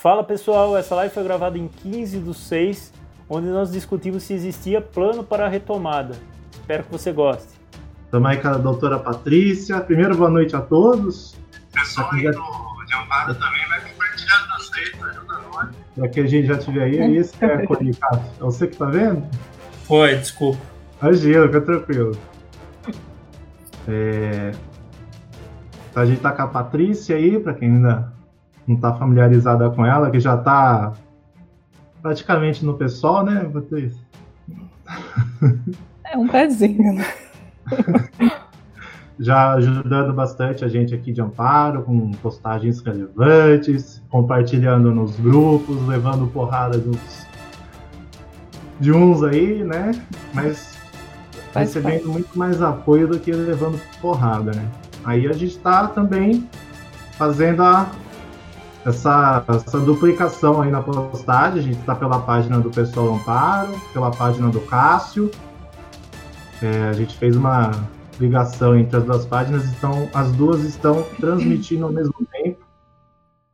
Fala pessoal, essa live foi gravada em 15 do 6, onde nós discutimos se existia plano para a retomada. Espero que você goste. Estamos aí com a doutora Patrícia. Primeiro, boa noite a todos. O pessoal aí do de Amparo também vai compartilhando nas redes, ajuda nós. Já que a gente já tiver aí, é esse que é comunicado. É você que tá vendo? Foi, desculpa. Imagina, fica tranquilo. É... A gente tá com a Patrícia aí, para quem ainda não tá familiarizada com ela, que já tá praticamente no pessoal, né, Patrícia? É um pezinho, né? já ajudando bastante a gente aqui de Amparo, com postagens relevantes, compartilhando nos grupos, levando porrada de uns, de uns aí, né? Mas Faz recebendo parte. muito mais apoio do que levando porrada, né? Aí a gente está também fazendo a, essa, essa duplicação aí na postagem. A gente está pela página do Pessoal Amparo, pela página do Cássio. É, a gente fez uma ligação entre as duas páginas, então as duas estão transmitindo ao mesmo tempo.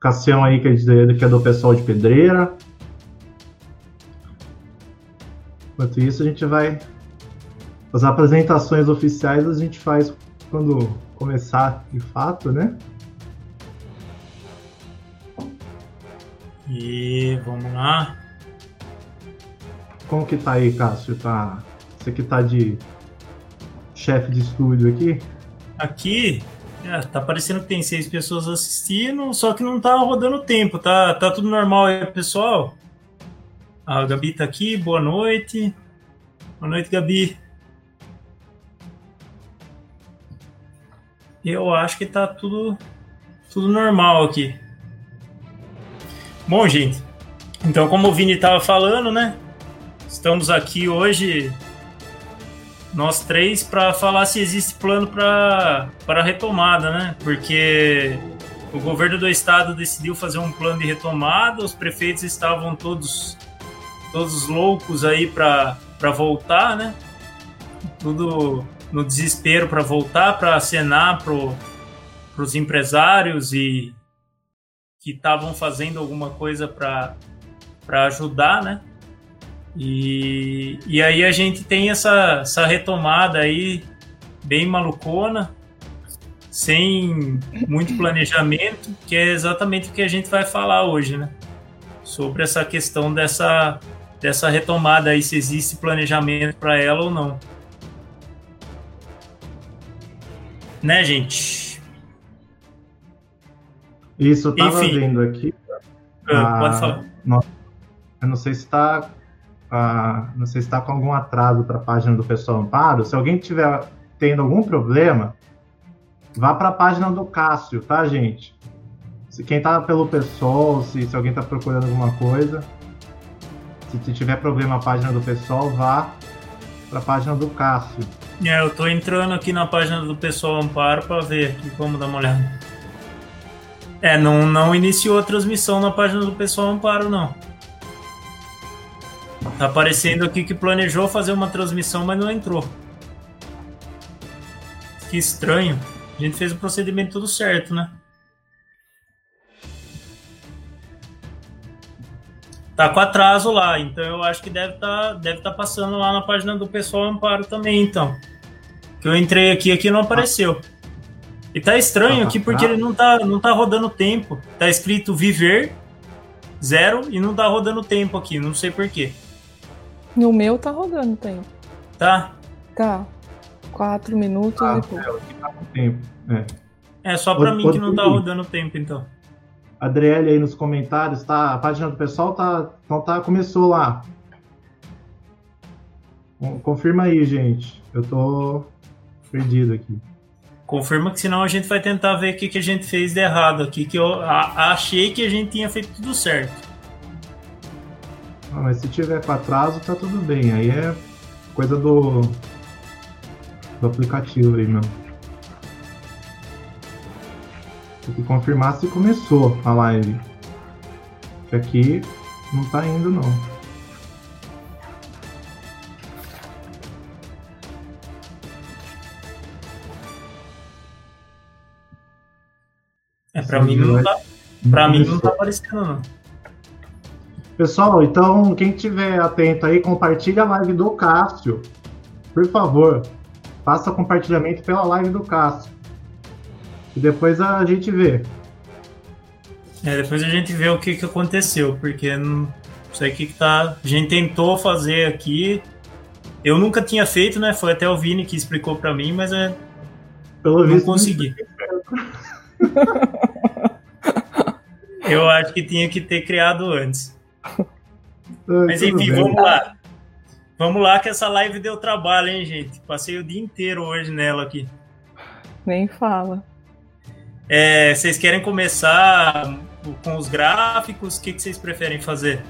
Cassião aí, que é, que é do pessoal de Pedreira. Enquanto isso, a gente vai. As apresentações oficiais a gente faz quando começar de fato, né? E vamos lá. Como que tá aí, Cássio? Tá... Você que tá de chefe de estúdio aqui? Aqui, é, tá parecendo que tem seis pessoas assistindo, só que não tá rodando tempo, tá, tá tudo normal aí, pessoal? A Gabi tá aqui, boa noite. Boa noite, Gabi. Eu acho que tá tudo, tudo normal aqui. Bom, gente, então como o Vini estava falando, né? Estamos aqui hoje nós três para falar se existe plano para retomada, né? Porque o governo do estado decidiu fazer um plano de retomada, os prefeitos estavam todos todos loucos aí para voltar, né? Tudo no desespero para voltar, para acenar para os empresários e que estavam fazendo alguma coisa para para ajudar, né? E, e aí a gente tem essa, essa retomada aí bem malucona, sem muito planejamento, que é exatamente o que a gente vai falar hoje, né? Sobre essa questão dessa, dessa retomada aí, se existe planejamento para ela ou não. Né, gente? Isso, eu tava Enfim. vendo aqui. Ah, pode falar. Eu não sei se está ah, não sei se está com algum atraso para a página do Pessoal Amparo. Se alguém tiver tendo algum problema, vá para a página do Cássio, tá, gente? Se quem está pelo Pessoal, se, se alguém está procurando alguma coisa, se tiver problema a página do Pessoal, vá para a página do Cássio. É, eu estou entrando aqui na página do Pessoal Amparo para ver aqui, vamos dar uma olhada. É, não, não iniciou a transmissão na página do Pessoal Amparo, não. Tá aparecendo aqui que planejou fazer uma transmissão, mas não entrou. Que estranho. A gente fez o procedimento tudo certo, né? Tá com atraso lá, então eu acho que deve tá, deve tá passando lá na página do pessoal Amparo também, então. Que eu entrei aqui, aqui não apareceu. E tá estranho tá aqui porque ele não tá, não tá rodando tempo. Tá escrito viver zero e não tá rodando tempo aqui, não sei porquê. No meu tá rodando tempo. Tá? Tá. Quatro minutos ah, e pouco. É, tá com tempo. É, é só pra mim que não tá rodando tempo, então. Adriele aí nos comentários, tá? A página do pessoal tá. Então tá, começou lá. Confirma aí, gente. Eu tô perdido aqui. Confirma que senão a gente vai tentar ver o que, que a gente fez de errado aqui, que eu a, achei que a gente tinha feito tudo certo. Ah, mas se tiver com atraso, tá tudo bem. Aí é coisa do, do aplicativo aí, meu. Tem que confirmar se começou a live. Que aqui não tá indo, não. Pra mim não tá, pra mim não tá aparecendo, não. Pessoal, então quem tiver atento aí, compartilha a live do Cássio. Por favor, faça compartilhamento pela live do Cássio. E depois a gente vê. É, depois a gente vê o que, que aconteceu, porque não sei o que, que tá. A gente tentou fazer aqui. Eu nunca tinha feito, né? Foi até o Vini que explicou para mim, mas é, Pelo não visto, consegui. Eu acho que tinha que ter criado antes. Ah, Mas enfim, bem. vamos lá. Vamos lá que essa live deu trabalho, hein, gente? Passei o dia inteiro hoje nela aqui. Nem fala. É, vocês querem começar com os gráficos? O que, que vocês preferem fazer?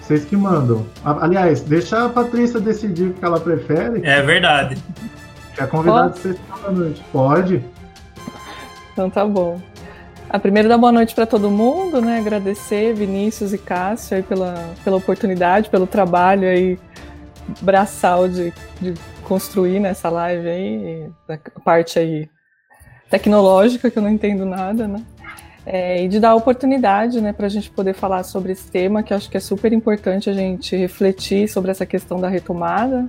Vocês que mandam. Aliás, deixa a Patrícia decidir o que ela prefere, É verdade. É convidado Posso? sexta da noite. Pode? Então tá bom. A primeira dar boa noite para todo mundo, né? Agradecer Vinícius e Cássio aí pela, pela oportunidade, pelo trabalho aí braçal de, de construir nessa live aí, da parte aí tecnológica que eu não entendo nada, né? É, e de dar a oportunidade, né, para a gente poder falar sobre esse tema, que acho que é super importante a gente refletir sobre essa questão da retomada,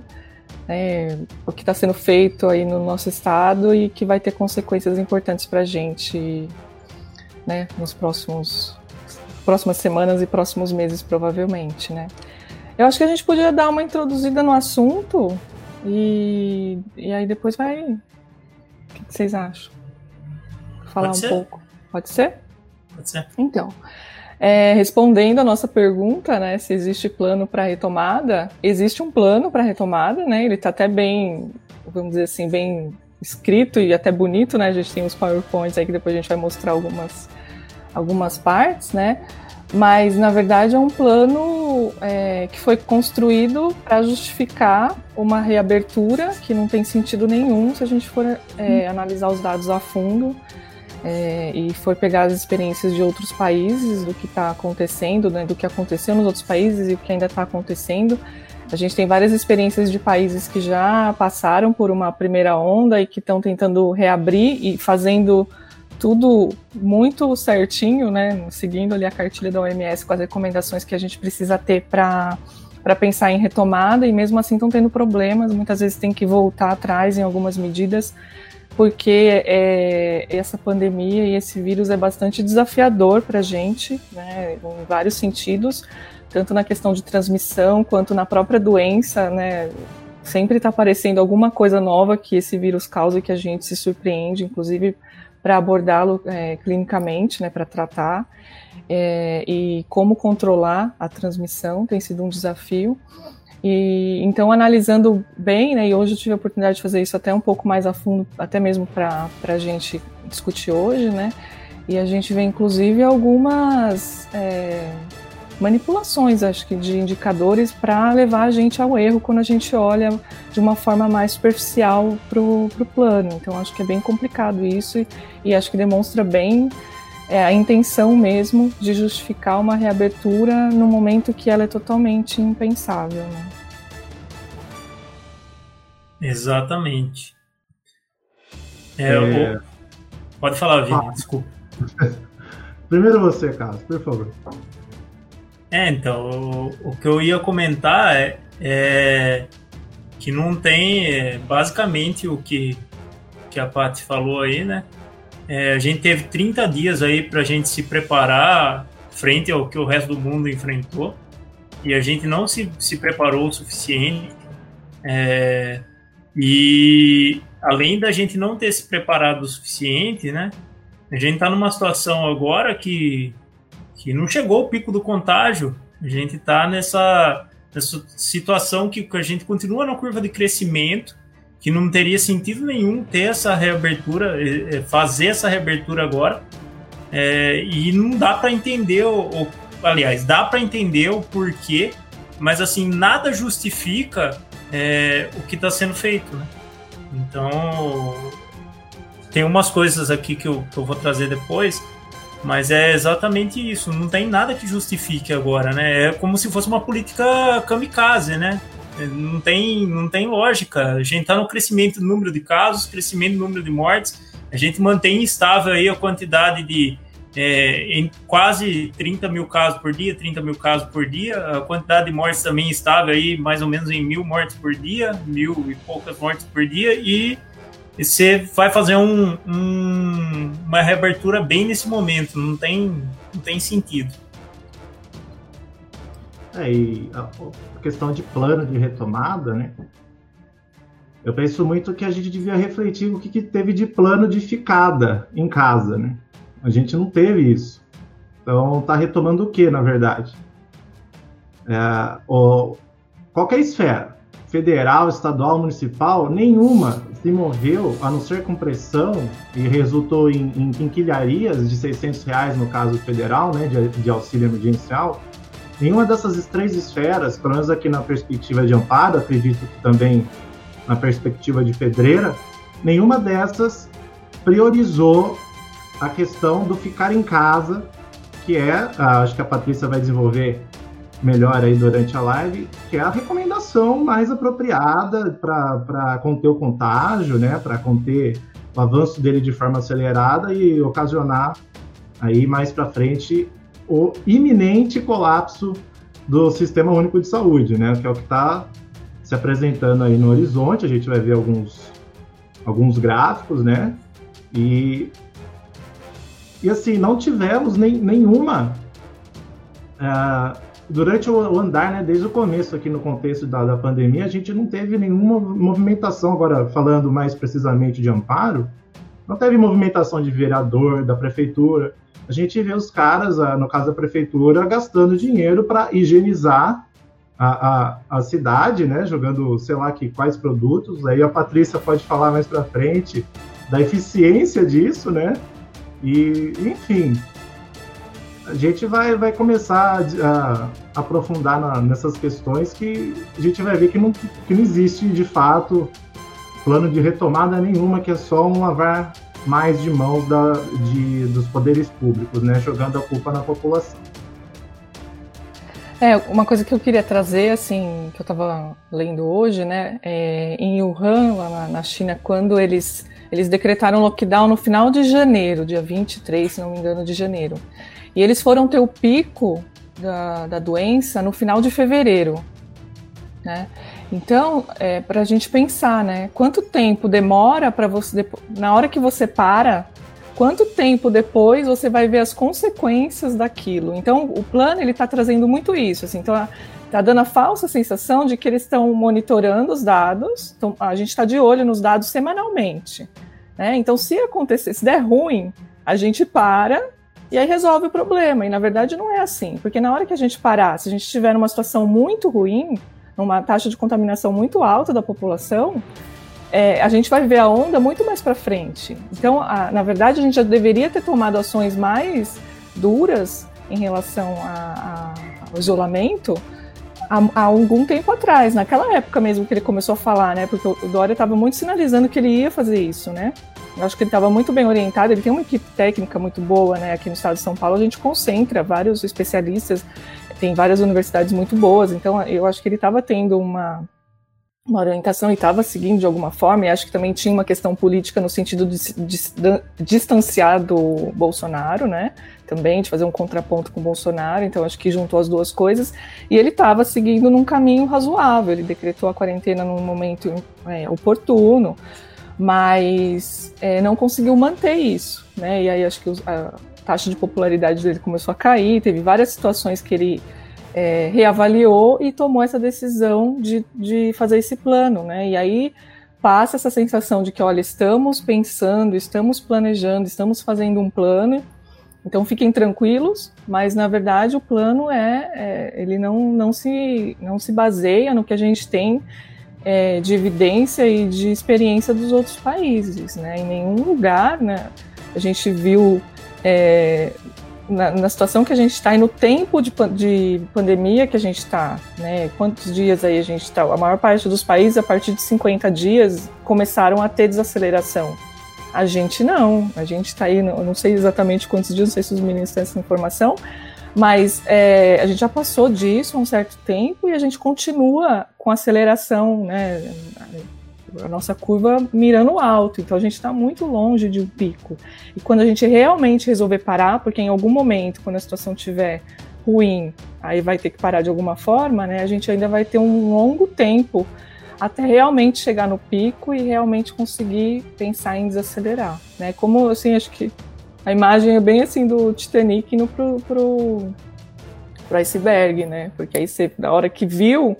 né, o que está sendo feito aí no nosso estado e que vai ter consequências importantes para a gente, né, nos próximos próximas semanas e próximos meses provavelmente, né. Eu acho que a gente podia dar uma introduzida no assunto e, e aí depois vai. O que vocês acham? Falar Pode um ser. pouco. Pode ser? Pode ser? Então, é, respondendo a nossa pergunta, né, se existe plano para retomada, existe um plano para retomada, né? Ele está até bem, vamos dizer assim, bem escrito e até bonito, né? A gente tem os powerpoints aí que depois a gente vai mostrar algumas algumas partes, né? Mas na verdade é um plano é, que foi construído para justificar uma reabertura que não tem sentido nenhum se a gente for é, analisar os dados a fundo é, e for pegar as experiências de outros países, do que está acontecendo, né, do que aconteceu nos outros países e o que ainda está acontecendo. A gente tem várias experiências de países que já passaram por uma primeira onda e que estão tentando reabrir e fazendo tudo muito certinho, né, seguindo ali a cartilha da OMS com as recomendações que a gente precisa ter para para pensar em retomada e mesmo assim estão tendo problemas, muitas vezes tem que voltar atrás em algumas medidas porque é, essa pandemia e esse vírus é bastante desafiador para a gente, né, em vários sentidos, tanto na questão de transmissão quanto na própria doença, né, sempre está aparecendo alguma coisa nova que esse vírus causa e que a gente se surpreende, inclusive para abordá-lo é, clinicamente, né, para tratar, é, e como controlar a transmissão tem sido um desafio. E então, analisando bem, né, e hoje eu tive a oportunidade de fazer isso até um pouco mais a fundo, até mesmo para a gente discutir hoje, né? E a gente vê, inclusive, algumas é, manipulações, acho que, de indicadores para levar a gente ao erro quando a gente olha de uma forma mais superficial para o plano. Então, acho que é bem complicado isso e, e acho que demonstra bem é, a intenção mesmo de justificar uma reabertura no momento que ela é totalmente impensável. Né? Exatamente. É, É. o- Pode falar, Vini, Ah. desculpa. Primeiro você, Carlos, por favor. É, então, o, o que eu ia comentar é, é que não tem é, basicamente o que, que a Paty falou aí, né? É, a gente teve 30 dias aí para a gente se preparar frente ao que o resto do mundo enfrentou e a gente não se, se preparou o suficiente. É, e além da gente não ter se preparado o suficiente, né? A gente está numa situação agora que que não chegou o pico do contágio. A gente está nessa, nessa situação que a gente continua na curva de crescimento, que não teria sentido nenhum ter essa reabertura, fazer essa reabertura agora. É, e não dá para entender, o- aliás, dá para entender o porquê, mas assim, nada justifica é, o que está sendo feito. Né? Então, tem umas coisas aqui que eu, que eu vou trazer depois, mas é exatamente isso. Não tem nada que justifique agora, né? É como se fosse uma política kamikaze, né? Não tem, não tem lógica. A gente está no crescimento do número de casos, crescimento do número de mortes. A gente mantém estável aí a quantidade de, é, em quase 30 mil casos por dia, 30 mil casos por dia, a quantidade de mortes também estava aí mais ou menos em mil mortes por dia, mil e poucas mortes por dia, e você vai fazer um, um, uma reabertura bem nesse momento, não tem, não tem sentido. É, e a questão de plano de retomada, né? Eu penso muito que a gente devia refletir o que, que teve de plano de ficada em casa, né? A gente não teve isso. Então tá retomando o que, na verdade? É, o, qualquer esfera, federal, estadual, municipal, nenhuma se morreu, a não ser com pressão, e resultou em, em quinquilharias de 600 reais no caso federal, né, de, de auxílio emergencial. Nenhuma dessas três esferas, pelo menos aqui na perspectiva de Amparo, acredito que também na perspectiva de Pedreira, nenhuma dessas priorizou a questão do ficar em casa, que é, acho que a Patrícia vai desenvolver melhor aí durante a live, que é a recomendação mais apropriada para conter o contágio, né, para conter o avanço dele de forma acelerada e ocasionar aí mais para frente o iminente colapso do Sistema Único de Saúde, né, que é o que está se apresentando aí no horizonte. A gente vai ver alguns alguns gráficos, né, e e assim não tivemos nem, nenhuma uh, durante o andar, né, desde o começo aqui no contexto da, da pandemia, a gente não teve nenhuma movimentação, agora falando mais precisamente de amparo, não teve movimentação de vereador, da prefeitura. A gente vê os caras, no caso da prefeitura, gastando dinheiro para higienizar a, a, a, cidade, né, jogando, sei lá, que, quais produtos. Aí a Patrícia pode falar mais para frente da eficiência disso, né? E, enfim, a gente vai, vai começar a, a aprofundar na, nessas questões que a gente vai ver que não, que não existe de fato plano de retomada nenhuma, que é só um lavar mais de mãos da, de, dos poderes públicos, né, jogando a culpa na população. É, uma coisa que eu queria trazer, assim, que eu estava lendo hoje, né, é, em Wuhan, lá na, na China, quando eles, eles decretaram lockdown no final de janeiro, dia 23, se não me engano, de janeiro. E eles foram ter o pico da, da doença no final de fevereiro. Né? Então, é, para a gente pensar, né? Quanto tempo demora para você, na hora que você para, quanto tempo depois você vai ver as consequências daquilo? Então, o plano ele está trazendo muito isso. Assim, então, está dando a falsa sensação de que eles estão monitorando os dados. Então, a gente está de olho nos dados semanalmente. Né? Então, se acontecer, se der ruim, a gente para e aí resolve o problema. E na verdade não é assim, porque na hora que a gente parar, se a gente estiver numa situação muito ruim, numa taxa de contaminação muito alta da população, é, a gente vai ver a onda muito mais para frente. Então, a, na verdade, a gente já deveria ter tomado ações mais duras em relação a, a, ao isolamento há, há, algum tempo atrás, naquela época mesmo que ele começou a falar, né? Porque o Dória estava muito sinalizando que ele ia fazer isso, né? Eu acho que ele estava muito bem orientado, ele tem uma equipe técnica muito boa, né? Aqui no estado de São Paulo a gente concentra vários especialistas, tem várias universidades muito boas, então eu acho que ele estava tendo uma, uma orientação e estava seguindo de alguma forma, e acho que também tinha uma questão política no sentido de, de, de distanciar do Bolsonaro, né? Também de fazer um contraponto com o Bolsonaro, então acho que juntou as duas coisas, e ele estava seguindo num caminho razoável, ele decretou a quarentena num momento é, oportuno mas é, não conseguiu manter isso, né? E aí acho que a taxa de popularidade dele começou a cair, teve várias situações que ele é, reavaliou e tomou essa decisão de, de fazer esse plano, né? E aí passa essa sensação de que, olha, estamos pensando, estamos planejando, estamos fazendo um plano, então fiquem tranquilos, mas na verdade o plano é, é ele não, não, se, não se baseia no que a gente tem é, de evidência e de experiência dos outros países. Né? Em nenhum lugar né, a gente viu, é, na, na, situação que a gente está e no tempo de, de pandemia que a gente está, né, quantos dias aí a gente está? A maior parte dos países, a partir de 50 dias, começaram a ter desaceleração. A gente não, a gente está aí, não sei exatamente quantos dias, não sei se os meninos têm essa informação, mas é, a gente já passou disso há um certo tempo e a gente continua com aceleração, né? A nossa curva mirando alto, então a gente está muito longe de um pico. E quando a gente realmente resolver parar, porque em algum momento, quando a situação estiver ruim, aí vai ter que parar de alguma forma, né? A gente ainda vai ter um longo tempo até realmente chegar no pico e realmente conseguir pensar em desacelerar, né? Como assim, acho que a imagem é bem assim do Titanic indo pro, pro, pro iceberg, né? Porque aí você, da hora que viu,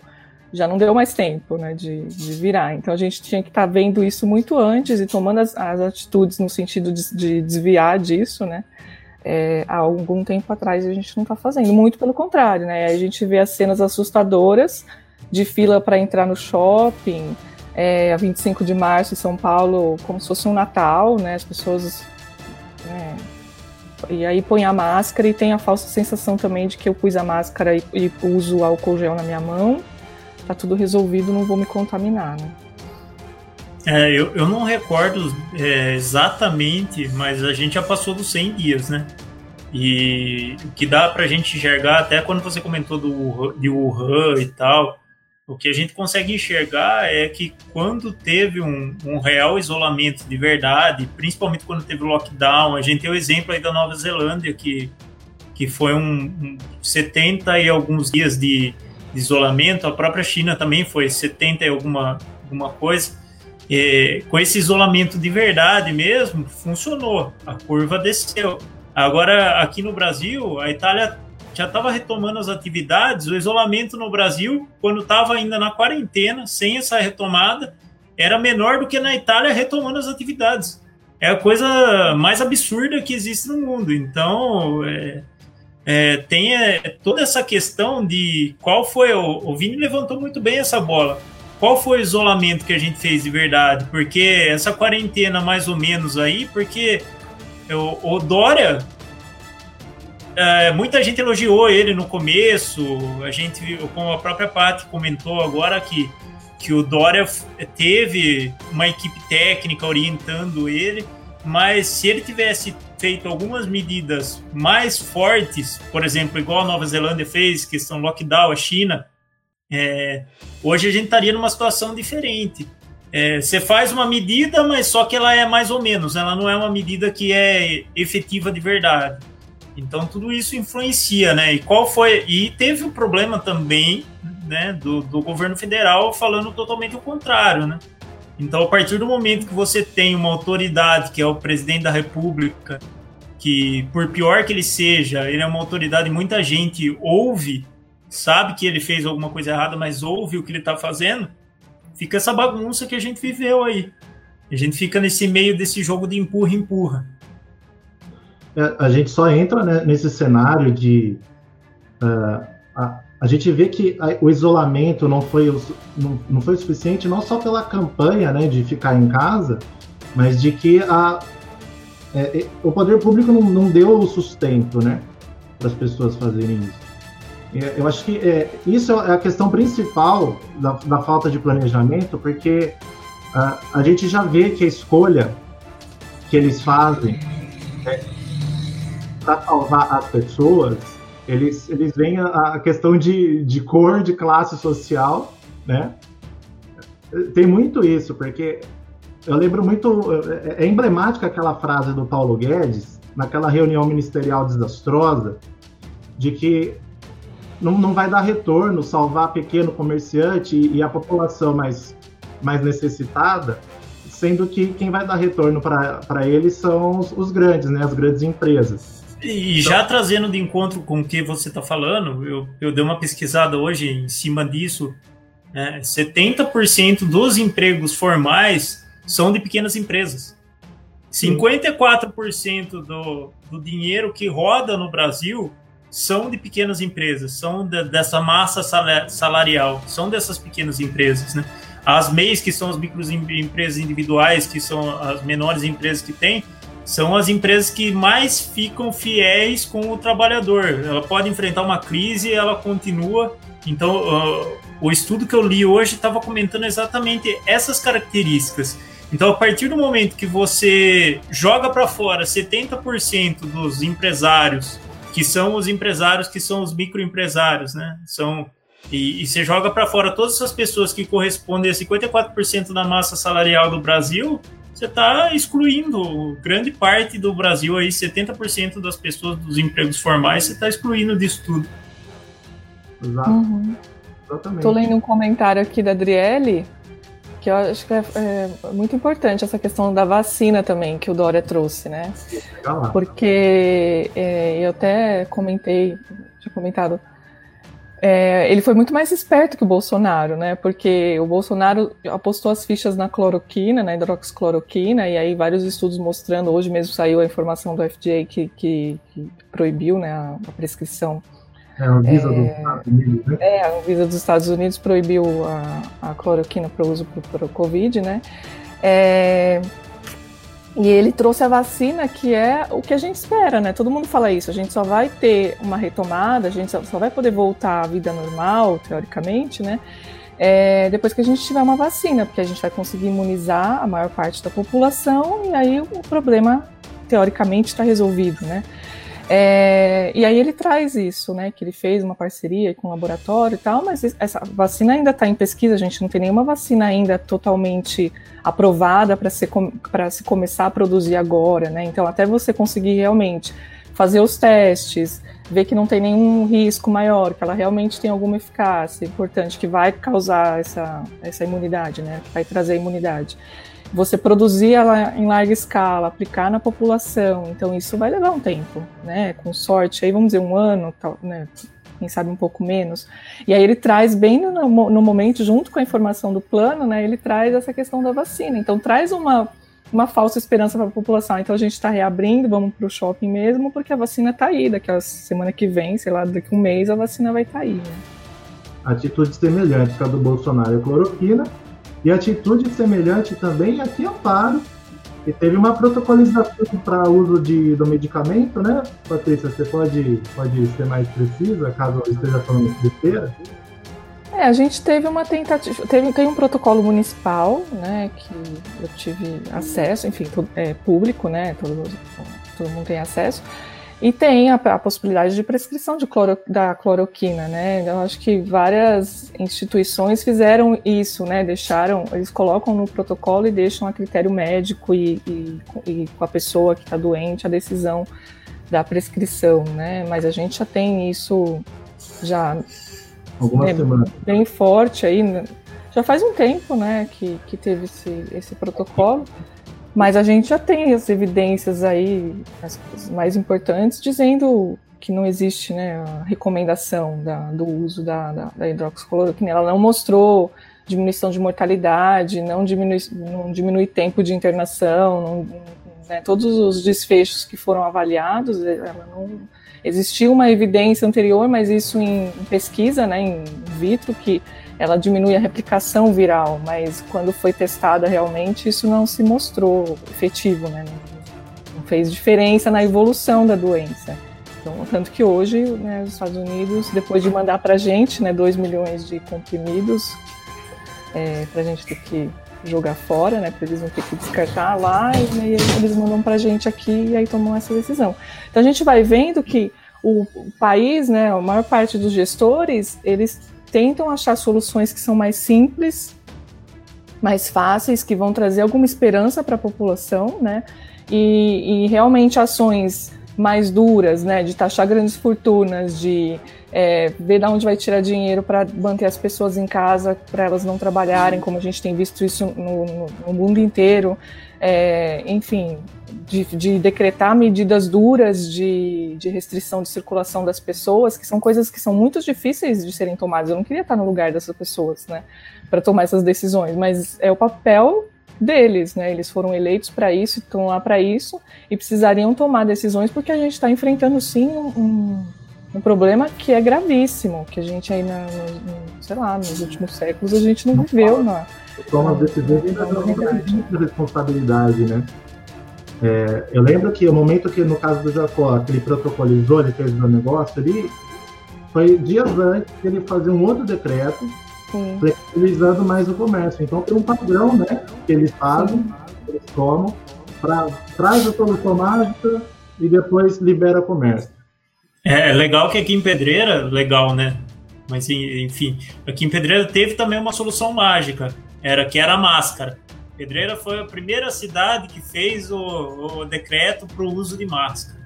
já não deu mais tempo, né, de, de virar. Então a gente tinha que estar tá vendo isso muito antes e tomando as, as atitudes no sentido de, de desviar disso, né? É, há algum tempo atrás a gente não está fazendo, muito pelo contrário, né? A gente vê as cenas assustadoras de fila para entrar no shopping, é, a 25 de março em São Paulo, como se fosse um Natal, né? As pessoas. Né, e aí põe a máscara e tem a falsa sensação também de que eu pus a máscara e, e uso álcool gel na minha mão, tá tudo resolvido, não vou me contaminar, né? É, eu, eu não recordo é, exatamente, mas a gente já passou dos 100 dias, né? E o que dá pra gente enxergar, até quando você comentou do, de Wuhan e tal, o que a gente consegue enxergar é que quando teve um, um, real isolamento de verdade, principalmente quando teve o lockdown, a gente tem o exemplo aí da Nova Zelândia, que, que foi um, um 70 e alguns dias de, de, isolamento, a própria China também foi 70 e alguma, alguma coisa. Com esse isolamento de verdade mesmo, funcionou, a curva desceu. Agora, aqui no Brasil, a Itália já estava retomando as atividades, o isolamento no Brasil, quando estava ainda na quarentena, sem essa retomada, era menor do que na Itália retomando as atividades. É a coisa mais absurda que existe no mundo. Então, é, é, tem é, toda essa questão de qual foi. O, o Vini levantou muito bem essa bola. Qual foi o isolamento que a gente fez de verdade? Porque essa quarentena, mais ou menos aí, porque o, o Dória é, muita gente elogiou ele no começo. A gente, como a própria Paty comentou agora, que, que o Dória teve uma equipe técnica orientando ele, mas se ele tivesse feito algumas medidas mais fortes, por exemplo, igual a Nova Zelândia fez, questão lockdown, a China, é, hoje a gente estaria numa situação diferente. É, você faz uma medida, mas só que ela é mais ou menos, ela não é uma medida que é efetiva de verdade. Então tudo isso influencia, né? E qual foi? E teve o um problema também, né, do, do governo federal falando totalmente o contrário, né? Então, a partir do momento que você tem uma autoridade, que é o presidente da República, que, por pior que ele seja, ele é uma autoridade, muita gente ouve, sabe que ele fez alguma coisa errada, mas ouve o que ele está fazendo, fica essa bagunça que a gente viveu aí. A gente fica nesse meio desse jogo de empurra-empurra. É, a gente só entra né, nesse cenário de. Uh, a, a, gente vê que a, o isolamento não foi, não, não foi suficiente, não só pela campanha né, de ficar em casa, mas de que a, é, o poder público não, não deu o sustento né, para as pessoas fazerem isso. Eu acho que é, isso é a questão principal da, da falta de planejamento, porque uh, a gente já vê que a escolha que eles fazem é, para salvar as pessoas, eles, eles veem a, a, questão de, de cor, de classe social, né? Tem muito isso, porque eu lembro muito. É, é emblemática aquela frase do Paulo Guedes, naquela reunião ministerial desastrosa, de que não, não vai dar retorno salvar pequeno comerciante e, e a população mais, mais necessitada, sendo que quem vai dar retorno para eles são os, os grandes, né, as grandes empresas. E já trazendo de encontro com o que você está falando, eu, eu dei uma pesquisada hoje em cima disso. Né, 70% dos empregos formais são de pequenas empresas. 54% do, do dinheiro que roda no Brasil são de pequenas empresas, são de, dessa massa salarial, são dessas pequenas empresas. Né? As MEIs, que são as microempresas individuais, que são as menores empresas que tem, são as empresas que mais ficam fiéis com o trabalhador. Ela pode enfrentar uma crise ela continua. Então, uh, o estudo que eu li hoje estava comentando exatamente essas características. Então, a partir do momento que você joga para fora 70% dos empresários, que são os empresários que são os microempresários, né? São e, e você joga para fora todas essas pessoas que correspondem a 54% da massa salarial do Brasil, você está excluindo grande parte do Brasil aí, 70% das pessoas dos empregos formais, você está excluindo disso tudo. Exato. Uhum. Exatamente. Tô lendo um comentário aqui da Adriele, que eu acho que é, é, muito importante essa questão da vacina também, que o Dória trouxe, né? Porque é, eu até comentei, tinha comentado, é, ele foi muito mais esperto que o Bolsonaro, né? Porque o Bolsonaro apostou as fichas na cloroquina, na hidroxicloroquina, e aí vários estudos mostrando, hoje mesmo saiu a informação do FDA que, que, que proibiu né, a, a prescrição é, a Anvisa é, dos Estados Unidos, né? É, a Anvisa dos Estados Unidos proibiu a, a cloroquina para uso para o Covid, né? É, e ele trouxe a vacina, que é o que a gente espera, né? Todo mundo fala isso. A gente só vai ter uma retomada, a gente só, vai poder voltar à vida normal, teoricamente, né? É, depois que a gente tiver uma vacina, porque a gente vai conseguir imunizar a maior parte da população e aí o problema, teoricamente, está resolvido, né? É, e aí ele traz isso, né? Que ele fez uma parceria com o laboratório e tal, mas essa vacina ainda está em pesquisa, a gente não tem nenhuma vacina ainda totalmente aprovada para se, começar a produzir agora, né? Então, até você conseguir realmente fazer os testes, ver que não tem nenhum risco maior, que ela realmente tem alguma eficácia importante, que vai causar essa, essa imunidade, né? Vai trazer imunidade você produzir ela em larga escala, aplicar na população, então isso vai levar um tempo, né? Com sorte, aí vamos dizer um ano, tal, né? Quem sabe um pouco menos. E aí ele traz bem no, no momento, junto com a informação do plano, né? Ele traz essa questão da vacina. Então traz uma uma falsa esperança para a população. Então a gente está reabrindo, vamos para o shopping mesmo, porque a vacina está aí. Daqui a semana que vem, sei lá, daqui a um mês, a vacina vai estar tá aí. Né? Atitude semelhante à do Bolsonaro e a cloroquina, e atitude semelhante também aqui Amparo, que teve uma protocolização para uso de, do medicamento, né? Patrícia, você pode, pode ser mais precisa, caso eu esteja falando besteira? É, a gente teve uma tentativa, teve, tem um protocolo municipal, né, que eu tive acesso, enfim, é público, né, todo, todo mundo tem acesso, e tem a, a possibilidade de prescrição de cloro, da cloroquina, né? Eu acho que várias instituições fizeram isso, né? Deixaram, eles colocam no protocolo e deixam a critério médico e, e, e com a pessoa que está doente a decisão da prescrição, né? Mas a gente já tem isso já né, bem forte aí, né? já faz um tempo, né? Que, que teve esse, esse protocolo. Mas a gente já tem as evidências aí, as mais importantes, dizendo que não existe né, a recomendação da, do uso da, da, da hidroxicloroquina. Ela não mostrou diminuição de mortalidade, não diminui, não diminui tempo de internação, não, né, todos os desfechos que foram avaliados, ela não existiu uma evidência anterior, mas isso em, em pesquisa, né, em vitro, que ela diminui a replicação viral, mas quando foi testada realmente isso não se mostrou efetivo, né? Não fez diferença na evolução da doença. Então, tanto que hoje, né, os Estados Unidos, depois de mandar para a gente, né, 2 milhões de comprimidos, é, para a gente ter que jogar fora, né, para eles não ter que descartar lá, e aí eles mandam para a gente aqui e aí tomam essa decisão. Então a gente vai vendo que o país, né, a maior parte dos gestores, eles tentam achar soluções que são mais simples, mais fáceis, que vão trazer alguma esperança para a população, né? E, e, realmente ações mais duras, né? De taxar grandes fortunas, de é, ver de onde vai tirar dinheiro para manter as pessoas em casa, para elas não trabalharem, como a gente tem visto isso no, no, no mundo inteiro. É, enfim, de, de, decretar medidas duras de, de, restrição de circulação das pessoas, que são coisas que são muito difíceis de serem tomadas. Eu não queria estar no lugar dessas pessoas, né, para tomar essas decisões, mas é o papel deles, né? Eles foram eleitos para isso, estão lá para isso e precisariam tomar decisões porque a gente está enfrentando sim um, um, problema que é gravíssimo, que a gente aí, na, no, sei lá, nos últimos séculos a gente não viveu na toma decisões ainda não responsabilidade, né? É, eu lembro que o momento que, no caso do Jacó, que ele protocolizou, ele fez o negócio ali, foi dias antes que ele fazer um outro decreto Sim. flexibilizando mais o comércio. Então tem um padrão, né, que eles fazem, Sim. eles tomam, para traz a solução mágica e depois libera o comércio. É, é legal que aqui em Pedreira, legal, né? Mas enfim, aqui em Pedreira teve também uma solução mágica, era que era a máscara. Pedreira foi a primeira cidade que fez o, o decreto para o uso de máscara.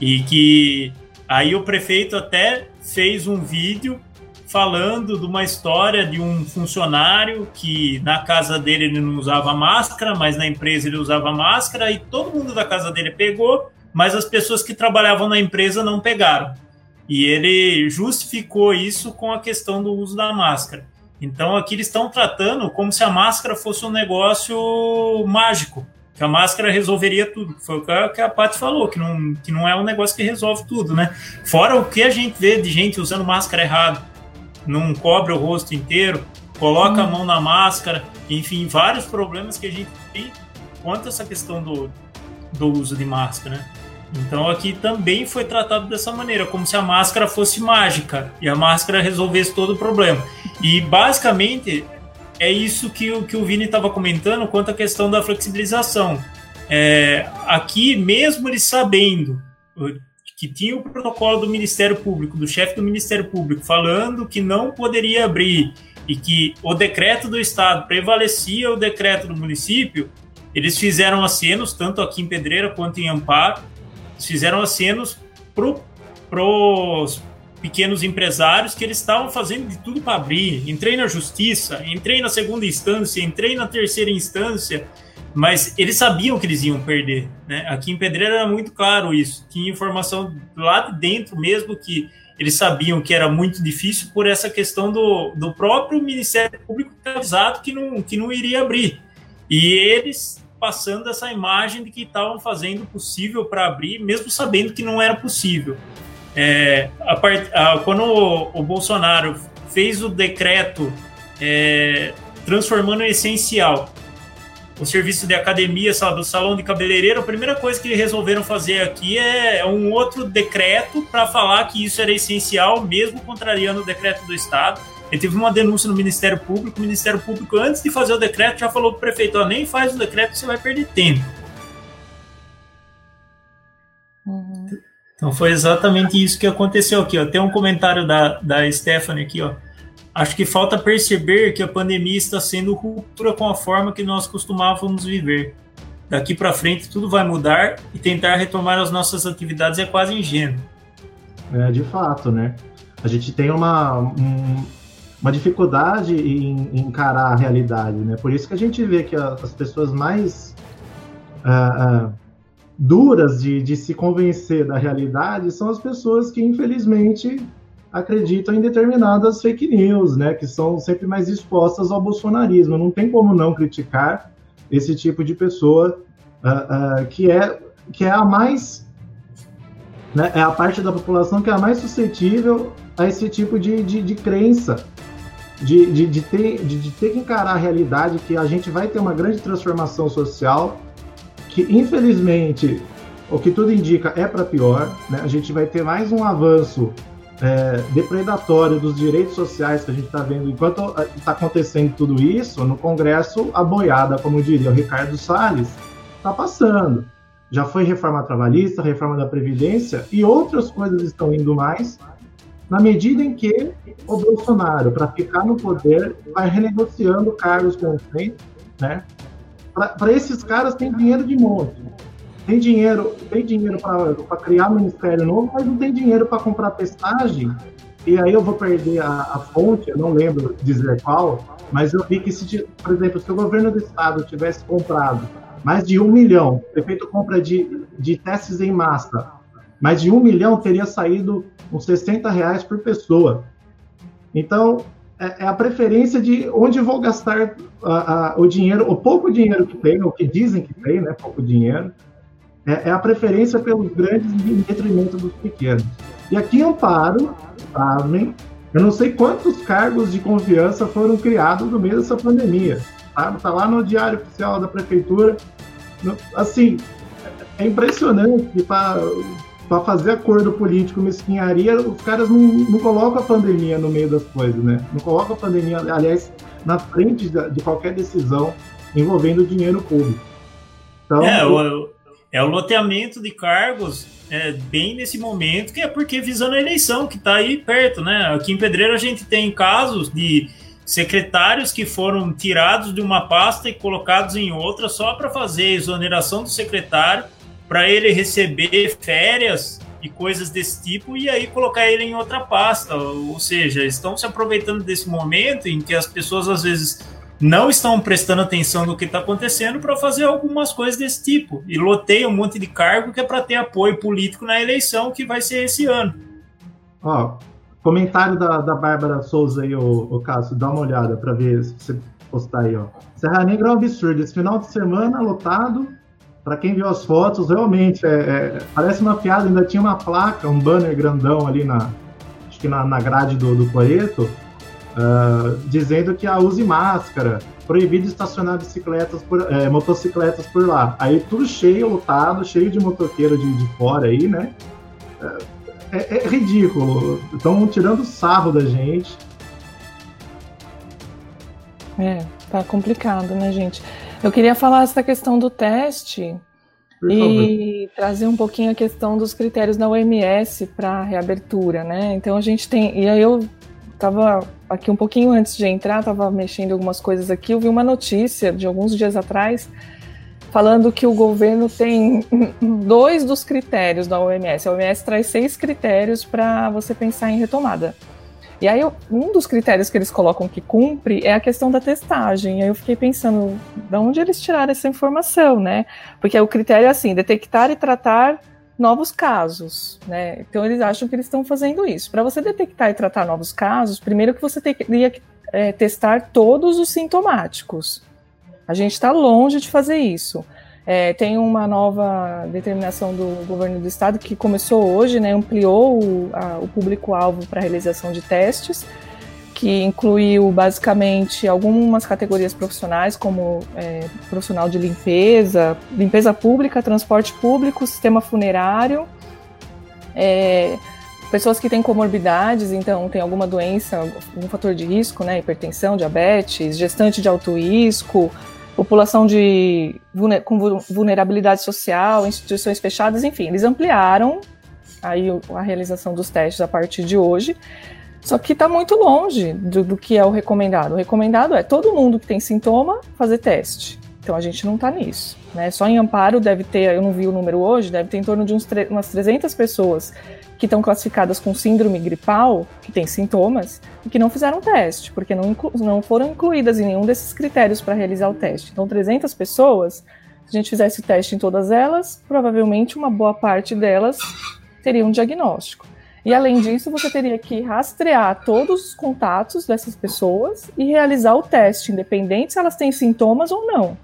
E que aí o prefeito até fez um vídeo falando de uma história de um funcionário que na casa dele ele não usava máscara, mas na empresa ele usava máscara e todo mundo da casa dele pegou, mas as pessoas que trabalhavam na empresa não pegaram. E ele justificou isso com a questão do uso da máscara. Então aqui eles estão tratando como se a máscara fosse um negócio mágico, que a máscara resolveria tudo. Foi o que a Paty falou, que não, que não é um negócio que resolve tudo, né? Fora o que a gente vê de gente usando máscara errado, não cobre o rosto inteiro, coloca hum. a mão na máscara, enfim, vários problemas que a gente tem quanto a essa questão do, do uso de máscara, né? Então aqui também foi tratado dessa maneira, como se a máscara fosse mágica e a máscara resolvesse todo o problema. E basicamente é isso que, o, que o Vini estava comentando quanto à questão da flexibilização. É, aqui, mesmo eles sabendo que tinha o protocolo do Ministério Público, do chefe do Ministério Público, falando que não poderia abrir e que o decreto do Estado prevalecia o decreto do município, eles fizeram acenos, tanto aqui em Pedreira quanto em Amparo, fizeram acenos para os pequenos empresários que eles estavam fazendo de tudo para abrir. Entrei na justiça, entrei na segunda instância, entrei na terceira instância, mas eles sabiam que eles iam perder. Né? Aqui em Pedreira era muito claro isso. Tinha informação lá de dentro mesmo que eles sabiam que era muito difícil por essa questão do, do próprio Ministério Público avisado que não, que não iria abrir. E eles passando essa imagem de que estavam fazendo o possível para abrir, mesmo sabendo que não era possível. É, a part, a, quando o, o, Bolsonaro fez o decreto é, transformando em essencial o serviço de academia, sabe, salão de cabeleireiro, a primeira coisa que resolveram fazer aqui é um outro decreto para falar que isso era essencial, mesmo contrariando o decreto do Estado ele teve uma denúncia no Ministério Público. O Ministério Público, antes de fazer o decreto, já falou para o prefeito: nem faz o decreto, você vai perder tempo. Uhum. Então foi exatamente isso que aconteceu aqui. Ó. Tem um comentário da, da Stephanie aqui. Ó. Acho que falta perceber que a pandemia está sendo ruptura com a forma que nós costumávamos viver. Daqui para frente tudo vai mudar e tentar retomar as nossas atividades é quase ingênuo. É, de fato, né? A gente tem uma, um, uma dificuldade em, em, encarar a realidade, né? Por isso que a gente vê que as pessoas mais uh, uh, duras de, de se convencer da realidade são as pessoas que, infelizmente, acreditam em determinadas fake news, né? Que são sempre mais expostas ao bolsonarismo. Não tem como não criticar esse tipo de pessoa uh, que é que é a mais né, é a parte da população que é a mais suscetível a esse tipo de, de, de crença de, de, de, ter, de, de ter que encarar a realidade que a gente vai ter uma grande transformação social, que infelizmente, o que tudo indica é para pior, né? a gente vai ter mais um avanço é, depredatório dos direitos sociais que a gente está vendo enquanto está acontecendo tudo isso no Congresso, a boiada, como diria o Ricardo Salles, está passando. Já foi reforma trabalhista, reforma da Previdência e outras coisas estão indo mais na medida em que o Bolsonaro, para ficar no poder, vai renegociando cargos com o frente, né? Para esses caras tem dinheiro de monte. Tem dinheiro, tem dinheiro para criar ministério novo, mas não tem dinheiro para comprar testagem. E aí eu vou perder a, a, fonte, eu não lembro dizer qual, mas eu vi que, se, por exemplo, se o governo do estado tivesse comprado mais de um milhão, prefeito compra de, de testes em massa, mais de um milhão teria saído uns 60 reais por pessoa. Então, é, é a preferência de onde vou gastar o dinheiro, o pouco dinheiro que tem, o que dizem que tem, né, pouco dinheiro, é, é a preferência pelos grandes em detrimento dos pequenos. E aqui em Amparo, sabem, eu não sei quantos cargos de confiança foram criados no meio dessa pandemia. Tá, tá lá no Diário Oficial da Prefeitura. Assim, é impressionante para para fazer acordo político, mesquinharia, os caras não, não colocam a pandemia no meio das coisas, né? Não colocam a pandemia, aliás, na frente de, qualquer decisão envolvendo dinheiro público. Então, é, o, É o loteamento de cargos é, bem nesse momento, que é porque visando a eleição, que está aí perto, né? Aqui em Pedreira a gente tem casos de secretários que foram tirados de uma pasta e colocados em outra só para fazer exoneração do secretário, para ele receber férias e coisas desse tipo e aí colocar ele em outra pasta. Ou seja, estão se aproveitando desse momento em que as pessoas às vezes não estão prestando atenção no que está acontecendo para fazer algumas coisas desse tipo e loteia um monte de cargo que é para ter apoio político na eleição que vai ser esse ano. Ó, comentário da, da Bárbara Souza aí, o, o Cássio, dá uma olhada para ver se você postar aí, ó. Serra Negra é um absurdo. Esse final de semana lotado. Para quem viu as fotos, realmente é, é, parece uma piada. Ainda tinha uma placa, um banner grandão ali na, acho que na, na grade do, do Coreto, uh, dizendo que a use máscara, proibido estacionar bicicletas por, é, motocicletas por lá. Aí tudo cheio, lotado, cheio de motoqueiro de, de fora aí, né? É, é ridículo. Estão tirando sarro da gente. É, tá complicado, né, gente? Eu queria falar essa questão do teste e trazer um pouquinho a questão dos critérios da OMS para reabertura, né? Então a gente tem. E aí eu tava aqui um pouquinho antes de entrar, tava mexendo algumas coisas aqui, eu vi uma notícia de alguns dias atrás falando que o governo tem dois dos critérios da OMS. A OMS traz seis critérios para você pensar em retomada. E aí, um dos critérios que eles colocam que cumpre é a questão da testagem. E aí eu fiquei pensando, de onde eles tiraram essa informação, né? Porque o critério é assim, detectar e tratar novos casos, né? Então eles acham que eles estão fazendo isso. Para você detectar e tratar novos casos, primeiro que você teria que é, testar todos os sintomáticos. A gente está longe de fazer isso. É, tem uma nova determinação do governo do estado que começou hoje, né, ampliou o, o público-alvo para a realização de testes, que incluiu basicamente algumas categorias profissionais, como é, profissional de limpeza, limpeza pública, transporte público, sistema funerário, é, pessoas que têm comorbidades, então tem alguma doença, algum fator de risco, né, hipertensão, diabetes, gestante de alto risco, população de, com vulnerabilidade social, instituições fechadas, enfim, eles ampliaram aí a realização dos testes a partir de hoje. Só que está muito longe do, do, que é o recomendado. O recomendado é todo mundo que tem sintoma fazer teste. Então a gente não está nisso. Né? Só em Amparo deve ter, eu não vi o número hoje, deve ter em torno de uns umas 300 pessoas que estão classificadas com síndrome gripal, que tem sintomas, e que não fizeram teste, porque não, não foram incluídas em nenhum desses critérios para realizar o teste. Então, 300 pessoas, se a gente fizesse o teste em todas elas, provavelmente uma boa parte delas teria um diagnóstico. E além disso, você teria que rastrear todos os contatos dessas pessoas e realizar o teste, independente se elas têm sintomas ou não.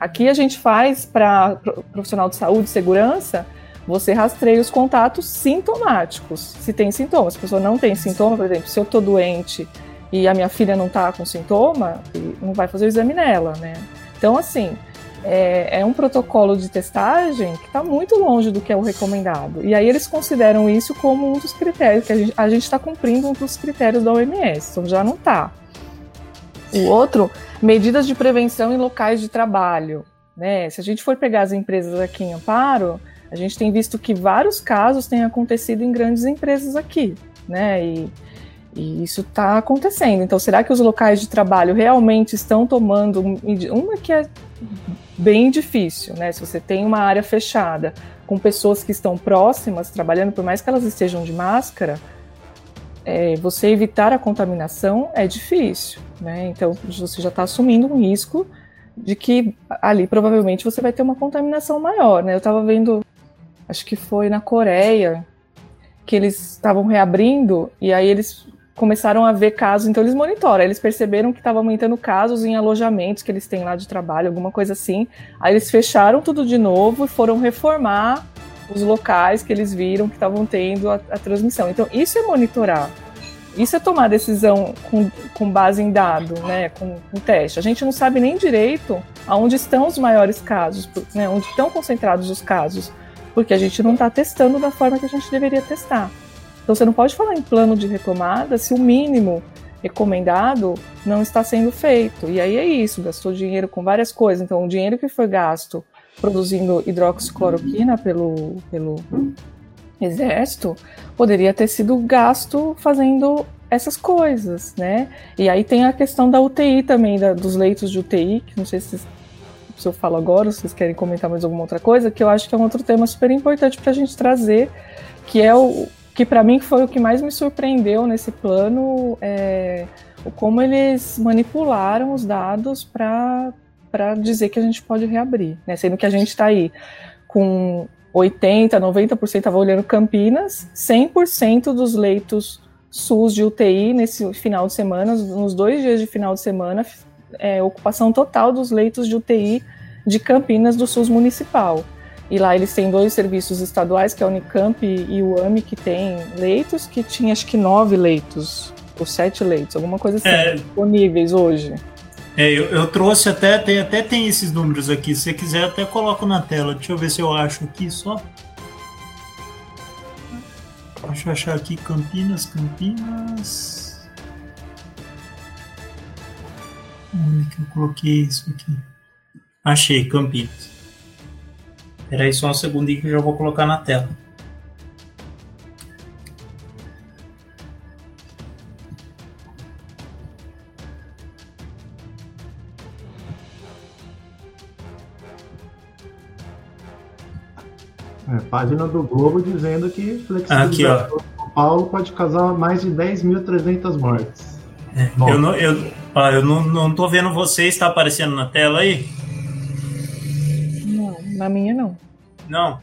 Aqui a gente faz para profissional de saúde e segurança você rastreia os contatos sintomáticos. Se tem sintomas, se a pessoa não tem sintoma, por exemplo, se eu estou doente e a minha filha não está com sintoma, não vai fazer o exame nela, né? Então, assim, é, é um protocolo de testagem que está muito longe do que é o recomendado. E aí eles consideram isso como um dos critérios, que a gente está cumprindo um dos critérios da OMS, então já não está. O outro, medidas de prevenção em locais de trabalho. Né? Se a gente for pegar as empresas aqui em Amparo, a gente tem visto que vários casos têm acontecido em grandes empresas aqui, né? E, e isso está acontecendo. Então, será que os locais de trabalho realmente estão tomando uma que é bem difícil, né? Se você tem uma área fechada com pessoas que estão próximas trabalhando, por mais que elas estejam de máscara, é, você evitar a contaminação é difícil, né? Então você já está assumindo um risco de que ali provavelmente você vai ter uma contaminação maior, né? Eu estava vendo acho que foi na Coreia, que eles estavam reabrindo e aí eles começaram a ver casos, então eles monitoram, eles perceberam que estava aumentando casos em alojamentos que eles têm lá de trabalho, alguma coisa assim. Aí eles fecharam tudo de novo e foram reformar os locais que eles viram que estavam tendo a, a, transmissão. Então isso é monitorar. Isso é tomar decisão com, com base em dado, né, com, com teste. A gente não sabe nem direito aonde estão os maiores casos, né, onde estão concentrados os casos porque a gente não está testando da forma que a gente deveria testar. Então você não pode falar em plano de retomada se o mínimo recomendado não está sendo feito. E aí é isso, gastou dinheiro com várias coisas. Então o dinheiro que foi gasto produzindo hidroxicloroquina pelo, pelo exército, poderia ter sido gasto fazendo essas coisas, né? E aí tem a questão da UTI também, da, dos leitos de UTI, que não sei se, se eu falo agora, se vocês querem comentar mais alguma outra coisa, que eu acho que é um outro tema super importante para a gente trazer, que é o que para mim foi o que mais me surpreendeu nesse plano, é, como eles manipularam os dados para para dizer que a gente pode reabrir, né? Sendo que a gente está aí com 80, 90%, estava olhando Campinas, 100% dos leitos SUS de UTI nesse final de semana, nos dois dias de final de semana, é, ocupação total dos leitos de UTI de Campinas do SUS municipal. E lá eles têm dois serviços estaduais, que é a Unicamp e o AMI, que tem leitos, que tinha acho que nove leitos, ou sete leitos, alguma coisa assim, é... disponíveis hoje. É, eu, eu, trouxe até tem, até tem esses números aqui. Se você quiser, até coloco na tela. Deixa eu ver se eu acho aqui só. Deixa eu achar aqui Campinas, Campinas. Onde que eu coloquei isso aqui? Achei, Campinas. Espera aí só um segundinho que eu já vou colocar na tela. É, página do Globo dizendo que flexibilização de São Paulo pode causar mais de 10.300 mortes. É, eu não, eu, ó, eu não, não tô vendo vocês, está aparecendo na tela aí? Não, na minha não. Não?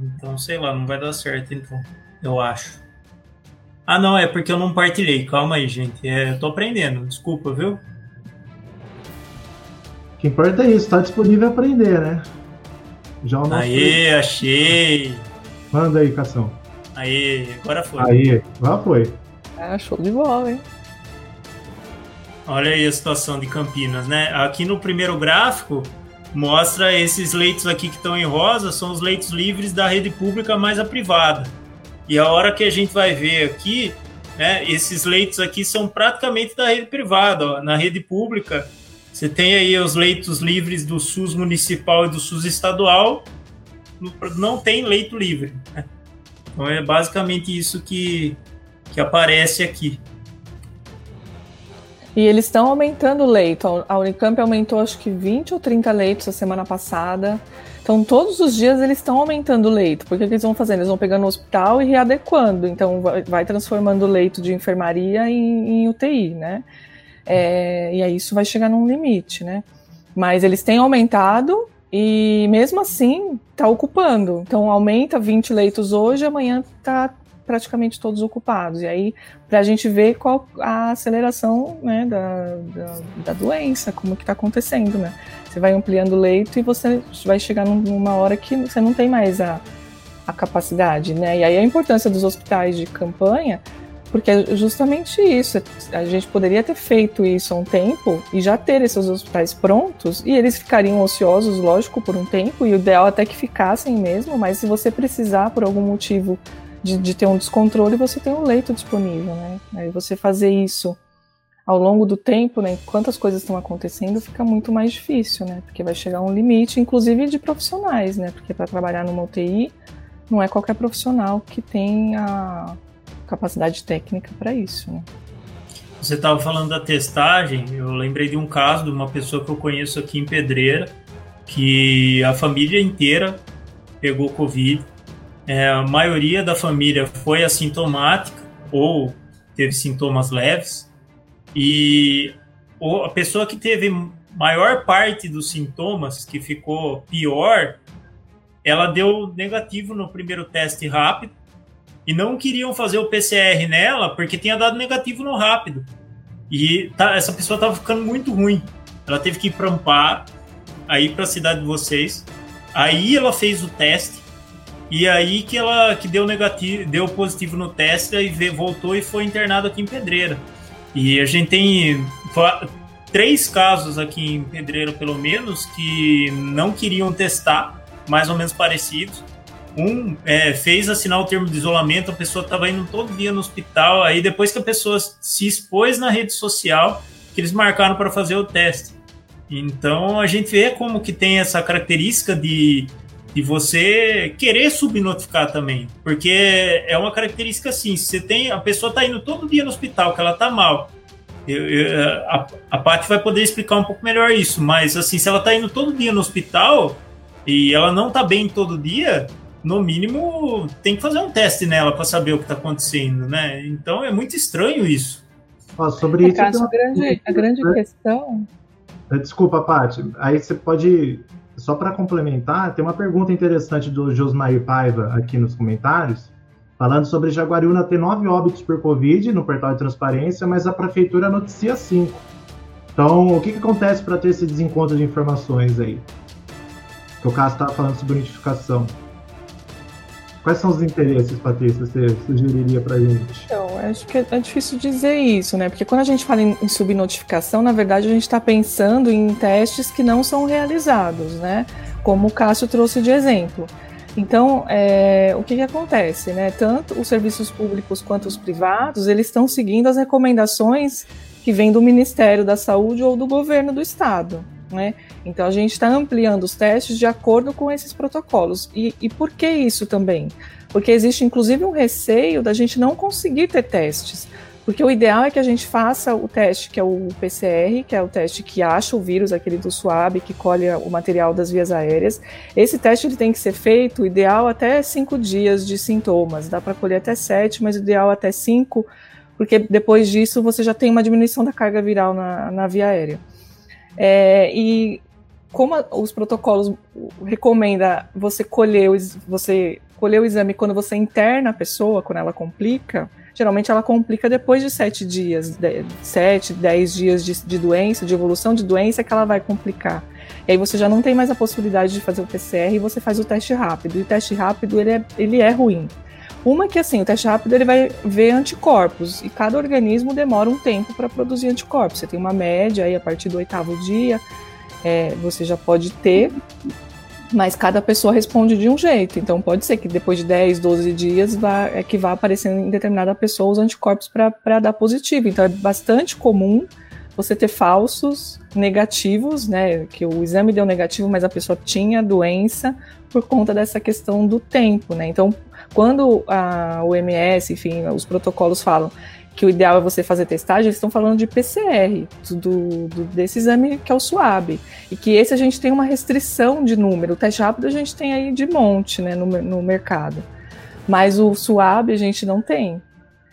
Então, sei lá, não vai dar certo, então. Eu acho. Ah, não, é porque eu não partilhei. Calma aí, gente. É, eu tô aprendendo. Desculpa, viu? que importa é isso, tá disponível a aprender, né? Já o nosso Aê, achei! Manda aí, Cação. Aê, agora foi. Aí, agora foi. Ah, show de bola, hein? Olha aí a situação de Campinas, né? Aqui no primeiro gráfico mostra esses leitos aqui que estão em rosa, são os leitos livres da rede pública mais a privada. E a hora que a gente vai ver aqui, né, esses leitos aqui são praticamente da rede privada. Ó. Na rede pública, você tem aí os leitos livres do SUS municipal e do SUS estadual, não tem leito livre. Né? Então é basicamente isso que, que aparece aqui. E eles estão aumentando o leito. A Unicamp aumentou acho que 20 ou 30 leitos a semana passada. Então, todos os dias eles estão aumentando o leito. Porque o que eles vão fazendo? Eles vão pegando o hospital e readequando. Então, vai, transformando o leito de enfermaria em, em UTI, né? É, e aí isso vai chegar num limite, né? Mas eles têm aumentado e mesmo assim está ocupando. Então aumenta 20 leitos hoje, amanhã está praticamente todos ocupados. E aí, para a gente ver qual a aceleração né, da, da, da doença, como que está acontecendo, né? Você vai ampliando o leito e você vai chegar numa hora que você não tem mais a, a capacidade, né? E aí a importância dos hospitais de campanha porque é justamente isso. A gente poderia ter feito isso há um tempo e já ter esses hospitais prontos, e eles ficariam ociosos, lógico, por um tempo, e o ideal é até que ficassem mesmo, mas se você precisar, por algum motivo, de, de ter um descontrole, você tem um leito disponível, né? Aí você fazer isso ao longo do tempo, né, enquanto as coisas estão acontecendo, fica muito mais difícil, né? Porque vai chegar um limite, inclusive de profissionais, né? Porque para trabalhar numa UTI não é qualquer profissional que tem a, capacidade técnica para isso. Né? Você estava falando da testagem, eu lembrei de um caso de uma pessoa que eu conheço aqui em Pedreira, que a família inteira pegou Covid. É, a maioria da família foi assintomática ou teve sintomas leves. E a pessoa que teve maior parte dos sintomas, que ficou pior, ela deu negativo no primeiro teste rápido e não queriam fazer o PCR nela porque tinha dado negativo no rápido. E tá, essa pessoa tava ficando muito ruim. Ela teve que ir para Amparo, aí para a cidade de vocês. Aí ela fez o teste e aí que ela que deu negativo, deu positivo no teste e voltou e foi internada aqui em Pedreira. E a gente tem três casos aqui em Pedreira pelo menos que não queriam testar, mais ou menos parecidos. Um é, fez assinar o termo de isolamento, a pessoa estava indo todo dia no hospital. Aí depois que a pessoa se expôs na rede social, que eles marcaram para fazer o teste. Então a gente vê como que tem essa característica de, de você querer subnotificar também, porque é uma característica assim, se você tem a pessoa está indo todo dia no hospital, que ela está mal, eu, eu, a, a Paty vai poder explicar um pouco melhor isso, mas assim, se ela está indo todo dia no hospital e ela não está bem todo dia, no mínimo tem que fazer um teste nela para saber o que está acontecendo, né? Então é muito estranho isso. Ó, sobre É, isso. Cássio, tem a grande, a grande questão. Desculpa, Paty. Aí você pode. Só para complementar, tem uma pergunta interessante do Josmair Paiva aqui nos comentários, falando sobre Jaguariúna ter nove óbitos por Covid no portal de transparência, mas a prefeitura noticia cinco. Então, o que, que acontece para ter esse desencontro de informações aí? Que o Cássio estava falando sobre unificação. Quais são os interesses, Patrícia, você sugeriria para gente? Então, acho que é, é difícil dizer isso, né? Porque quando a gente fala em, em subnotificação, na verdade a gente está pensando em testes que não são realizados, né? Como o Cássio trouxe de exemplo. Então, é, o que, que acontece, né? Tanto os serviços públicos quanto os privados, eles estão seguindo as recomendações que vêm do Ministério da Saúde ou do governo do Estado, né? Então, a gente está ampliando os testes de acordo com esses protocolos. E, e por que isso também? Porque existe, inclusive, um receio da gente não conseguir ter testes. Porque o ideal é que a gente faça o teste, que é o PCR, que é o teste que acha o vírus, aquele do SWAB, que colhe o material das vias aéreas. Esse teste ele tem que ser feito, o ideal até cinco dias de sintomas. Dá para colher até sete, mas o ideal até cinco, porque depois disso você já tem uma diminuição da carga viral na, na via aérea. É, e como a, os protocolos recomenda você colher, o, você colher o exame quando você interna a pessoa, quando ela complica, geralmente ela complica depois de sete dias, de, sete, dez dias de, de, doença, de evolução de doença, que ela vai complicar. E aí você já não tem mais a possibilidade de fazer o PCR e você faz o teste rápido. E o teste rápido ele é, ele é ruim. Uma que assim, o teste rápido ele vai ver anticorpos e cada organismo demora um tempo para produzir anticorpos. Você tem uma média aí a partir do oitavo dia, é, você já pode ter, mas cada pessoa responde de um jeito. Então pode ser que depois de 10, 12 dias vá, é que vá aparecendo em determinada pessoa os anticorpos para dar positivo. Então é bastante comum você ter falsos negativos, né? Que o exame deu negativo, mas a pessoa tinha doença por conta dessa questão do tempo, né? Então, quando a OMS, enfim, os protocolos falam que o ideal é você fazer testagem, eles estão falando de PCR, do, do, desse exame que é o SWAB. E que esse a gente tem uma restrição de número. O teste rápido a gente tem aí de monte né, no, no mercado. Mas o SWAB a gente não tem.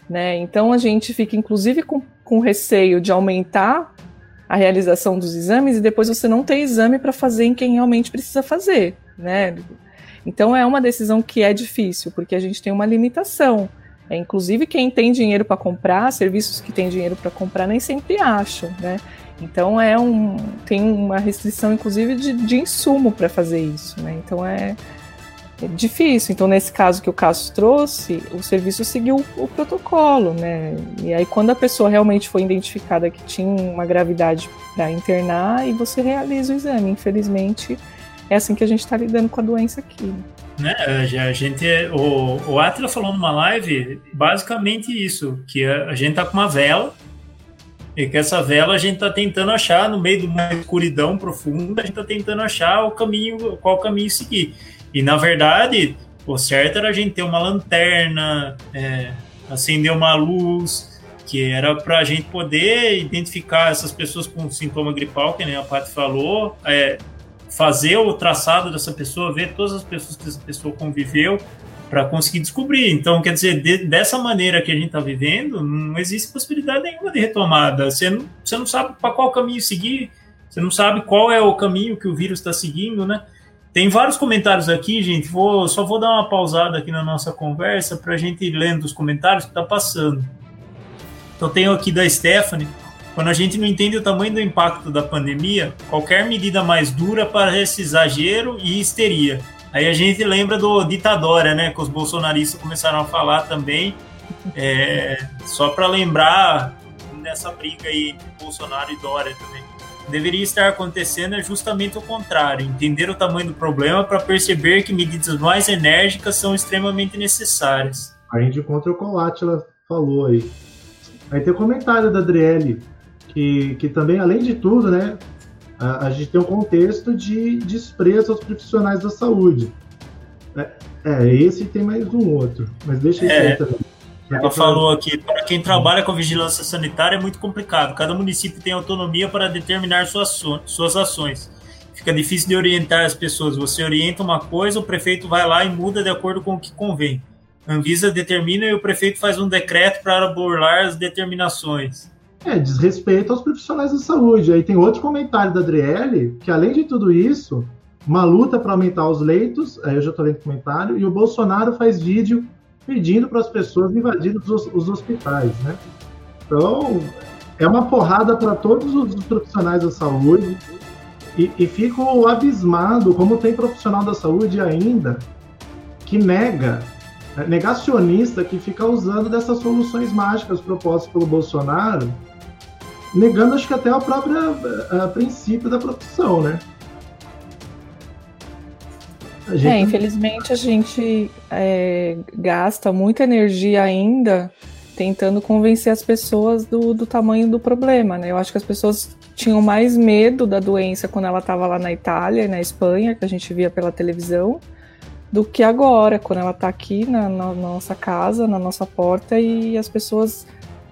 Né? Então a gente fica, inclusive, com, com receio de aumentar a realização dos exames e depois você não ter exame para fazer em quem realmente precisa fazer. Né? Então é uma decisão que é difícil, porque a gente tem uma limitação. É, inclusive, quem tem dinheiro para comprar, serviços que tem dinheiro para comprar, nem sempre acham, né? Então, é um, tem uma restrição, inclusive, de, de insumo para fazer isso, né? Então, é, é, difícil. Então, nesse caso que o Cássio trouxe, o serviço seguiu o, o protocolo, né? E aí, quando a pessoa realmente foi identificada que tinha uma gravidade para internar, e você realiza o exame. Infelizmente, é assim que a gente está lidando com a doença aqui. Né, a gente, o, o Atila falou numa live basicamente isso, que a, a gente tá com uma vela e que essa vela a gente tá tentando achar no meio de uma escuridão profunda, a gente tá tentando achar o caminho, qual caminho seguir. E na verdade, o certo era a gente ter uma lanterna, é, acender uma luz, que era para a gente poder identificar essas pessoas com sintoma gripal, que nem a Paty falou, é, fazer o traçado dessa pessoa, ver todas as pessoas que essa pessoa conviveu para conseguir descobrir. Então, quer dizer, de, dessa maneira que a gente está vivendo, não existe possibilidade nenhuma de retomada. Você não, você não sabe para qual caminho seguir, você não sabe qual é o caminho que o vírus está seguindo, né? Tem vários comentários aqui, gente. Vou, só vou dar uma pausada aqui na nossa conversa para a gente ir lendo os comentários que está passando. Então, tenho aqui da Stephanie. Quando a gente não entende o tamanho do impacto da pandemia, qualquer medida mais dura parece exagero e histeria. Aí a gente lembra do ditadora, né? Que os bolsonaristas começaram a falar também. É, só para lembrar nessa briga aí entre Bolsonaro e Dória também. Deveria estar acontecendo é justamente o contrário, entender o tamanho do problema para perceber que medidas mais enérgicas são extremamente necessárias. A gente encontra o Atila falou aí. Aí tem o comentário da Adriele, que, que também, além de tudo, né, a, a gente tem um contexto de desprezo aos profissionais da saúde. É, é esse tem mais um outro, mas deixa esse É. aí também. Ela falou aqui, para quem trabalha com vigilância sanitária é muito complicado. Cada município tem autonomia para determinar suas, suas ações. Fica difícil de orientar as pessoas. Você orienta uma coisa, o prefeito vai lá e muda de acordo com o que convém. A Anvisa determina e o prefeito faz um decreto para burlar as determinações. É, desrespeito aos profissionais da saúde. Aí tem outro comentário da Adriele, que além de tudo isso, uma luta para aumentar os leitos, aí eu já estou lendo o comentário, e o Bolsonaro faz vídeo pedindo para as pessoas invadirem os, os hospitais, né? Então, é uma porrada para todos os profissionais da saúde, e, e fico abismado como tem profissional da saúde ainda que nega, negacionista que fica usando dessas soluções mágicas propostas pelo Bolsonaro, negando acho que até o próprio eh, princípio da profissão, né? A É, gente- infelizmente a gente é, gasta muita energia ainda tentando convencer as pessoas do, do tamanho do problema, né? Eu acho que as pessoas tinham mais medo da doença quando ela estava lá na Itália e na Espanha, que a gente via pela televisão, do que agora, quando ela está aqui na, na nossa casa, na nossa porta e as pessoas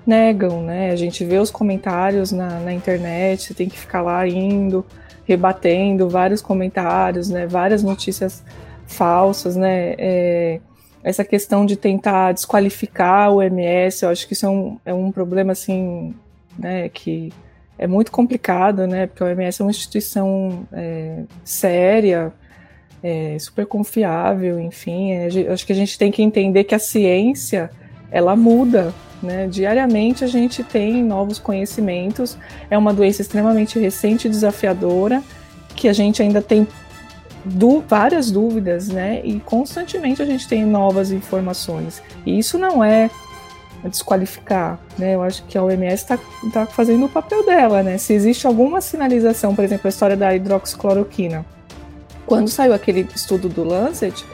negam, né? A gente vê os comentários na, na internet, você tem que ficar lá indo, rebatendo vários comentários, né? Várias notícias falsas, né? É, essa questão de tentar desqualificar o MS, eu acho que isso é um, é um problema assim, né? Que é muito complicado, né? Porque o MS é uma instituição é, séria, é, super confiável, enfim. é, acho que a gente tem que entender que a ciência ela muda, né? Diariamente a gente tem novos conhecimentos. É uma doença extremamente recente e desafiadora que a gente ainda tem du várias dúvidas, né? E constantemente a gente tem novas informações. E isso não é desqualificar, né? Eu acho que a OMS está tá fazendo o papel dela, né? Se existe alguma sinalização, por exemplo, a história da hidroxicloroquina, quando saiu aquele estudo do Lancet,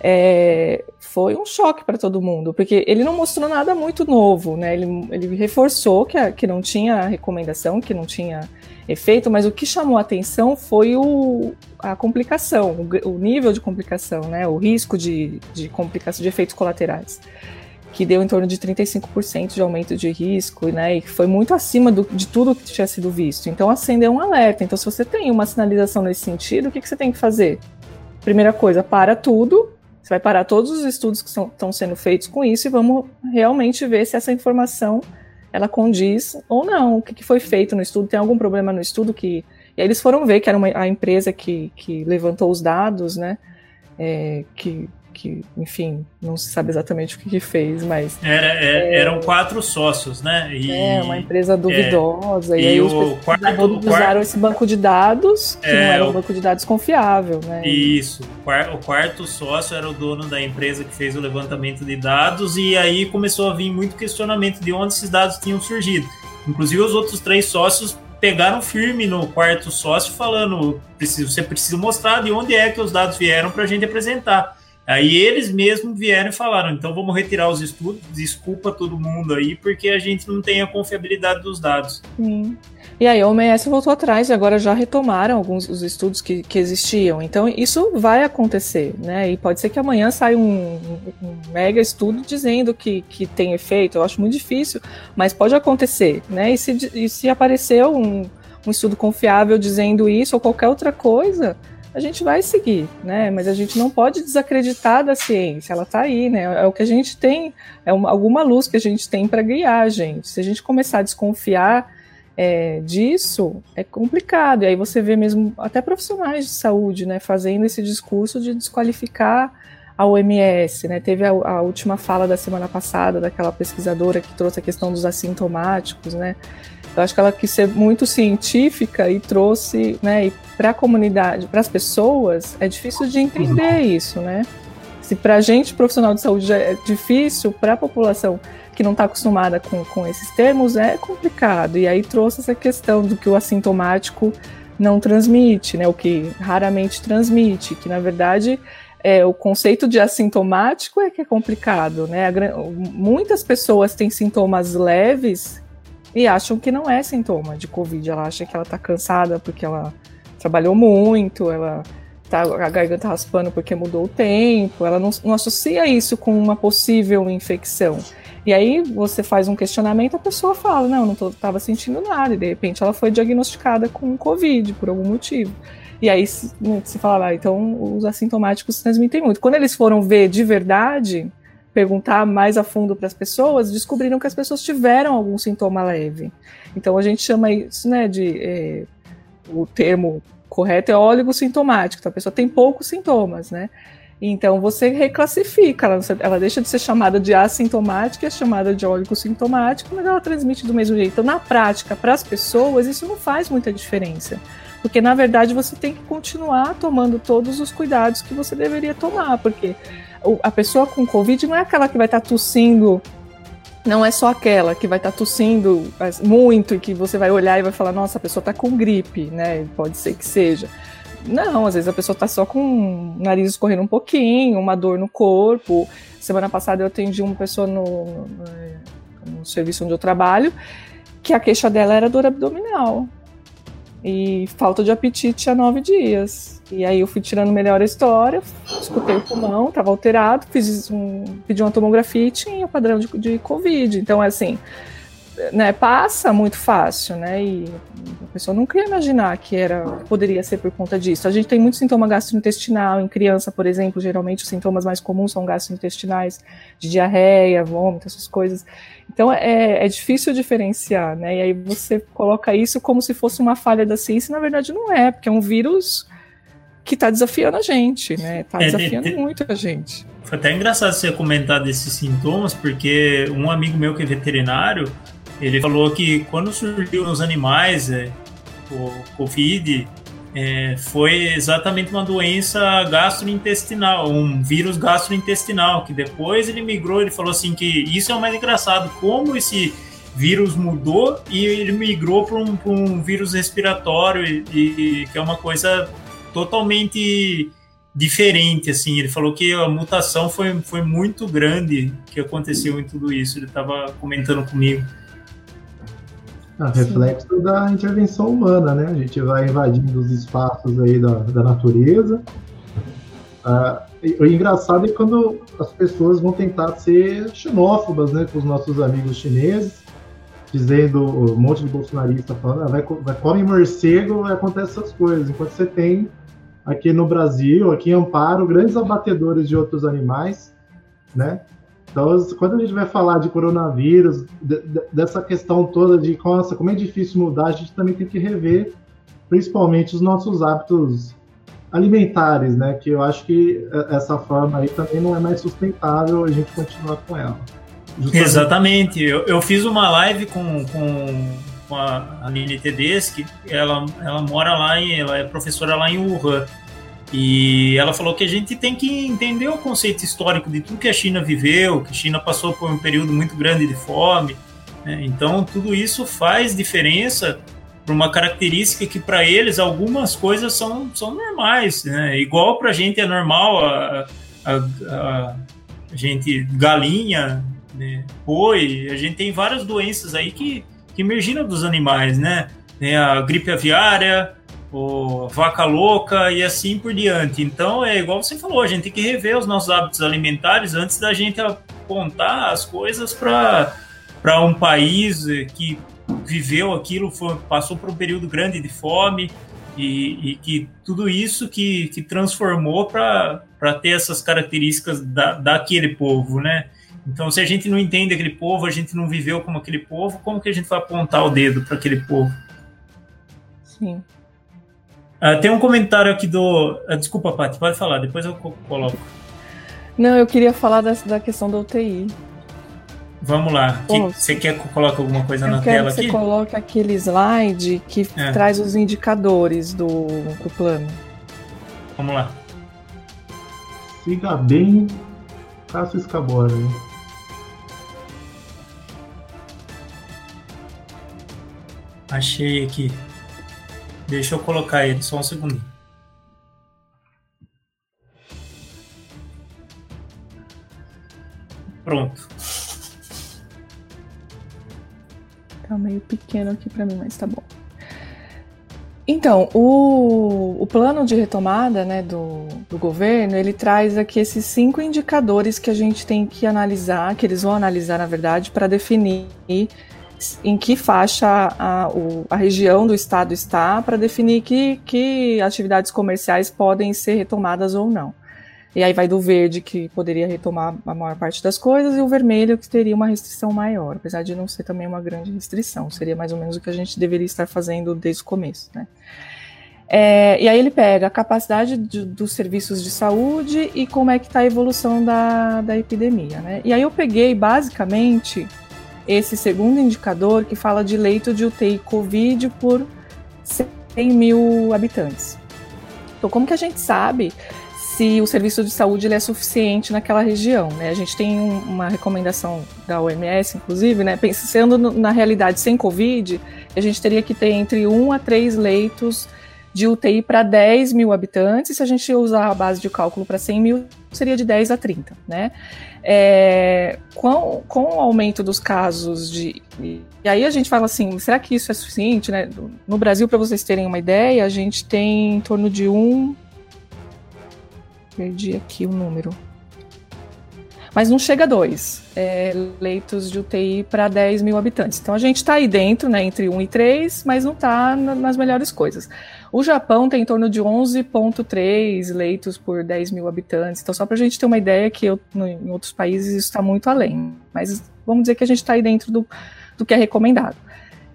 é, foi um choque para todo mundo, porque ele não mostrou nada muito novo, né? Ele, ele reforçou que, a, que não tinha recomendação, que não tinha efeito, mas o que chamou a atenção foi o, a complicação, o, o nível de complicação, né? O risco de, de complicação, de efeitos colaterais que deu em torno de 35% de aumento de risco, né, e foi muito acima do, de tudo que tinha sido visto. Então, acendeu um alerta. Então, se você tem uma sinalização nesse sentido, o que, que você tem que fazer? Primeira coisa, para tudo, você vai parar todos os estudos que estão sendo feitos com isso e vamos realmente ver se essa informação ela condiz ou não. O que, que foi feito no estudo? Tem algum problema no estudo que... E aí eles foram ver que era uma, a empresa que, que levantou os dados, né, é, que que, enfim, não se sabe exatamente o que, que fez, mas. Era, é, eram quatro sócios, né? E, é, uma empresa duvidosa. É, e, aí e os o quarto, usaram quarto, esse banco de dados, que não era um banco de dados confiável, né? Isso. O quarto sócio era o dono da empresa que fez o levantamento de dados, e aí começou a vir muito questionamento de onde esses dados tinham surgido. Inclusive, os outros três sócios pegaram firme no quarto sócio, falando: você precisa mostrar de onde é que os dados vieram para a gente apresentar. Aí eles mesmos vieram e falaram: então vamos retirar os estudos, desculpa todo mundo aí, porque a gente não tem a confiabilidade dos dados. Sim. E aí a OMS voltou atrás e agora já retomaram alguns os estudos que, que existiam. Então isso vai acontecer, né? E pode ser que amanhã saia um, um mega estudo dizendo que, que tem efeito. Eu acho muito difícil, mas pode acontecer, né? E se, e se aparecer um, um estudo confiável dizendo isso ou qualquer outra coisa, a gente vai seguir, né? Mas a gente não pode desacreditar da ciência, ela está aí, né? É o que a gente tem, é uma, alguma luz que a gente tem para guiar a gente. Se a gente começar a desconfiar é, disso, é complicado. E aí você vê mesmo até profissionais de saúde, né, fazendo esse discurso de desqualificar a OMS, né? Teve a, a última fala da semana passada daquela pesquisadora que trouxe a questão dos assintomáticos, né? Eu acho que ela quis ser muito científica e trouxe, né, e para a comunidade, para as pessoas, é difícil de entender isso, né? Se para a gente, profissional de saúde, é difícil, para a população que não está acostumada com, com esses termos, é complicado. E aí trouxe essa questão do que o assintomático não transmite, né? O que raramente transmite, que na verdade é, o conceito de assintomático é que é complicado, né? A, muitas pessoas têm sintomas leves e acham que não é sintoma de Covid. Ela acha que ela está cansada porque ela trabalhou muito, ela tá a garganta raspando porque mudou o tempo, ela não, não associa isso com uma possível infecção. E aí você faz um questionamento, a pessoa fala, não, não estava sentindo nada, e de repente ela foi diagnosticada com Covid por algum motivo. E aí se, né, fala, ah, então os assintomáticos transmitem muito. Quando eles foram ver de verdade, perguntar mais a fundo para as pessoas, descobriram que as pessoas tiveram algum sintoma leve. Então a gente chama isso, né, de é, o termo correto é óligo sintomático. Então a pessoa tem poucos sintomas, né? Então você reclassifica, ela, ela deixa de ser chamada de assintomática, é chamada de ólico sintomático, mas ela transmite do mesmo jeito. Então, na prática, para as pessoas, isso não faz muita diferença. Porque, na verdade, você tem que continuar tomando todos os cuidados que você deveria tomar, porque a pessoa com Covid não é aquela que vai estar tá tossindo, não é só aquela que vai estar tá tossindo muito e que você vai olhar e vai falar, nossa, a pessoa está com gripe, né? Pode ser que seja. Não, às vezes a pessoa está só com o nariz escorrendo um pouquinho, uma dor no corpo. Semana passada eu atendi uma pessoa no, no, no serviço onde eu trabalho, que a queixa dela era dor abdominal e falta de apetite há nove dias. E aí eu fui tirando melhor a história, escutei o pulmão, estava alterado, fiz um, pedi uma tomografia e tinha o padrão de, de Covid. Então, é assim, né, passa muito fácil, né? E a pessoa não queria imaginar que era poderia ser por conta disso. A gente tem muito sintoma gastrointestinal em criança, por exemplo, geralmente os sintomas mais comuns são gastrointestinais, de diarreia, vômito, essas coisas. Então é, é difícil diferenciar, né? E aí você coloca isso como se fosse uma falha da ciência, e na verdade não é, porque é um vírus que está desafiando a gente, né? Está é, desafiando é, muito a gente. Foi até engraçado você comentar desses sintomas, porque um amigo meu que é veterinário, ele falou que quando surgiu nos animais é, o Covid, é, foi exatamente uma doença gastrointestinal, um vírus gastrointestinal, que depois ele migrou, ele falou assim que isso é o mais engraçado, como esse vírus mudou e ele migrou para um, um, vírus respiratório, e, e, que é uma coisa totalmente diferente, assim, ele falou que a mutação foi, foi muito grande que aconteceu em tudo isso, ele estava comentando comigo. É reflexo da intervenção humana, né? A gente vai invadindo os espaços aí da, da natureza. Ah, o engraçado é quando as pessoas vão tentar ser xenófobas, né, com os nossos amigos chineses, dizendo um monte de bolsonarista falando, ah, vai, vai come morcego, vai acontecer essas coisas. Enquanto você tem aqui no Brasil, aqui em Amparo, grandes abatedores de outros animais, né? Então, quando a gente vai falar de coronavírus, de, de, dessa questão toda de nossa, como é difícil mudar, a gente também tem que rever, principalmente, os nossos hábitos alimentares, né? Que eu acho que essa forma aí também não é mais sustentável a gente continuar com ela. Justamente. Exatamente. Eu, eu fiz uma live com, com, com a Aline Tedeschi, ela, ela mora lá, em, ela é professora lá em Wuhan. E ela falou que a gente tem que entender o conceito histórico de tudo que a China viveu, que a China passou por um período muito grande de fome. Né? Então, tudo isso faz diferença por uma característica que para eles algumas coisas são, são normais. Né? Igual para a gente é normal a, a, a, a gente galinha, né? boi, a gente tem várias doenças aí que, que emergiram dos animais, né? A gripe aviária, o vaca louca e assim por diante. Então é igual você falou, a gente tem que rever os nossos hábitos alimentares antes da gente apontar as coisas para um país que viveu aquilo, foi, passou por um período grande de fome e, e que tudo isso que, que transformou para ter essas características da, daquele povo, né? Então, se a gente não entende aquele povo, a gente não viveu como aquele povo, como que a gente vai apontar o dedo para aquele povo? Sim. Uh, tem um comentário aqui do. Uh, desculpa, Paty, pode falar, depois eu coloco. Não, eu queria falar da, da questão da UTI. Vamos lá. Que, você quer que eu coloque alguma coisa na tela aqui? Que você coloque aquele slide que é. traz os indicadores do, do plano. Vamos lá. Siga bem Cássio Escabora. Achei aqui. Deixa eu colocar ele, só um segundinho. Pronto. Tá meio pequeno aqui para mim, mas tá bom. Então, o, o plano de retomada né, do, do governo, ele traz aqui esses cinco indicadores que a gente tem que analisar, que eles vão analisar, na verdade, para definir em que faixa a, o, a região do estado está, para definir que, que atividades comerciais podem ser retomadas ou não. E aí vai do verde, que poderia retomar a maior parte das coisas, e o vermelho, que teria uma restrição maior, apesar de não ser também uma grande restrição. Seria mais ou menos o que a gente deveria estar fazendo desde o começo, né? É, e aí ele pega a capacidade de, dos serviços de saúde e como é que está a evolução da, da epidemia, né? E aí eu peguei, basicamente, esse segundo indicador que fala de leito de UTI COVID por 100 mil habitantes. Então, como que a gente sabe se o serviço de saúde ele é suficiente naquela região. Né? A gente tem um, uma recomendação da OMS, inclusive, né? pensando na realidade sem Covid, a gente teria que ter entre 1 a 3 leitos de UTI para 10 mil habitantes. Se a gente usar a base de cálculo para 100 mil, seria de 10 a 30. Né? É, com, com o aumento dos casos de. E aí a gente fala assim: será que isso é suficiente? Né? No Brasil, para vocês terem uma ideia, a gente tem em torno de 1 perdi aqui o número. Mas não chega a dois é, leitos de UTI para 10 mil habitantes. Então a gente está aí dentro, né, entre 1 e 3, mas não está nas melhores coisas. O Japão tem em torno de 11,3 leitos por 10 mil habitantes. Então, só para a gente ter uma ideia que eu, no, em outros países isso está muito além. Mas vamos dizer que a gente está aí dentro do, do que é recomendado.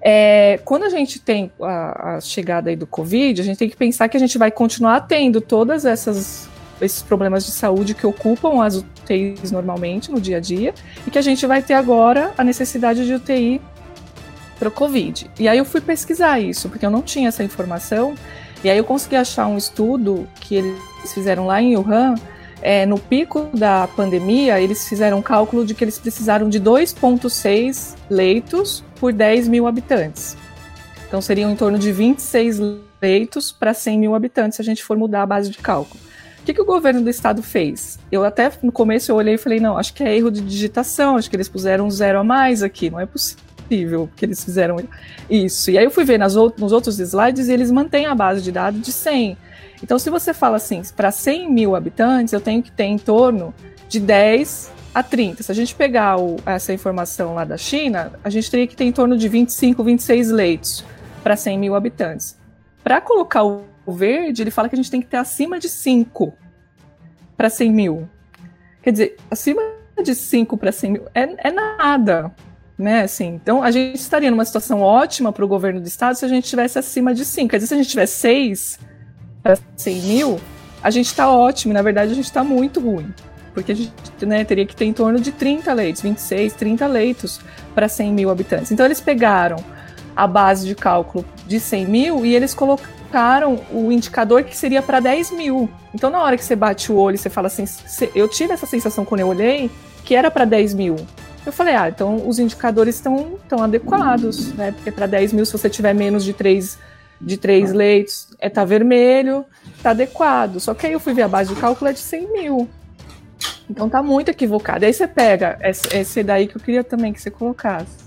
É, quando a gente tem a, a, chegada aí do Covid, a gente tem que pensar que a gente vai continuar tendo todas essas esses problemas de saúde que ocupam as UTIs normalmente no dia a dia e que a gente vai ter agora a necessidade de UTI para o Covid. E aí eu fui pesquisar isso, porque eu não tinha essa informação, e aí eu consegui achar um estudo que eles fizeram lá em Wuhan, é, no pico da pandemia, eles fizeram um cálculo de que eles precisaram de 2,6 leitos por 10 mil habitantes. Então seriam em torno de 26 leitos para 100 mil habitantes se a gente for mudar a base de cálculo. O que, que o governo do estado fez? Eu até no começo eu olhei e falei, não, acho que é erro de digitação, acho que eles puseram um zero a mais aqui, não é possível que eles fizeram isso. E aí eu fui ver nas, nos outros slides e eles mantêm a base de dados de 100. Então, se você fala assim, para 100 mil habitantes, eu tenho que ter em torno de 10 a 30. Se a gente pegar o, essa informação lá da China, a gente teria que ter em torno de 25, 26 leitos para 100 mil habitantes. Para colocar o o verde, ele fala que a gente tem que ter acima de 5 para 100 mil. Quer dizer, acima de 5 para 100 mil é, é nada. Né, assim, então a gente estaria numa situação ótima para o governo do estado se a gente tivesse acima de 5. Quer dizer, se a gente tiver 6 para 100 mil, a gente está ótimo. Na verdade, a gente está muito ruim. Porque a gente né, teria que ter em torno de 30 leitos, 26, 30 leitos para 100 mil habitantes. Então, eles pegaram a base de cálculo de 100 mil e eles colocaram colocaram o indicador que seria para 10 mil. Então, na hora que você bate o olho você fala assim, eu tive essa sensação quando eu olhei, que era para 10 mil. Eu falei, ah, então os indicadores estão tão adequados, né? Porque para 10 mil, se você tiver menos de 3, de 3 leitos, é tá vermelho, tá adequado. Só que aí eu fui ver a base de cálculo é de 100 mil. Então tá muito equivocado. Aí você pega esse daí que eu queria também que você colocasse.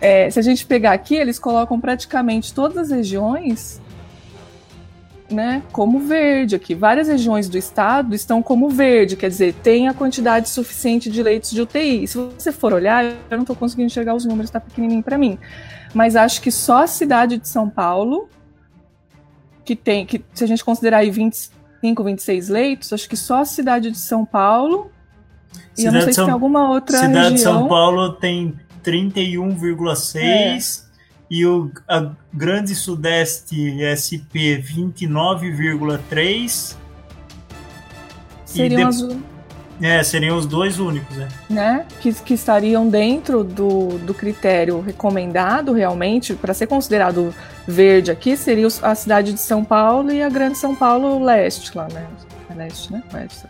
É, se a gente pegar aqui, eles colocam praticamente todas as regiões né, como verde aqui. Várias regiões do estado estão como verde, quer dizer, tem a quantidade suficiente de leitos de UTI. Se você for olhar, eu não estou conseguindo enxergar os números, está pequenininho para mim. Mas acho que só a cidade de São Paulo, que tem, que se a gente considerar aí 25, 26 leitos, acho que só a cidade de São Paulo. Cidade e eu não sei São, se tem alguma outra cidade região. de São Paulo tem 31,6. É e o a Grande Sudeste SP 29,3. Seriam, de... as... é, seriam os dois únicos, né? né? Que, que estariam dentro do, do critério recomendado realmente para ser considerado verde aqui seria a cidade de São Paulo e a Grande São Paulo Leste lá, né? É leste, né? Leste.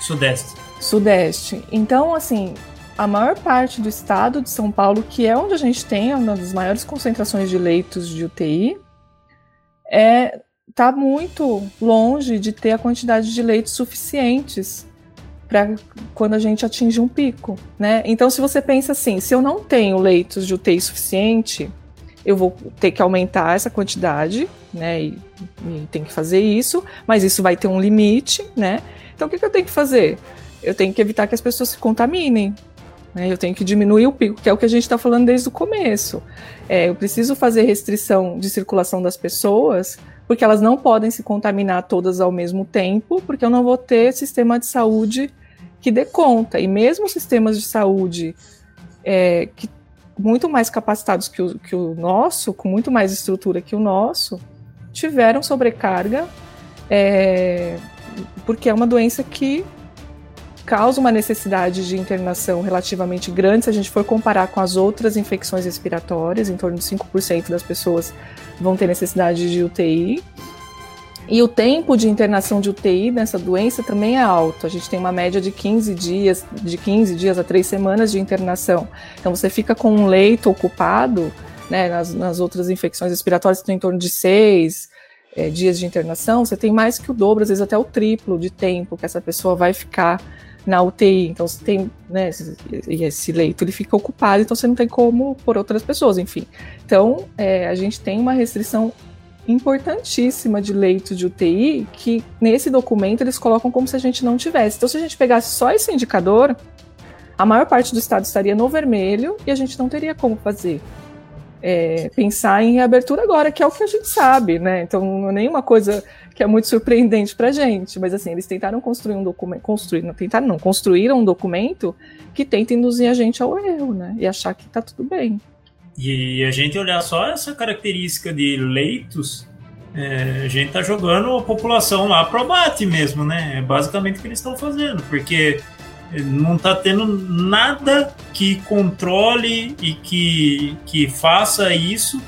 Sudeste. Sudeste. Então, assim, a maior parte do estado de São Paulo, que é onde a gente tem uma das maiores concentrações de leitos de UTI, é está muito longe de ter a quantidade de leitos suficientes para quando a gente atinge um pico, né? Então, se você pensa assim, se eu não tenho leitos de UTI suficiente, eu vou ter que aumentar essa quantidade, né? E, e tem que fazer isso, mas isso vai ter um limite, né? Então, o que, que eu tenho que fazer? Eu tenho que evitar que as pessoas se contaminem? Eu tenho que diminuir o pico, que é o que a gente está falando desde o começo. É, eu preciso fazer restrição de circulação das pessoas, porque elas não podem se contaminar todas ao mesmo tempo, porque eu não vou ter sistema de saúde que dê conta. E mesmo sistemas de saúde é, que muito mais capacitados que o, que o nosso, com muito mais estrutura que o nosso, tiveram sobrecarga, é, porque é uma doença que causa uma necessidade de internação relativamente grande se a gente for comparar com as outras infecções respiratórias, em torno de 5% das pessoas vão ter necessidade de UTI. E o tempo de internação de UTI nessa doença também é alto. A gente tem uma média de 15 dias, de 15 dias a 3 semanas de internação. Então você fica com um leito ocupado, né, nas, nas outras infecções respiratórias tem em torno de 6 é, dias de internação, você tem mais que o dobro, às vezes até o triplo de tempo que essa pessoa vai ficar na UTI. Então você tem, né, esse, esse leito ele fica ocupado, então você não tem como por outras pessoas, enfim. Então é, a gente tem uma restrição importantíssima de leito de UTI que nesse documento eles colocam como se a gente não tivesse. Então se a gente pegasse só esse indicador, a maior parte do estado estaria no vermelho e a gente não teria como fazer. É, pensar em reabertura agora, que é o que a gente sabe, né? Então nenhuma coisa que é muito surpreendente pra gente. Mas assim, eles tentaram construir um documento. Construir, não tentaram, não, construíram um documento que tenta induzir a gente ao erro, né? E achar que tá tudo bem. E a gente olhar só essa característica de leitos, é, a gente tá jogando a população lá pro abate mesmo, né? É basicamente o que eles estão fazendo, porque não tá tendo nada que controle e que, que faça isso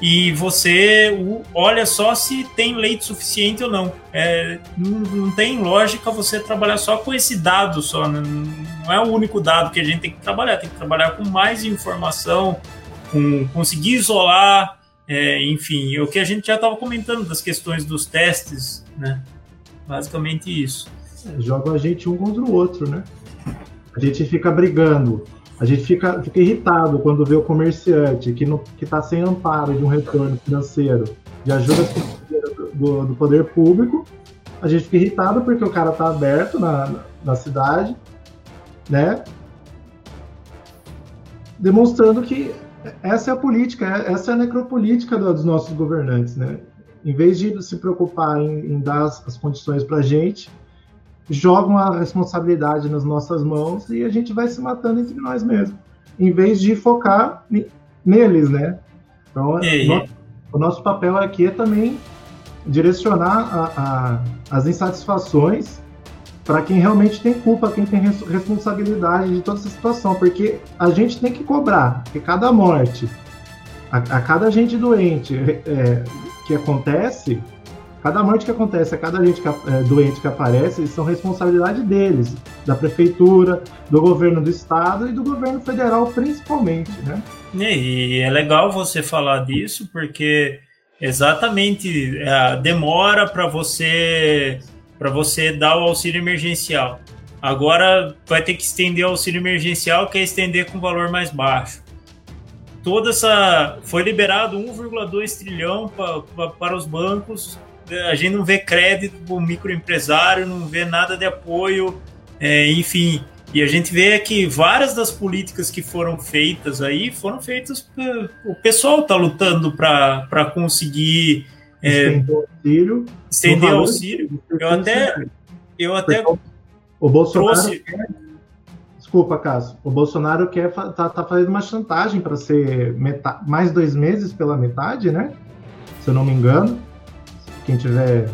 e você olha só se tem leite suficiente ou não. É, não, não, tem lógica você trabalhar só com esse dado só. Né? Não é o único dado que a gente tem que trabalhar. Tem que trabalhar com mais informação, com conseguir isolar, é, enfim, é o que a gente já estava comentando das questões dos testes, né? Basicamente isso. É, joga a gente um contra o outro, né? A gente fica brigando a gente fica, fica irritado quando vê o comerciante que está sem amparo de um retorno financeiro, de ajuda do, do, poder público. A gente fica irritado porque o cara está aberto na, na cidade, né? Demonstrando que essa é a política, essa é a necropolítica dos nossos governantes, né? Em vez de se preocupar em, em dar as, as condições para a gente, jogam a responsabilidade nas nossas mãos e a gente vai se matando entre nós mesmos, em vez de focar neles, né? Então, nosso, o nosso papel aqui é também direcionar a, a, as insatisfações para quem realmente tem culpa, quem tem responsabilidade de toda essa situação, porque a gente tem que cobrar, porque cada morte, a, a cada gente doente é, que acontece, Cada morte que acontece, a cada gente que, é, doente que aparece, são responsabilidade deles, da prefeitura, do governo do estado e do governo federal principalmente, né? E é legal você falar disso porque exatamente é, demora para você para você dar o auxílio emergencial. Agora vai ter que estender o auxílio emergencial, que é estender com valor mais baixo. Toda essa foi liberado 1,2 trilhão pra, pra, para os bancos a gente não vê crédito para o microempresário, não vê nada de apoio, é, enfim. E a gente vê que várias das políticas que foram feitas aí foram feitas. O pessoal está lutando para conseguir. É, auxílio. Estender auxílio. Eu até. Eu até. O Bolsonaro. Trouxe... Quer, desculpa, Cássio. O Bolsonaro quer tá, tá fazendo uma chantagem para ser metade, mais dois meses pela metade, né? Se eu não me engano quem tiver,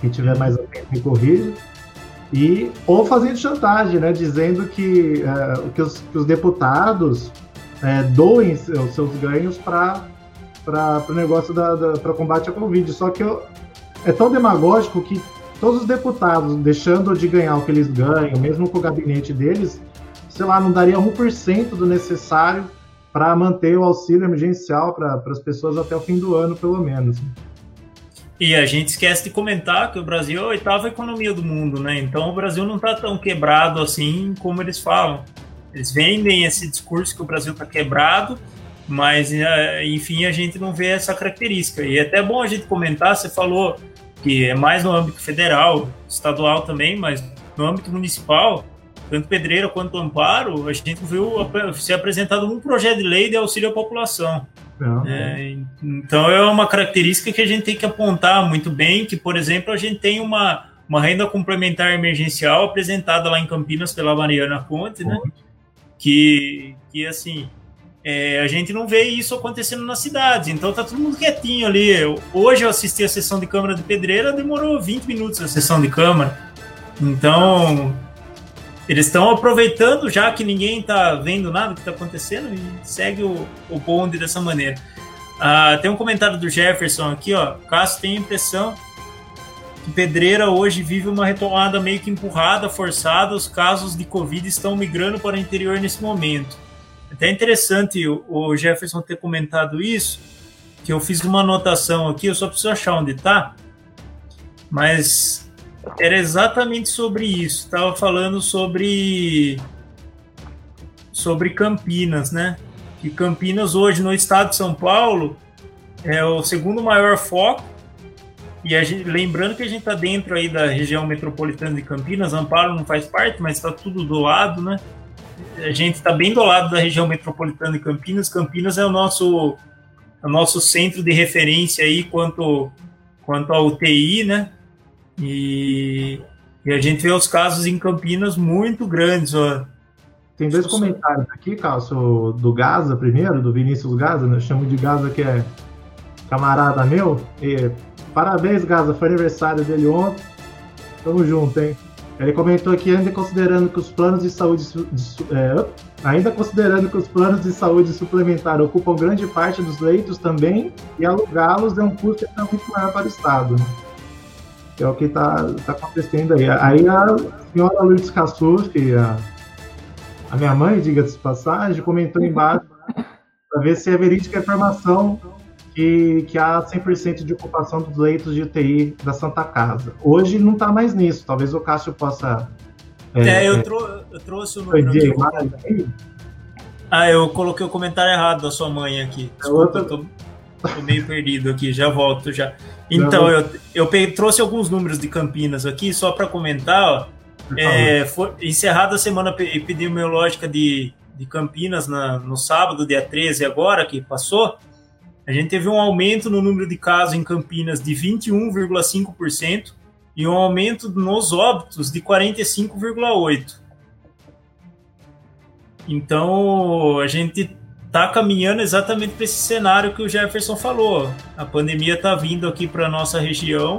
quem tiver mais atento me corrija. E, ou fazendo chantagem, né, dizendo que, é, que, os, que os deputados é, doem os seus ganhos para o negócio da, da para combate à Covid. Só que eu, é tão demagógico que todos os deputados, deixando de ganhar o que eles ganham, mesmo com o gabinete deles, sei lá, não daria 1% do necessário para manter o auxílio emergencial para as pessoas até o fim do ano, pelo menos. E a gente esquece de comentar que o Brasil é a oitava economia do mundo, né? Então o Brasil não está tão quebrado assim como eles falam. Eles vendem esse discurso que o Brasil está quebrado, mas é, enfim a gente não vê essa característica. E é até bom a gente comentar. Você falou que é mais no âmbito federal, estadual também, mas no âmbito municipal, tanto Pedreira quanto Amparo, a gente viu ser apresentado um projeto de lei de auxílio à população. É, então é uma característica que a gente tem que apontar muito bem, que, por exemplo, a gente tem uma, uma renda complementar emergencial apresentada lá em Campinas pela Mariana Conte, né? Que, que assim, é, a gente não vê isso acontecendo na cidade, então tá todo mundo quietinho ali. Hoje eu assisti a sessão de Câmara de Pedreira, demorou 20 minutos a sessão de Câmara. Então, eles estão aproveitando, já que ninguém está vendo nada que está acontecendo, e segue o, o bonde dessa maneira. Ah, tem um comentário do Jefferson aqui, ó. Cássio tem a impressão que Pedreira hoje vive uma retomada meio que empurrada, forçada. Os casos de Covid estão migrando para o interior nesse momento. Até interessante o, o Jefferson ter comentado isso, que eu fiz uma anotação aqui, eu só preciso achar onde está. Mas era exatamente sobre isso. Estava falando sobre sobre Campinas, né? Que Campinas hoje no estado de São Paulo é o segundo maior foco. E gente, lembrando que a gente está dentro aí da região metropolitana de Campinas, Amparo não faz parte, mas está tudo do lado, né? A gente está bem do lado da região metropolitana de Campinas. Campinas é o nosso, é o nosso centro de referência aí quanto, quanto à UTI, né? E, e a gente vê os casos em Campinas muito grandes. Ó. Tem dois comentários aqui, Cássio, do Gaza primeiro, do Vinícius Gaza, né? eu chamo de Gaza que é camarada meu. E, parabéns, Gaza, foi aniversário dele ontem. Tamo junto, hein? Ele comentou aqui ainda considerando que os planos de saúde de, é, ainda considerando que os planos de saúde suplementar ocupam grande parte dos leitos também e alugá-los é um custo muito maior para o Estado. Né? Que é o que está tá acontecendo aí. Aí a senhora Lourdes Cassuf, a, a minha mãe, diga-se de passagem, comentou embaixo para ver se é verídica a informação que, que há 100% de ocupação dos leitos de UTI da Santa Casa. Hoje não está mais nisso, talvez o Cássio possa... É, é eu, trou eu, trouxe o número aqui. Ah, eu coloquei o comentário errado da sua mãe aqui. É Desculpa, eu tô, tô meio perdido aqui, já volto já. Então, eu, eu trouxe alguns números de Campinas aqui, só para comentar. É, foi encerrada a semana epidemiológica de, de Campinas na, no sábado, dia 13, agora que passou. A gente teve um aumento no número de casos em Campinas de 21,5% e um aumento nos óbitos de 45,8%. Então, a gente tá caminhando exatamente para esse cenário que o Jefferson falou. A pandemia está vindo aqui para nossa região,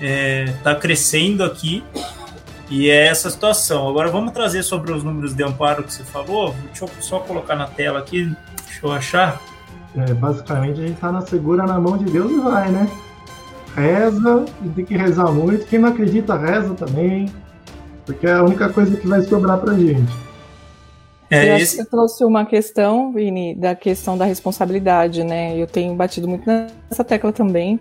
está é, crescendo aqui e é essa situação. Agora vamos trazer sobre os números de amparo que você falou. Deixa eu só colocar na tela aqui, deixa eu achar. É, basicamente a gente está na segura na mão de Deus e vai, né? Reza, tem que rezar muito. Quem não acredita, reza também. Porque é a única coisa que vai sobrar pra gente. É, esse... Você trouxe uma questão, Vini, da questão da responsabilidade, né? Eu tenho batido muito nessa tecla também,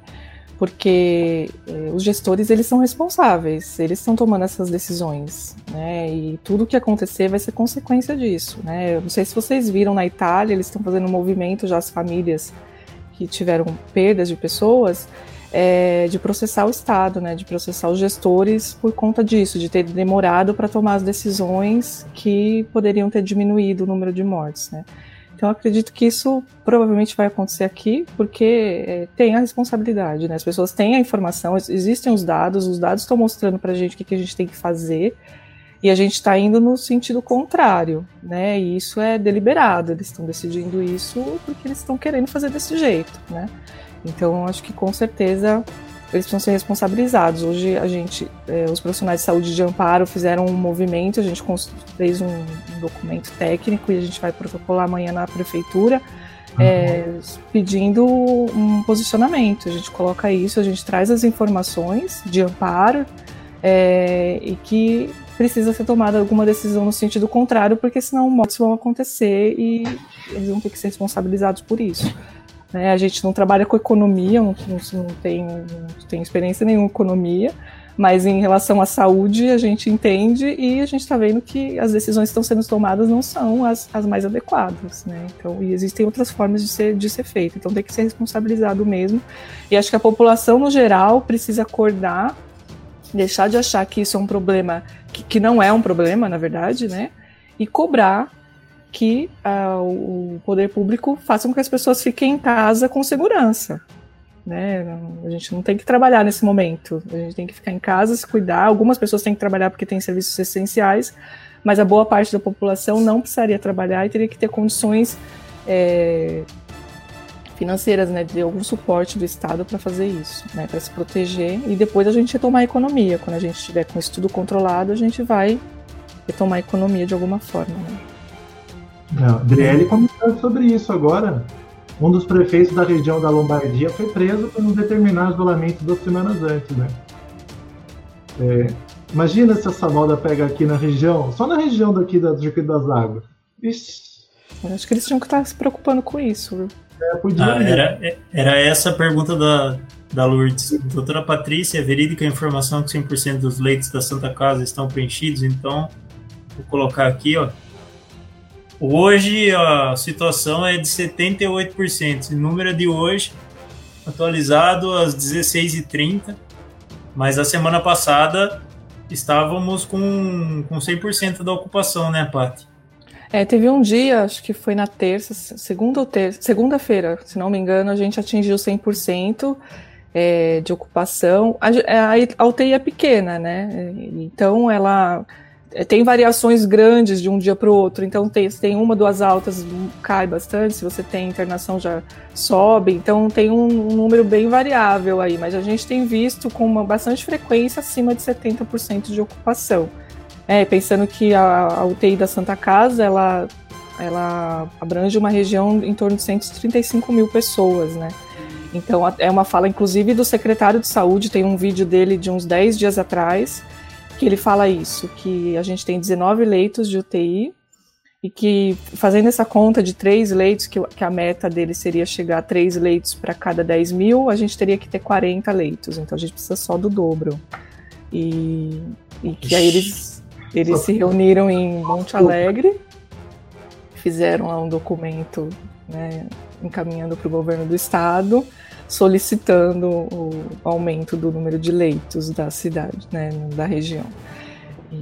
porque eh, os gestores eles são responsáveis, eles estão tomando essas decisões, né? E tudo que acontecer vai ser consequência disso, né? Eu não sei se vocês viram na Itália, eles estão fazendo um movimento já as famílias que tiveram perdas de pessoas é, de processar o Estado, né, de processar os gestores por conta disso, de ter demorado para tomar as decisões que poderiam ter diminuído o número de mortes. Né. Então, acredito que isso provavelmente vai acontecer aqui, porque é, tem a responsabilidade, né? As pessoas têm a informação, existem os dados, os dados estão mostrando para a gente o que, que a gente tem que fazer, e a gente está indo no sentido contrário, né? E isso é deliberado, eles estão decidindo isso porque eles estão querendo fazer desse jeito, né? Então, acho que com certeza eles precisam ser responsabilizados. Hoje, a gente, é, os profissionais de saúde de amparo fizeram um movimento, a gente fez um, um documento técnico e a gente vai protocolar amanhã na prefeitura. É, pedindo um posicionamento. A gente coloca isso, a gente traz as informações de amparo é, e que precisa ser tomada alguma decisão no sentido contrário, porque senão mortes vão acontecer e eles vão ter que ser responsabilizados por isso. Né? A gente não trabalha com economia, não, não, tem, não tem experiência nenhuma em economia, mas em relação à saúde a gente entende e a gente está vendo que as decisões que estão sendo tomadas não são as, as mais adequadas, né? Então, e existem outras formas de ser, de ser feito. Então tem que ser responsabilizado mesmo. E acho que a população no geral precisa acordar, deixar de achar que isso é um problema que, que não é um problema, na verdade, né? E cobrar que uh, o poder público faça com que as pessoas fiquem em casa com segurança. Né? A gente não tem que trabalhar nesse momento. A gente tem que ficar em casa, se cuidar. Algumas pessoas têm que trabalhar porque têm serviços essenciais, mas a boa parte da população não precisaria trabalhar e teria que ter condições é, financeiras, né, de algum suporte do Estado para fazer isso, né, para se proteger. E depois a gente retomar a economia. Quando a gente estiver com isso tudo controlado, a gente vai retomar a economia de alguma forma. Né? Não, Adriele comentou sobre isso agora. Um dos prefeitos da região da Lombardia foi preso por não determinar isolamento duas semanas antes, né? É, imagina se essa moda pega aqui na região, só na região daqui da Circuito das Águas. Ixi. Eu acho que eles tinham que estar se preocupando com isso, viu? É, podia ah, era, era essa a pergunta da, da Lourdes. Doutora Patrícia, é verídica a informação que 100% dos leitos da Santa Casa estão preenchidos? Então, vou colocar aqui, ó. Hoje a situação é de 78%. O número é de hoje, atualizado às 16h30, mas a semana passada estávamos com, com 100% da ocupação, né, Paty? É, teve um dia, acho que foi na terça, segunda ou terça, segunda-feira, se não me engano, a gente atingiu 100% é, de ocupação. A, a, a UTI é pequena, né? Então ela é, tem variações grandes de um dia para o outro. Então, tem, se tem uma, duas altas, cai bastante. Se você tem internação, já sobe. Então, tem um, um número bem variável aí. Mas a gente tem visto com uma bastante frequência acima de 70% de ocupação. É, pensando que a, a, UTI da Santa Casa, ela, ela abrange uma região em torno de 135 mil pessoas, né? Então, é uma fala, inclusive, do secretário de saúde. Tem um vídeo dele de uns 10 dias atrás que ele fala isso, que a gente tem 19 leitos de UTI e que fazendo essa conta de três leitos, que, que a meta dele seria chegar a três leitos para cada 10 mil, a gente teria que ter 40 leitos, então a gente precisa só do dobro. E, e que aí eles, eles se reuniram em Monte Alegre, fizeram lá um documento né, encaminhando para o governo do estado, solicitando o aumento do número de leitos da cidade, né, da região. E,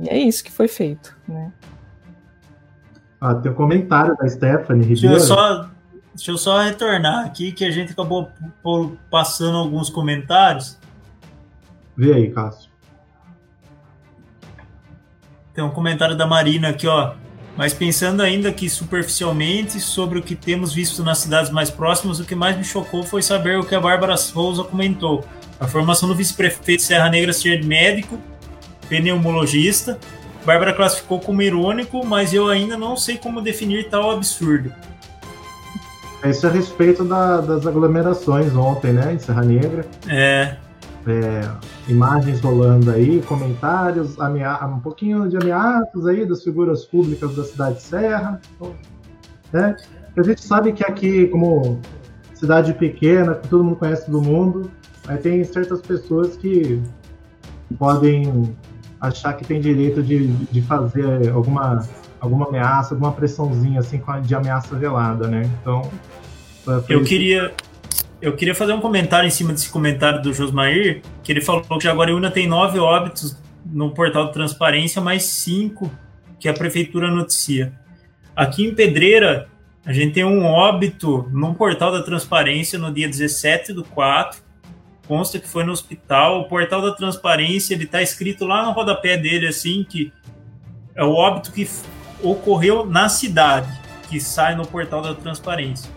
e é isso que foi feito, né. Ah, tem um comentário da Stephanie Ribeiro. Deixa eu, só, deixa eu só retornar aqui, que a gente acabou passando alguns comentários. Vê aí, Cássio. Tem um comentário da Marina aqui, ó. Mas pensando ainda que superficialmente sobre o que temos visto nas cidades mais próximas, o que mais me chocou foi saber o que a Bárbara Souza comentou. A formação do vice-prefeito Serra Negra ser médico, pneumologista. Bárbara classificou como irônico, mas eu ainda não sei como definir tal absurdo. Isso é a respeito da, das aglomerações ontem, né, em Serra Negra. É é, imagens rolando aí, comentários, um pouquinho de ameaças aí das figuras públicas da cidade de Serra. Né? A gente sabe que aqui, como cidade pequena, que todo mundo conhece do mundo, aí tem certas pessoas que podem achar que tem direito de, de fazer alguma, alguma ameaça, alguma pressãozinha assim de ameaça velada, né? Então. Eu queria, eu queria fazer um comentário em cima desse comentário do Josmair, que ele falou que Jaguariúna tem nove óbitos no portal de transparência, mais cinco que a prefeitura noticia. Aqui em Pedreira, a gente tem um óbito no portal da transparência no dia 17 do 4. Consta que foi no hospital. O portal da transparência, ele está escrito lá no rodapé dele, assim, que é o óbito que ocorreu na cidade, que sai no portal da transparência.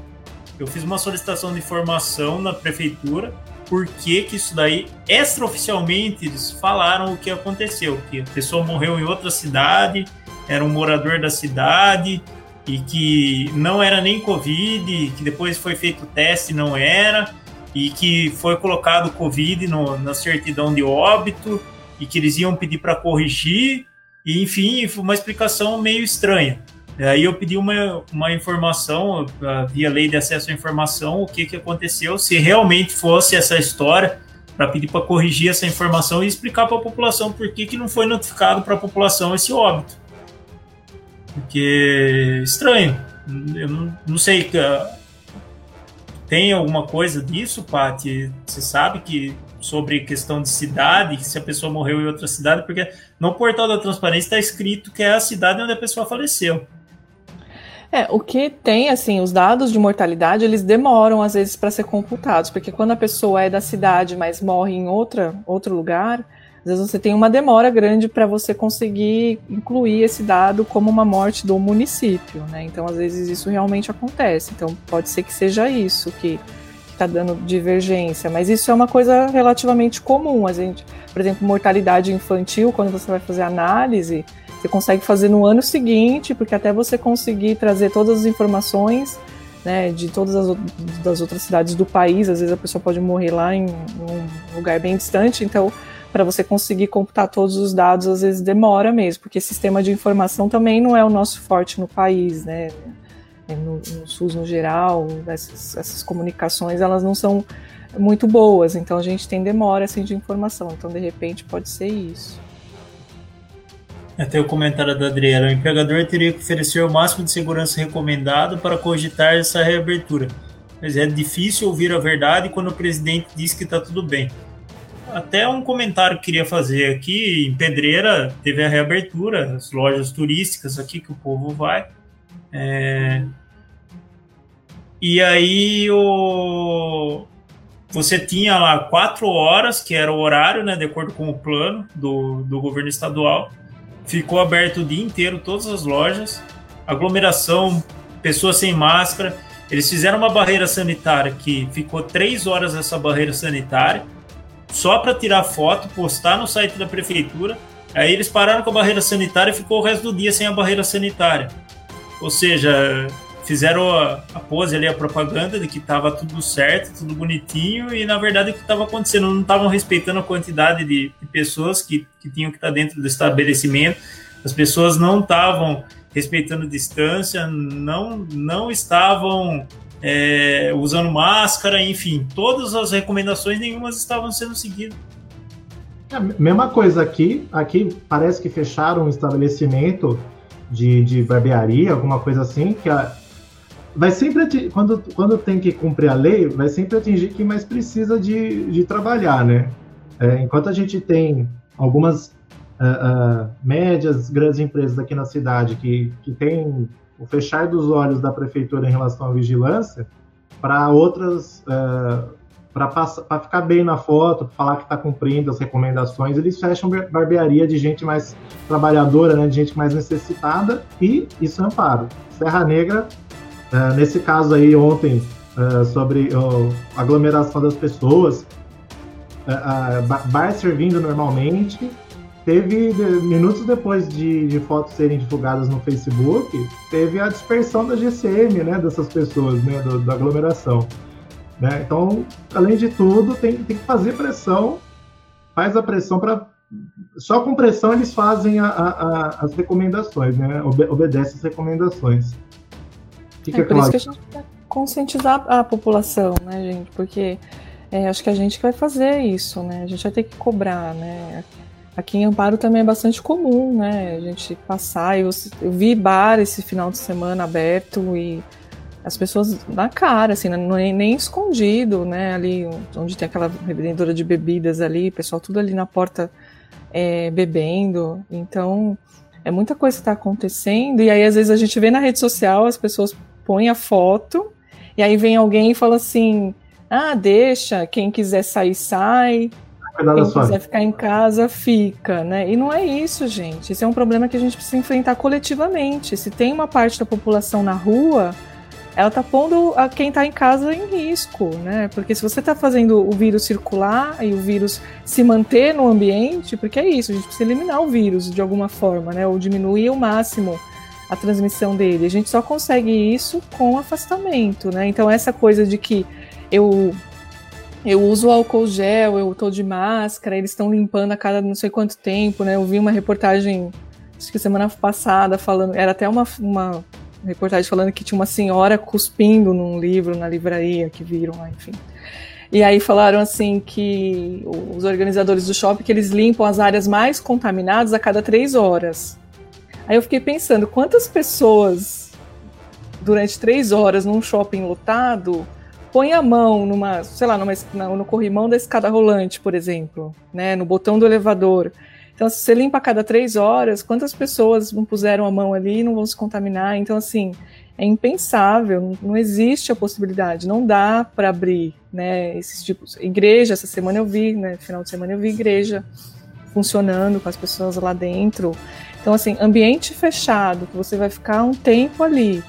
Eu fiz uma solicitação de informação na prefeitura, porque que isso daí, extraoficialmente, eles falaram o que aconteceu, que a pessoa morreu em outra cidade, era um morador da cidade, e que não era nem Covid, que depois foi feito o teste não era, e que foi colocado Covid no, na certidão de óbito, e que eles iam pedir para corrigir, e enfim, foi uma explicação meio estranha. Aí eu pedi uma, uma informação, via lei de acesso à informação, o que, que aconteceu, se realmente fosse essa história, para pedir para corrigir essa informação e explicar para a população por que, que não foi notificado para a população esse óbito. Porque estranho. Eu não, não sei. Tem alguma coisa disso, Paty? Você sabe que sobre questão de cidade, se a pessoa morreu em outra cidade, porque no portal da transparência está escrito que é a cidade onde a pessoa faleceu. É, o que tem, assim, os dados de mortalidade, eles demoram às vezes para ser computados, porque quando a pessoa é da cidade, mas morre em outra, outro lugar, às vezes você tem uma demora grande para você conseguir incluir esse dado como uma morte do município, né? Então, às vezes isso realmente acontece. Então, pode ser que seja isso que está dando divergência, mas isso é uma coisa relativamente comum. A gente, por exemplo, mortalidade infantil, quando você vai fazer análise, você consegue fazer no ano seguinte, porque até você conseguir trazer todas as informações né, de todas as das outras cidades do país, às vezes a pessoa pode morrer lá em, um lugar bem distante, então para você conseguir computar todos os dados, às vezes demora mesmo, porque sistema de informação também não é o nosso forte no país, né? No, no SUS no geral, essas, essas comunicações elas não são muito boas, então a gente tem demora assim de informação, então de repente pode ser isso. Até o comentário da Adriana. O empregador teria que oferecer o máximo de segurança recomendado para cogitar essa reabertura. Mas é difícil ouvir a verdade quando o presidente diz que está tudo bem. Até um comentário que queria fazer aqui. Em Pedreira teve a reabertura, as lojas turísticas aqui que o povo vai. É... E aí o... você tinha lá quatro horas, que era o horário, né, de acordo com o plano do, do governo estadual ficou aberto o dia inteiro, todas as lojas, aglomeração, pessoas sem máscara. Eles fizeram uma barreira sanitária que ficou três horas essa barreira sanitária, só para tirar foto, postar no site da prefeitura. Aí eles pararam com a barreira sanitária e ficou o resto do dia sem a barreira sanitária. Ou seja, fizeram a, pose ali, a propaganda de que estava tudo certo, tudo bonitinho, e na verdade o que estava acontecendo, não estavam respeitando a quantidade de, de pessoas que, que tinham que estar tá dentro do estabelecimento, as pessoas não estavam respeitando distância, não, não estavam é, usando máscara, enfim, todas as recomendações, nenhumas estavam sendo seguidas. É, mesma coisa aqui, aqui parece que fecharam um estabelecimento de, de barbearia, alguma coisa assim, que a, vai sempre quando, quando tem que cumprir a lei, vai sempre atingir quem mais precisa de, de trabalhar, né? É, enquanto a gente tem algumas uh, uh, médias, grandes empresas aqui na cidade que, que tem o fechar dos olhos da prefeitura em relação à vigilância, para outras, uh, para ficar bem na foto, falar que está cumprindo as recomendações, eles fecham barbearia de gente mais trabalhadora, né, de gente mais necessitada, e isso é amparo. Serra Negra Uh, nesse caso aí, ontem, uh, sobre aglomeração das pessoas, uh, bar servindo normalmente, teve, minutos depois de, de, fotos serem divulgadas no Facebook, teve a dispersão da GCM, né, dessas pessoas, né, do, da aglomeração. Né? Então, além de tudo, tem, tem que fazer pressão, faz a pressão para só com pressão eles fazem a, a, a, as recomendações, né? Obe obedecem as recomendações. Fica é por claro. isso que a gente quer conscientizar a população, né, gente? Porque é, acho que a gente vai fazer isso, né? A gente vai ter que cobrar, né? Aqui em Amparo também é bastante comum, né? A gente passar. Eu, eu vi bar esse final de semana aberto e as pessoas na cara, assim, né? nem, nem escondido, né? Ali onde tem aquela revendedora de bebidas ali, pessoal tudo ali na porta é, bebendo. Então, é muita coisa que está acontecendo. E aí, às vezes, a gente vê na rede social as pessoas põe a foto, e aí vem alguém e fala assim: ah, deixa, quem quiser sair, sai. Quem quiser ficar em casa, fica, né? E não é isso, gente. Isso é um problema que a gente precisa enfrentar coletivamente. Se tem uma parte da população na rua, ela tá pondo a quem tá em casa em risco, né? Porque se você tá fazendo o vírus circular e o vírus se manter no ambiente, porque é isso, a gente precisa eliminar o vírus de alguma forma, né? Ou diminuir ao máximo a transmissão dele. A gente só consegue isso com afastamento, né? Então essa coisa de que eu eu uso álcool gel, eu tô de máscara, eles estão limpando a cada não sei quanto tempo, né? Eu vi uma reportagem acho que semana passada, falando, era até uma, uma reportagem falando que tinha uma senhora cuspindo num livro na livraria que viram lá, enfim. E aí falaram assim que os organizadores do shopping que eles limpam as áreas mais contaminadas a cada três horas. Aí eu fiquei pensando, quantas pessoas durante três horas num shopping lotado põe a mão numa, sei lá, numa, no corrimão da escada rolante, por exemplo, né, no botão do elevador. Então, se você limpa a cada três horas, quantas pessoas não puseram a mão ali e não vão se contaminar? Então, assim, é impensável, não existe a possibilidade, não dá para abrir, né, esses tipos. Igreja, essa semana eu vi, né, final de semana eu vi igreja funcionando com as pessoas lá dentro. Então, assim, ambiente fechado, que você vai ficar um tempo ali,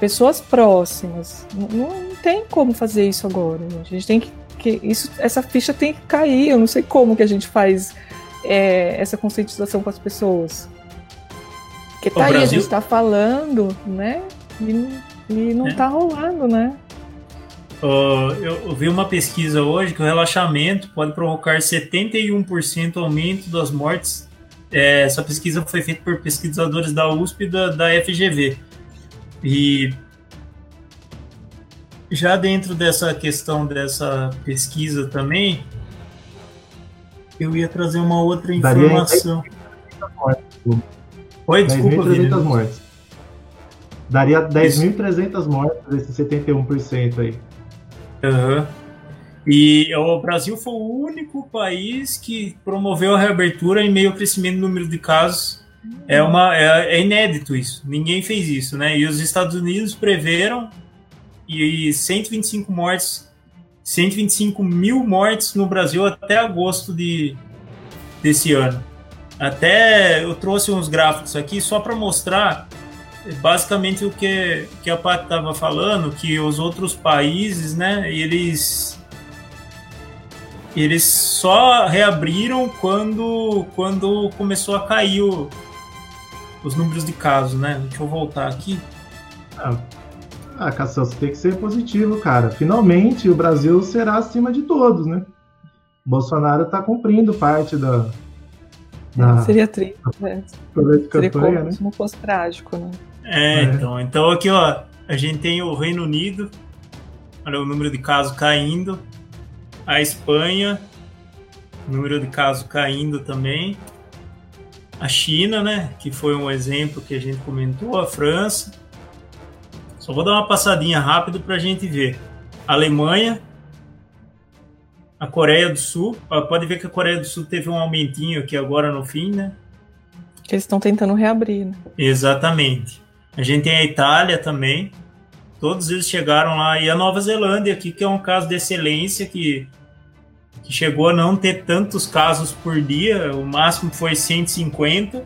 pessoas próximas, não, não tem como fazer isso agora. A gente tem que, que, isso, essa ficha tem que cair. Eu não sei como que a gente faz é, essa conscientização com as pessoas. Porque tá o aí, Brasil... a gente está falando, né? E, e não está é. rolando, né? Uh, eu vi uma pesquisa hoje que o relaxamento pode provocar 71% aumento das mortes. É, essa pesquisa foi feita por pesquisadores da USP e da, da FGV. E já dentro dessa questão dessa pesquisa também, eu ia trazer uma outra informação. Oi, desculpa, 10.300 mortes. Daria 10.300 mortes desses 71% aí. Uhum. E o Brasil foi o único país que promoveu a reabertura em meio ao crescimento do número de casos. É, uma, é, é inédito isso. Ninguém fez isso, né? E os Estados Unidos preveram e 125 mortes, 125 mil mortes no Brasil até agosto de, desse ano. Até eu trouxe uns gráficos aqui só para mostrar basicamente o que, que a Pat estava falando, que os outros países, né, eles eles só reabriram quando quando começou a cair o, os números de casos, né? Deixa eu voltar aqui. Ah, ah Cassius, tem que ser positivo, cara. Finalmente o Brasil será acima de todos, né? Bolsonaro está cumprindo parte da. da seria triste, né? Seria campanha, como né? se não fosse trágico, né? É, é, então. Então aqui, ó, a gente tem o Reino Unido, olha o número de casos caindo, a Espanha, número de casos caindo também, a China, né, que foi um exemplo que a gente comentou, a França. Só vou dar uma passadinha rápido para a gente ver. A Alemanha, a Coreia do Sul. Pode ver que a Coreia do Sul teve um aumentinho aqui agora no fim, né? Que eles estão tentando reabrir, né? Exatamente. A gente tem a Itália também. Todos eles chegaram lá. E a Nova Zelândia aqui, que é um caso de excelência que, que chegou a não ter tantos casos por dia. O máximo foi 150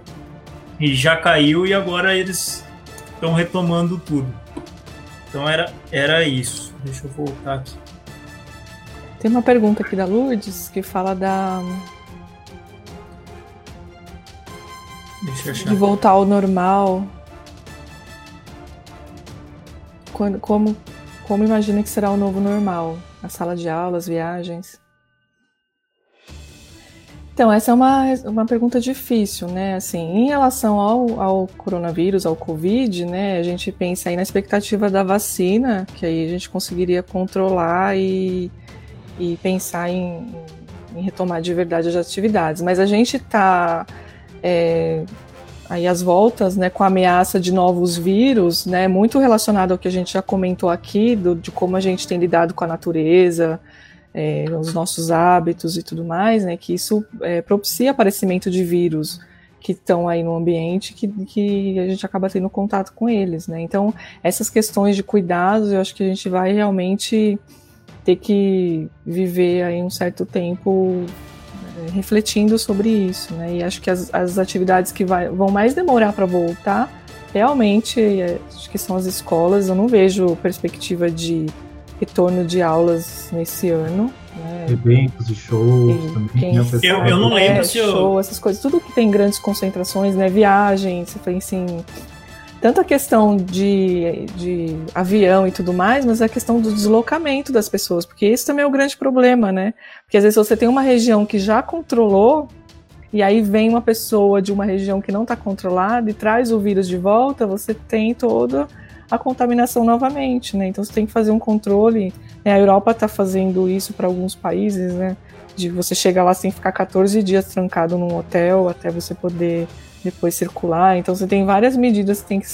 e já caiu e agora eles estão retomando tudo. Então era, era isso. Deixa eu voltar aqui. Tem uma pergunta aqui da Lourdes que fala da. Deixa eu achar. De voltar ao normal quando, como, como imagina que será o novo normal? A sala de aula, as viagens? Então, essa é uma, uma pergunta difícil, né? Assim, em relação ao, ao coronavírus, ao Covid, né? A gente pensa aí na expectativa da vacina, que aí a gente conseguiria controlar e, e pensar em, em retomar de verdade as atividades. Mas a gente está é, aí as voltas, né, com a ameaça de novos vírus, né, muito relacionado ao que a gente já comentou aqui, do, de como a gente tem lidado com a natureza, é, os nossos hábitos e tudo mais, né, que isso é, propicia aparecimento de vírus que estão aí no ambiente que, que a gente acaba tendo contato com eles, né? Então, essas questões de cuidados, eu acho que a gente vai realmente ter que viver aí um certo tempo refletindo sobre isso, né? E acho que as, as atividades que vai, vão mais demorar para voltar, realmente, é, acho que são as escolas. Eu não vejo perspectiva de retorno de aulas nesse ano. Né? Eventos e shows e também. Quem, eu, eu não lembro é, se eu... show, essas coisas, tudo que tem grandes concentrações, né? Viagens, você pensa em tanto a questão de, de avião e tudo mais, mas a questão do deslocamento das pessoas, porque esse também é o grande problema, né? Porque às vezes você tem uma região que já controlou e aí vem uma pessoa de uma região que não está controlada e traz o vírus de volta, você tem toda a contaminação novamente, né? Então você tem que fazer um controle. Né? A Europa está fazendo isso para alguns países, né? De você chegar lá sem ficar 14 dias trancado num hotel até você poder depois circular. Então você tem várias medidas que tem que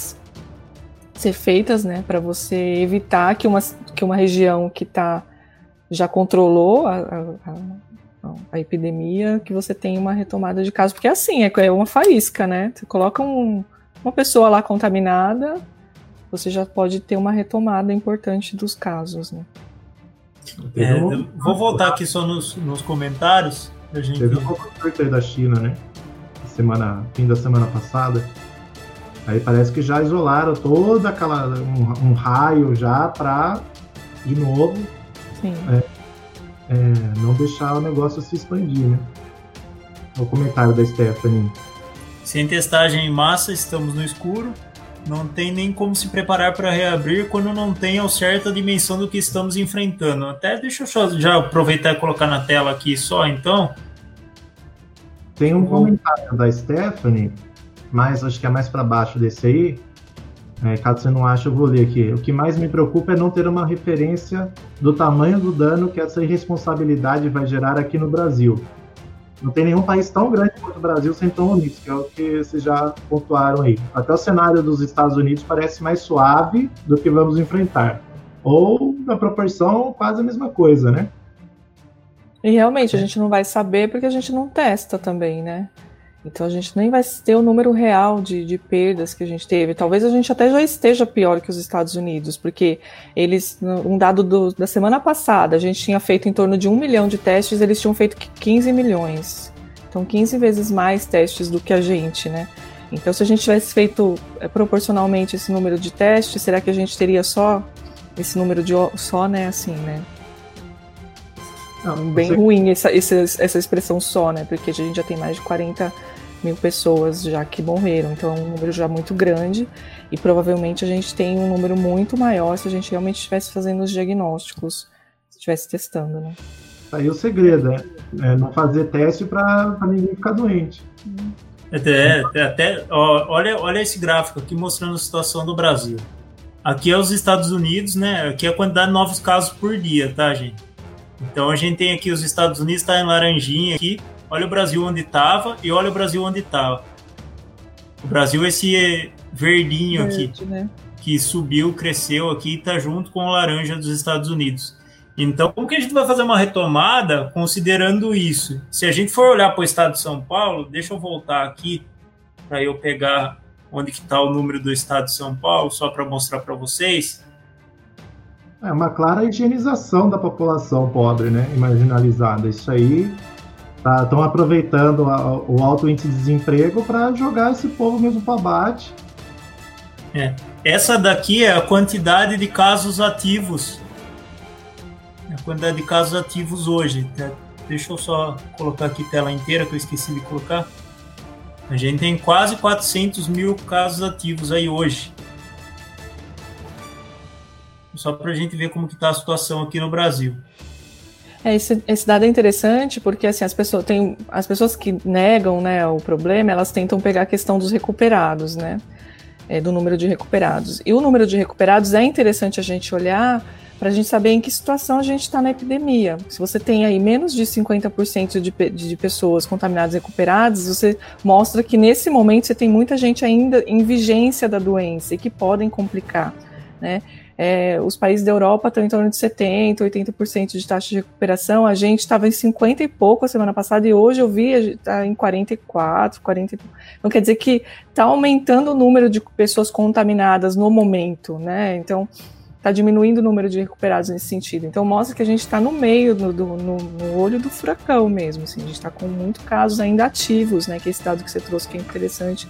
ser feitas, né, para você evitar que uma, que uma região que tá, já controlou a, a, a, epidemia, que você tenha uma retomada de casos. Porque é assim, é, é uma faísca, né? Você coloca um, uma pessoa lá contaminada, você já pode ter uma retomada importante dos casos, né? É, vou voltar aqui só nos, nos comentários. A gente... Teve um da China, né? Semana, fim da semana passada. Aí parece que já isolaram toda aquela um, um raio já para de novo é, é, não deixar o negócio se expandir, né? O comentário da Stephanie. Sem testagem em massa, estamos no escuro. Não tem nem como se preparar para reabrir quando não tem ao certo a dimensão do que estamos enfrentando. Até deixa eu já aproveitar e colocar na tela aqui só, então. Tem um comentário da Stephanie, mas acho que é mais para baixo desse aí. É, caso você não ache, eu vou ler aqui. O que mais me preocupa é não ter uma referência do tamanho do dano que essa irresponsabilidade vai gerar aqui no Brasil. Não tem nenhum país tão grande quanto o Brasil sem tão unidos, que é o que vocês já pontuaram aí. Até o cenário dos Estados Unidos parece mais suave do que vamos enfrentar. Ou, na proporção, quase a mesma coisa, né? E realmente, a gente não vai saber porque a gente não testa também, né? Então a gente nem vai ter o número real de, de, perdas que a gente teve. Talvez a gente até já esteja pior que os Estados Unidos, porque eles, um dado do, da semana passada, a gente tinha feito em torno de um milhão de testes, eles tinham feito 15 milhões. Então 15 vezes mais testes do que a gente, né? Então se a gente tivesse feito é, proporcionalmente esse número de testes, será que a gente teria só esse número de só, né, assim, né? Não, bem você... ruim essa, essa, essa expressão só, né? Porque a gente já tem mais de 40 mil pessoas já que morreram, então é um número já muito grande e provavelmente a gente tem um número muito maior se a gente realmente estivesse fazendo os diagnósticos, se estivesse testando, né? Aí o segredo é, é não fazer teste para ninguém ficar doente. Até, até ó, olha, olha esse gráfico aqui mostrando a situação do Brasil. Aqui é os Estados Unidos, né? Aqui é a quantidade de novos casos por dia, tá, gente? Então a gente tem aqui os Estados Unidos está em laranjinha aqui, olha o Brasil onde estava e olha o Brasil onde estava. O Brasil esse verdinho Verde, aqui né? que subiu, cresceu aqui e está junto com o laranja dos Estados Unidos. Então, como que a gente vai fazer uma retomada considerando isso? Se a gente for olhar para o estado de São Paulo, deixa eu voltar aqui para eu pegar onde que está o número do estado de São Paulo, só para mostrar para vocês. É uma clara higienização da população pobre, né? E marginalizada. Isso aí estão tá, aproveitando a, o alto índice de desemprego para jogar esse povo mesmo para bate. É. Essa daqui é a quantidade de casos ativos. A quantidade de casos ativos hoje. Tá? Deixa eu só colocar aqui tela inteira que eu esqueci de colocar. A gente tem quase 400 mil casos ativos aí hoje só para a gente ver como que está a situação aqui no Brasil. É, esse, esse, dado é interessante porque assim, as, pessoas, tem, as pessoas que negam né, o problema, elas tentam pegar a questão dos recuperados, né? É, do número de recuperados. E o número de recuperados é interessante a gente olhar para a gente saber em que situação a gente está na epidemia. Se você tem aí menos de 50% de, de pessoas contaminadas e recuperadas, você mostra que nesse momento você tem muita gente ainda em vigência da doença e que podem complicar. Né? É, os países da Europa estão em torno de 70%, 80% de taxa de recuperação. A gente estava em 50 e pouco a semana passada e hoje eu vi está em 44, 40 Então quer dizer que está aumentando o número de pessoas contaminadas no momento, né? Então está diminuindo o número de recuperados nesse sentido. Então mostra que a gente está no meio, do no, no, olho do furacão mesmo. Assim, a gente está com muitos casos ainda ativos, né? Que é esse dado que você trouxe que é interessante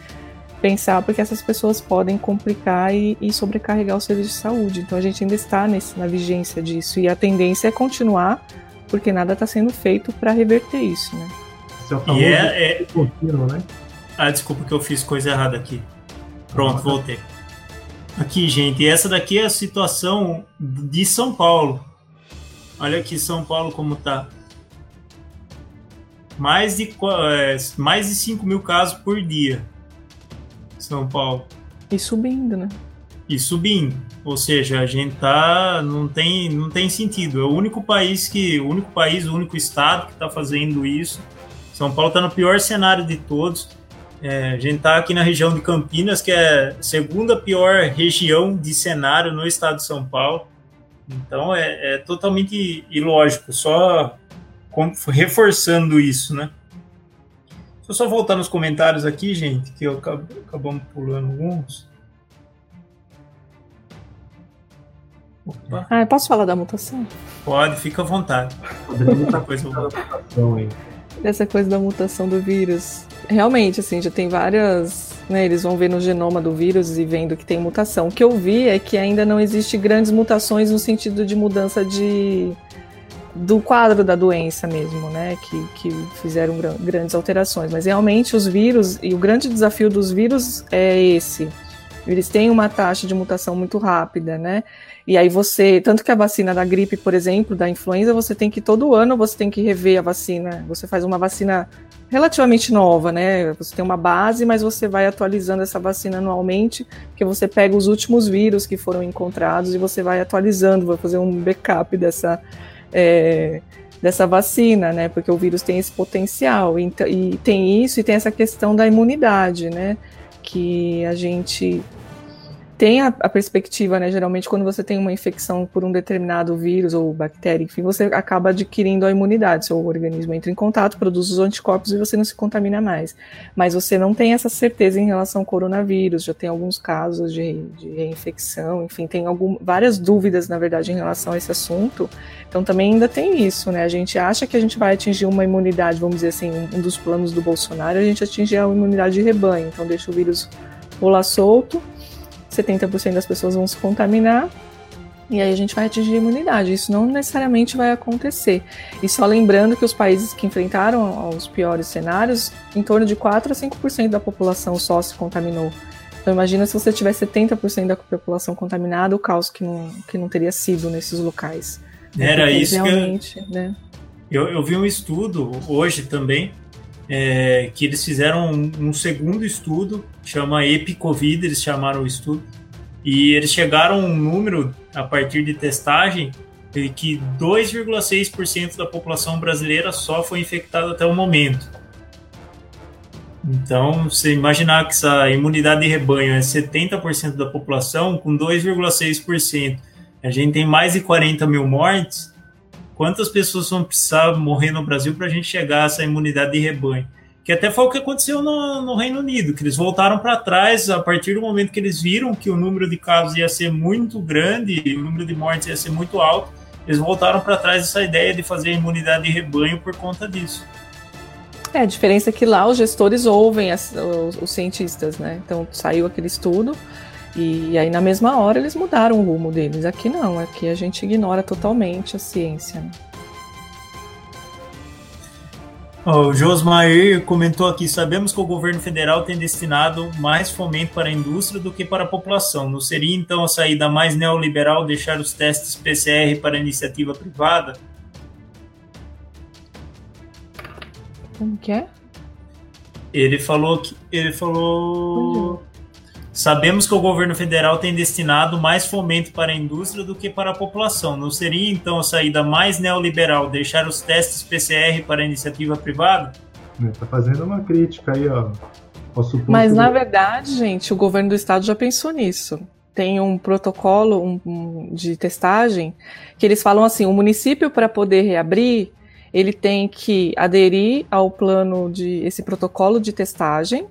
pensar, porque essas pessoas podem complicar e, e, sobrecarregar o serviço de saúde. Então a gente ainda está nesse, na vigência disso e a tendência é continuar, porque nada está sendo feito para reverter isso, né? é e é, é... Contínuo, né? Ah, desculpa que eu fiz coisa errada aqui. Pronto, voltei. Aqui, gente, essa daqui é a situação de São Paulo. Olha aqui São Paulo como tá. mais de, é, mais de 5 mil casos por dia. São Paulo. E subindo, né? E subindo. Ou seja, a gente tá. Não tem, não tem sentido. É o único país que. O único país, o único estado que está fazendo isso. São Paulo está no pior cenário de todos. É, a gente está aqui na região de Campinas, que é a segunda pior região de cenário no estado de São Paulo. Então é, é totalmente ilógico, só reforçando isso, né? Deixa eu só voltar nos comentários aqui, gente, que eu acabamos pulando alguns. Opa. Ah, eu posso falar da mutação? Pode, fica à vontade. Muita coisa da mutação aí. Essa coisa da mutação do vírus. Realmente, assim, já tem várias. Né, eles vão ver no genoma do vírus e vendo que tem mutação. O que eu vi é que ainda não existe grandes mutações no sentido de mudança de do quadro da doença mesmo, né, que, que fizeram grandes alterações. Mas realmente os vírus, e o grande desafio dos vírus é esse. Eles têm uma taxa de mutação muito rápida, né? E aí você, tanto que a vacina da gripe, por exemplo, da influenza, você tem que todo ano você tem que rever a vacina. Você faz uma vacina relativamente nova, né? Você tem uma base, mas você vai atualizando essa vacina anualmente, porque você pega os últimos vírus que foram encontrados e você vai atualizando, vai fazer um backup dessa é, dessa vacina, né? Porque o vírus tem esse potencial e, e tem isso e tem essa questão da imunidade, né? Que a gente tem a, a, perspectiva, né? Geralmente, quando você tem uma infecção por um determinado vírus ou bactéria, enfim, você acaba adquirindo a imunidade. Seu organismo entra em contato, produz os anticorpos e você não se contamina mais. Mas você não tem essa certeza em relação ao coronavírus. Já tem alguns casos de, de reinfecção, enfim, tem algum, várias dúvidas, na verdade, em relação a esse assunto. Então, também ainda tem isso, né? A gente acha que a gente vai atingir uma imunidade, vamos dizer assim, um dos planos do Bolsonaro, a gente atingir a imunidade de rebanho. Então, deixa o vírus rolar solto 70% das pessoas vão se contaminar e aí a gente vai atingir a imunidade. Isso não necessariamente vai acontecer. E só lembrando que os países que enfrentaram os piores cenários, em torno de 4 a 5% da população só se contaminou. Então imagina se você tiver 70% da população contaminada, o caos que não, que não teria sido nesses locais. Era Porque isso realmente, que eu, né? eu, eu vi um estudo hoje também é, que eles fizeram um, um, segundo estudo, chama EpiCovid, eles chamaram o estudo, e eles chegaram a um número, a partir de testagem, que 2,6% da população brasileira só foi infectada até o momento. Então, você imaginar que essa imunidade de rebanho é 70% da população, com 2,6%, a gente tem mais de 40 mil mortes, quantas pessoas vão precisar morrer no Brasil para a gente chegar a essa imunidade de rebanho? Que até foi o que aconteceu no, no Reino Unido, que eles voltaram para trás a partir do momento que eles viram que o número de casos ia ser muito grande, o número de mortes ia ser muito alto, eles voltaram para trás essa ideia de fazer imunidade de rebanho por conta disso. É, a diferença é que lá os gestores ouvem as, os, os cientistas, né? Então saiu aquele estudo, e aí, na mesma hora, eles mudaram o rumo deles. Aqui não, aqui a gente ignora totalmente a ciência. Né? Oh, o Josmair comentou aqui: sabemos que o governo federal tem destinado mais fomento para a indústria do que para a população. Não seria então a saída mais neoliberal deixar os testes PCR para a iniciativa privada? Como que é? Ele falou que. Ele falou. Sabemos que o governo federal tem destinado mais fomento para a indústria do que para a população. Não seria então a saída mais neoliberal deixar os testes PCR para a iniciativa privada? Está fazendo uma crítica aí, ó. Mas na verdade, gente, o governo do estado já pensou nisso. Tem um protocolo um, um, de testagem que eles falam assim: o município para poder reabrir, ele tem que aderir ao plano de esse protocolo de testagem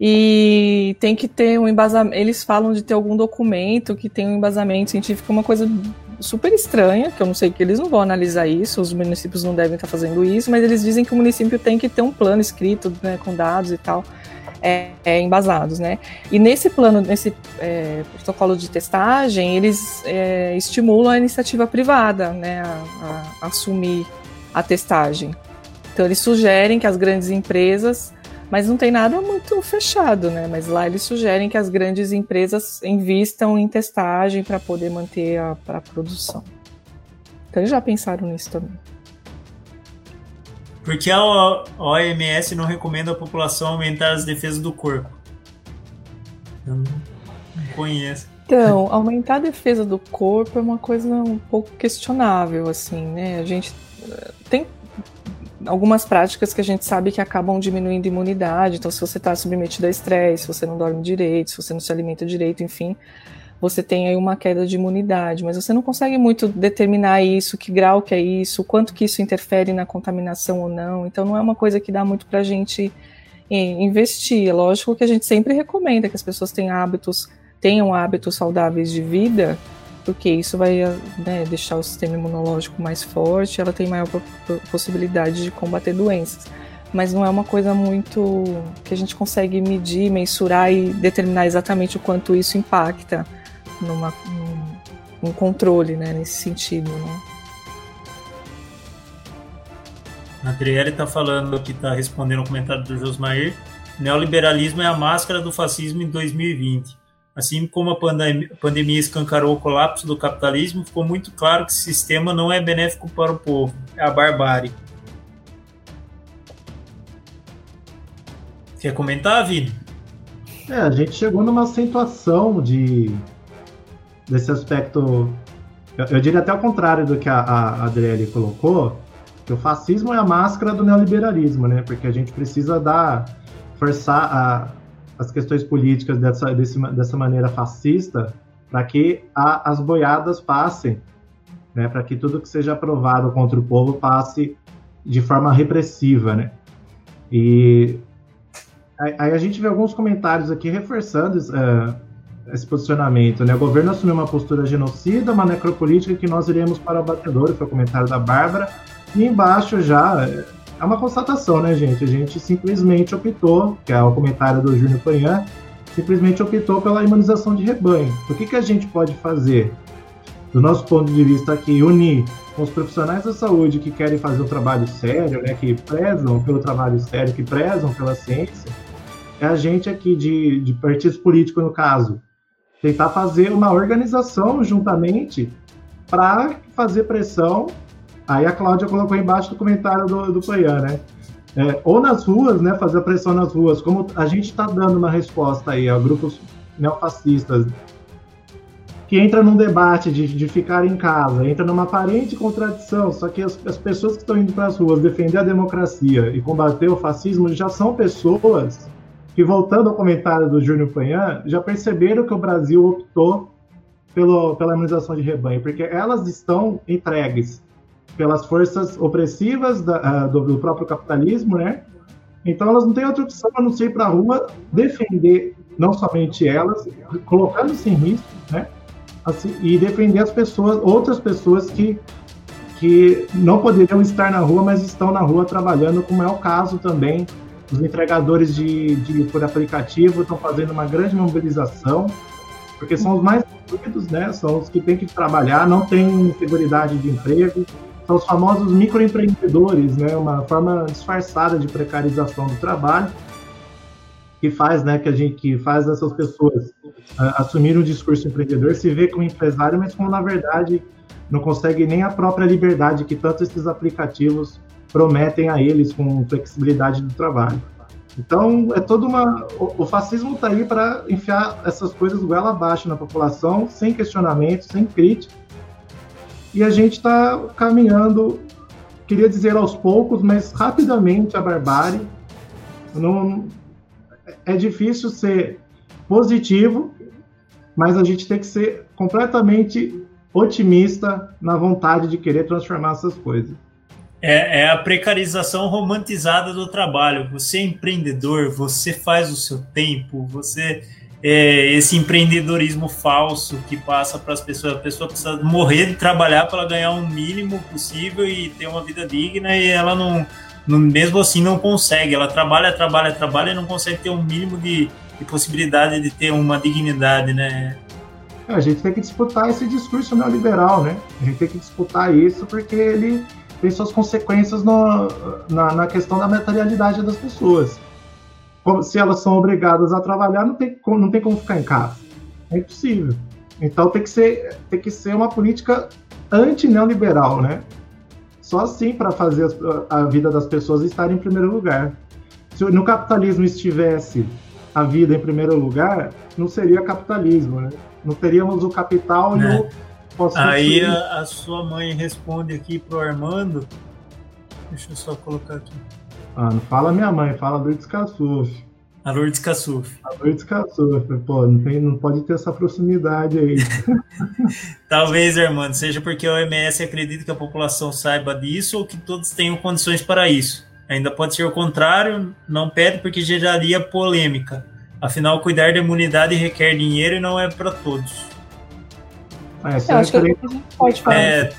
e tem que ter um embasamento. Eles falam de ter algum documento que tem um embasamento científico, uma coisa super estranha, que eu não sei que eles não vão analisar isso, os municípios não devem estar fazendo isso, mas eles dizem que o município tem que ter um plano escrito, né, com dados e tal, é, é, embasados, né? E nesse plano, nesse é, protocolo de testagem, eles é, estimulam a iniciativa privada, né, a, a assumir a testagem. Então eles sugerem que as grandes empresas mas não tem nada muito fechado, né? Mas lá eles sugerem que as grandes empresas invistam em testagem para poder manter a, a produção. Então eles já pensaram nisso também. Por que a OMS não recomenda a população aumentar as defesas do corpo? Eu não conheço. Então, aumentar a defesa do corpo é uma coisa um pouco questionável, assim, né? A gente eh, tem algumas práticas que a gente sabe que acabam diminuindo a imunidade. Então, se você está submetido a estresse, se você não dorme direito, se você não se alimenta direito, enfim, você tem aí uma queda de imunidade. Mas você não consegue muito determinar isso, que grau que é isso, quanto que isso interfere na contaminação ou não. Então, não é uma coisa que dá muito para a gente eh, investir. É lógico que a gente sempre recomenda que as pessoas tenham hábitos tenham hábitos saudáveis de vida, porque isso vai né, deixar o sistema imunológico mais forte, ela tem maior possibilidade de combater doenças. Mas não é uma coisa muito que a gente consegue medir, mensurar e determinar exatamente o quanto isso impacta numa, num, num controle, né, nesse sentido. Né? A Adriele está falando que está respondendo o comentário do Josmair. Neoliberalismo é a máscara do fascismo em 2020. Assim como a pandemia escancarou o colapso do capitalismo, ficou muito claro que esse sistema não é benéfico para o povo, é a barbárie. Quer comentar, Vini? É, a gente chegou numa acentuação de desse aspecto. Eu, eu diria até o contrário do que a, a Adriele colocou, que o fascismo é a máscara do neoliberalismo, né? Porque a gente precisa dar forçar a as questões políticas dessa, desse, dessa maneira fascista para que a, as boiadas passem, né, para que tudo que seja aprovado contra o povo passe de forma repressiva, né? E aí a gente vê alguns comentários aqui reforçando uh, esse posicionamento, né? O governo assumiu uma postura genocida, uma necropolítica que nós iremos para o batedor, foi o comentário da Bárbara, e embaixo já é uma constatação, né, gente? A gente simplesmente optou, que é o comentário do Júnior Panhã, simplesmente optou pela imunização de rebanho. O que, que a gente pode fazer? Do nosso ponto de vista aqui, unir os profissionais da saúde que querem fazer um trabalho sério, né, que prezam pelo trabalho sério, que prezam pela ciência, é a gente aqui de, de partidos políticos, no caso, tentar fazer uma organização juntamente para fazer pressão Aí a Cláudia colocou embaixo do comentário do, do Paian, né? É, ou nas ruas, né? Fazer pressão nas ruas, como a gente está dando uma resposta aí a grupos neofascistas que entra num debate de, de ficar em casa, entra numa aparente contradição, só que as, as pessoas que estão indo para as ruas defender a democracia e combater o fascismo já são pessoas que, voltando ao comentário do Júnior Panhan, já perceberam que o Brasil optou pelo, pela imunização de rebanho, porque elas estão entregues pelas forças opressivas da, uh, do, do, próprio capitalismo, né? Então elas não têm outra opção a não ser ir para a rua defender não somente elas, colocando-se em risco, né? Assim, e defender as pessoas, outras pessoas que que não poderiam estar na rua, mas estão na rua trabalhando, como é o caso também os entregadores de, de por aplicativo estão fazendo uma grande mobilização, porque são os mais doidos, né? São os que têm que trabalhar, não têm segurança de emprego, são os famosos microempreendedores, né? Uma forma disfarçada de precarização do trabalho que faz, né, que a gente que faz essas pessoas uh, assumir um discurso empreendedor, se vê como empresário, mas como na verdade não consegue nem a própria liberdade que tanto esses aplicativos prometem a eles com flexibilidade do trabalho. Então, é toda uma. O, fascismo está aí para enfiar essas coisas goela abaixo na população, sem questionamento, sem crítica, e a gente está caminhando, queria dizer aos poucos, mas rapidamente a barbárie. Não, é difícil ser positivo, mas a gente tem que ser completamente otimista na vontade de querer transformar essas coisas. É, é, a precarização romantizada do trabalho. Você é empreendedor, você faz o seu tempo, você é, esse empreendedorismo falso que passa para as pessoas. A pessoa precisa morrer de trabalhar para ganhar o um mínimo possível e ter uma vida digna e ela não, não, mesmo assim não consegue. Ela trabalha, trabalha, trabalha e não consegue ter um mínimo de, de possibilidade de ter uma dignidade, né? A gente tem que disputar esse discurso neoliberal, né? A gente tem que disputar isso porque ele tem suas consequências no, na, na questão da materialidade das pessoas se elas são obrigadas a trabalhar, não tem, não tem como ficar em casa. É impossível. Então tem que ser, tem que ser uma política anti-neoliberal, né? só assim para fazer a vida das pessoas estar em primeiro lugar. Se no capitalismo estivesse a vida em primeiro lugar, não seria capitalismo, né? Não teríamos o capital é. e o Aí a, a, sua mãe responde aqui pro Armando. Deixa eu só colocar aqui. Ah, não fala minha mãe, fala Lourdes Cassuf. A Lourdes Cassuf. A Lourdes Cassuf, pô, não, tem, não pode ter essa proximidade aí. Talvez, Armando, seja porque a OMS acredita que a população saiba disso ou que todos tenham condições para isso. Ainda pode ser o contrário, não pede porque geraria polêmica. Afinal, cuidar da imunidade requer dinheiro e não é para todos. É, Eu acho que a gente pode falar é...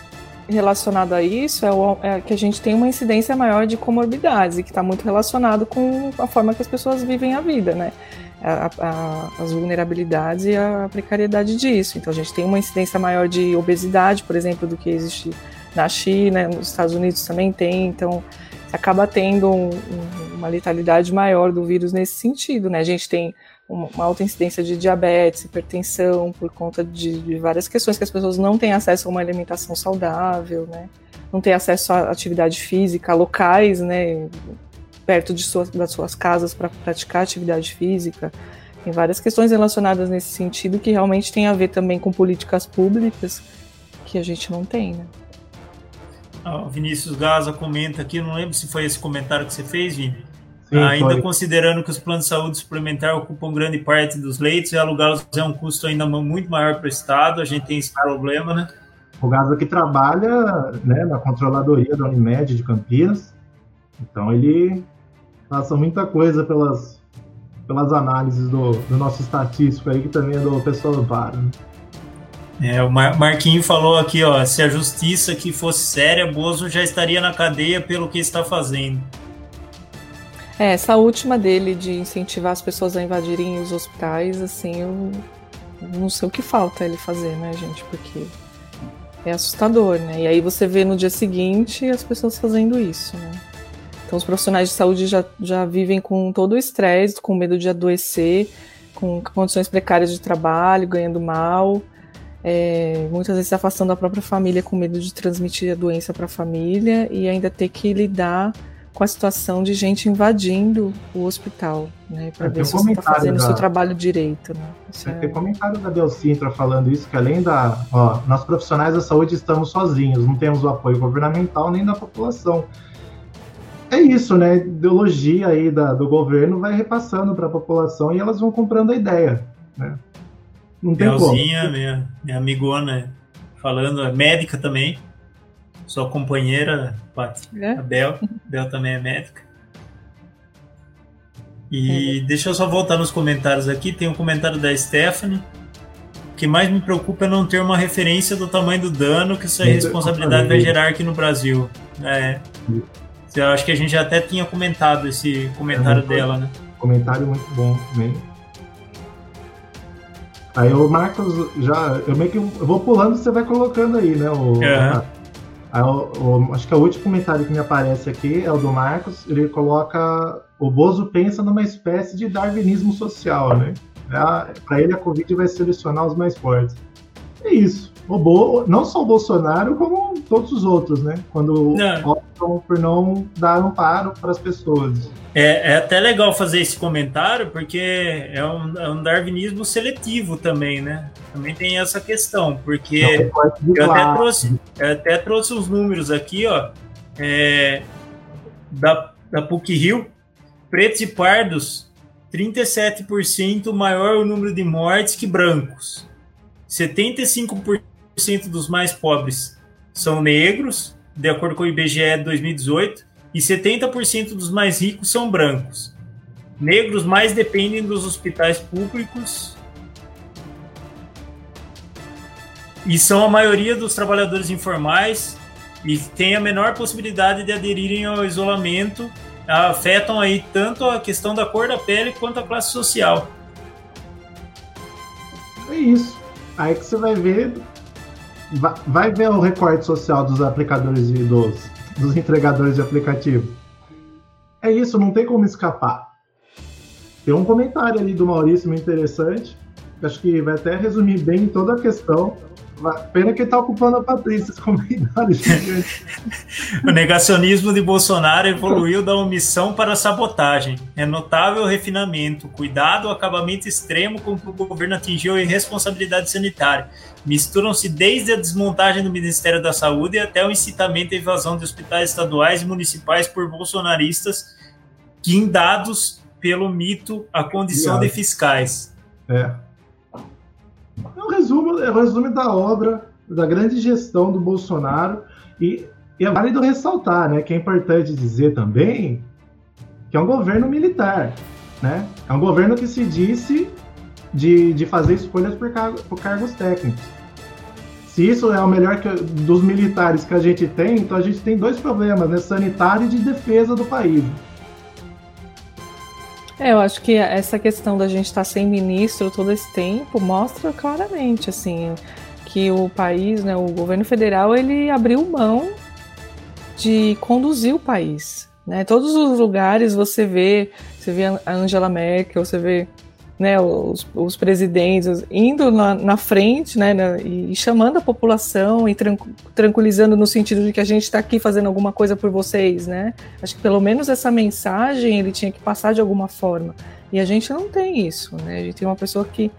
relacionado a isso é, o, é, que a gente tem uma incidência maior de comorbidades e que está muito relacionado com a forma que as pessoas vivem a vida, né? A, a, as vulnerabilidades e a precariedade disso. Então a gente tem uma incidência maior de obesidade, por exemplo, do que existe na China, nos Estados Unidos também tem. Então acaba tendo um, um, uma letalidade maior do vírus nesse sentido, né? A gente tem uma alta incidência de diabetes, hipertensão, por conta de, de, várias questões que as pessoas não têm acesso a uma alimentação saudável, né? Não têm acesso à atividade física, locais, né? Perto de suas, das suas casas para praticar atividade física. Tem várias questões relacionadas nesse sentido que realmente tem a ver também com políticas públicas que a gente não tem, né? O Vinícius Gaza comenta aqui, não lembro se foi esse comentário que você fez, Vini, Sim, ainda foi. considerando que os planos de saúde suplementar ocupam grande parte dos leitos e alugá-los é um custo ainda muito maior para o Estado, a gente tem esse problema, né? O Gaza que trabalha né, na controladoria da Unimed de Campinas, então ele passa muita coisa pelas, pelas análises do, do nosso estatístico aí, que também é do pessoal do Paro. Né? É, o Mar Marquinho falou aqui, ó, se a justiça aqui fosse séria, Bozo já estaria na cadeia pelo que está fazendo. É, essa última dele de incentivar as pessoas a invadirem os hospitais, assim, eu não sei o que falta ele fazer, né, gente? Porque é assustador, né? E aí você vê no dia seguinte as pessoas fazendo isso, né? Então os profissionais de saúde já, já vivem com todo o estresse, com medo de adoecer, com condições precárias de trabalho, ganhando mal, é, muitas vezes se afastando da própria família com medo de transmitir a doença para a família e ainda ter que lidar com a situação de gente invadindo o hospital, né? Para ver se você está fazendo da... o seu trabalho direito, né? Isso é... Tem comentário da Belcintra falando isso, que além da. Ó, nós profissionais da saúde estamos sozinhos, não temos o apoio governamental nem da população. É isso, né? A ideologia aí da, do governo vai repassando para a população e elas vão comprando a ideia, né? Não tem Belzinha, como. Minha, minha amigona, falando, é médica também, sua companheira, Paty, é? a Bel. Bel também é médica. E é. deixa eu só voltar nos comentários aqui. Tem um comentário da Stephanie. O que mais me preocupa é não ter uma referência do tamanho do dano que essa responsabilidade vai gerar aqui no Brasil. É. Eu acho que a gente já até tinha comentado esse comentário é dela, né? Comentário muito bom também. Aí o Marcos já. Eu meio que eu vou pulando e você vai colocando aí, né? O, uhum. Acho que o último comentário que me aparece aqui é o do Marcos. Ele coloca: o Bozo pensa numa espécie de darwinismo social, né? É Para ele, a Covid vai selecionar os mais fortes. É isso. O Bo, não só o Bolsonaro, como todos os outros, né? Quando não. optam por não dar amparo para as pessoas. É, é, até legal fazer esse comentário, porque é um, é um darwinismo seletivo também, né? Também tem essa questão, porque eu até, trouxe, eu até trouxe os números aqui, ó, é, da, da PUC-Rio, pretos e pardos, 37% maior o número de mortes que brancos. 75% dos mais pobres são negros, de acordo com o IBGE de 2018, e 70% dos mais ricos são brancos. Negros mais dependem dos hospitais públicos e são a maioria dos trabalhadores informais e têm a menor possibilidade de aderirem ao isolamento, afetam aí tanto a questão da cor da pele quanto a classe social. É isso. Aí que você vai ver, vai ver o recorte social dos aplicadores de dos entregadores de aplicativo. É isso, não tem como escapar. Tem um comentário ali do Maurício muito interessante, acho que vai até resumir bem toda a questão. Pena que ele tá ocupando a Patrícia como O negacionismo de Bolsonaro evoluiu da omissão para a sabotagem. É notável o refinamento, cuidado, o acabamento extremo com que o governo atingiu a irresponsabilidade sanitária. Misturam-se desde a desmontagem do Ministério da Saúde até o incitamento à invasão de hospitais estaduais e municipais por bolsonaristas, guindados pelo mito a condição de fiscais. É. É um resumo, é um resumo da obra, da grande gestão do Bolsonaro. E, e é válido ressaltar, né, que é importante dizer também que é um governo militar. Né? É um governo que se disse de, de fazer escolhas por, cargo, por cargos técnicos. Se isso é o melhor que, dos militares que a gente tem, então a gente tem dois problemas, né? Sanitário e de defesa do país. É, eu acho que essa questão da gente estar tá sem ministro todo esse tempo mostra claramente, assim, que o país, né, o governo federal, ele abriu mão de conduzir o país. Né? Todos os lugares você vê, você vê a Angela Merkel, você vê né, os, os presidentes indo na, na frente né, na, e, chamando a população e tran, tranquilizando no sentido de que a gente está aqui fazendo alguma coisa por vocês. Né? Acho que pelo menos essa mensagem ele tinha que passar de alguma forma. E a gente não tem isso. Né? A gente tem uma pessoa que,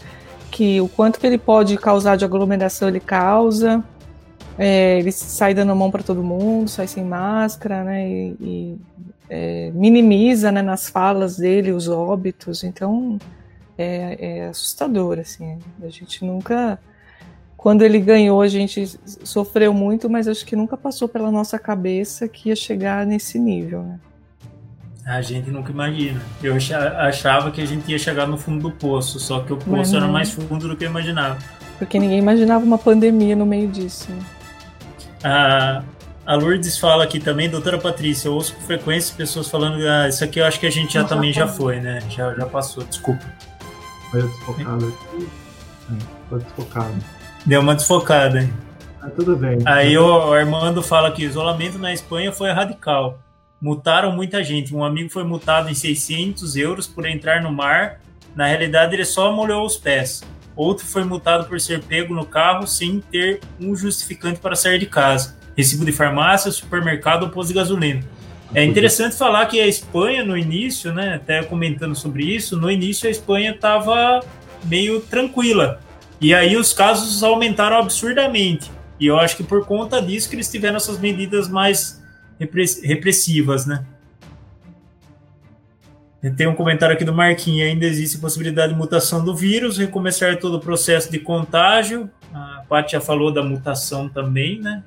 que o quanto que ele pode causar de aglomeração ele causa. É, ele sai dando mão para todo mundo, sai sem máscara, né? E, e é, minimiza né, nas falas dele os óbitos. Então, é, é assustador, assim. A gente nunca. Quando ele ganhou, a gente sofreu muito, mas acho que nunca passou pela nossa cabeça que ia chegar nesse nível, né? A gente nunca imagina. Eu achava que a gente ia chegar no fundo do poço, só que o poço era mais fundo do que eu imaginava. Porque ninguém imaginava uma pandemia no meio disso. Né? A, a Lourdes fala aqui também, doutora Patrícia, eu ouço com frequência pessoas falando, ah, isso aqui eu acho que a gente já também já foi, né? Já, já passou, desculpa. Foi desfocado aqui. É, foi desfocado. Deu uma desfocada, hein? Ah, tudo bem. Aí o Armando fala que o isolamento na Espanha foi radical. Mutaram muita gente. Um amigo foi multado em 600 euros por entrar no mar. Na realidade, ele só molhou os pés. Outro foi multado por ser pego no carro sem ter um justificante para sair de casa. Recibo de farmácia, supermercado ou posto de gasolina. É interessante falar que a Espanha, no início, né, até comentando sobre isso, no início a Espanha estava meio tranquila. E aí os casos aumentaram absurdamente. E eu acho que por conta disso que eles tiveram essas medidas mais repressivas, né? Tem um comentário aqui do Marquinhos. Ainda existe possibilidade de mutação do vírus, recomeçar todo o processo de contágio. A Paty já falou da mutação também, né?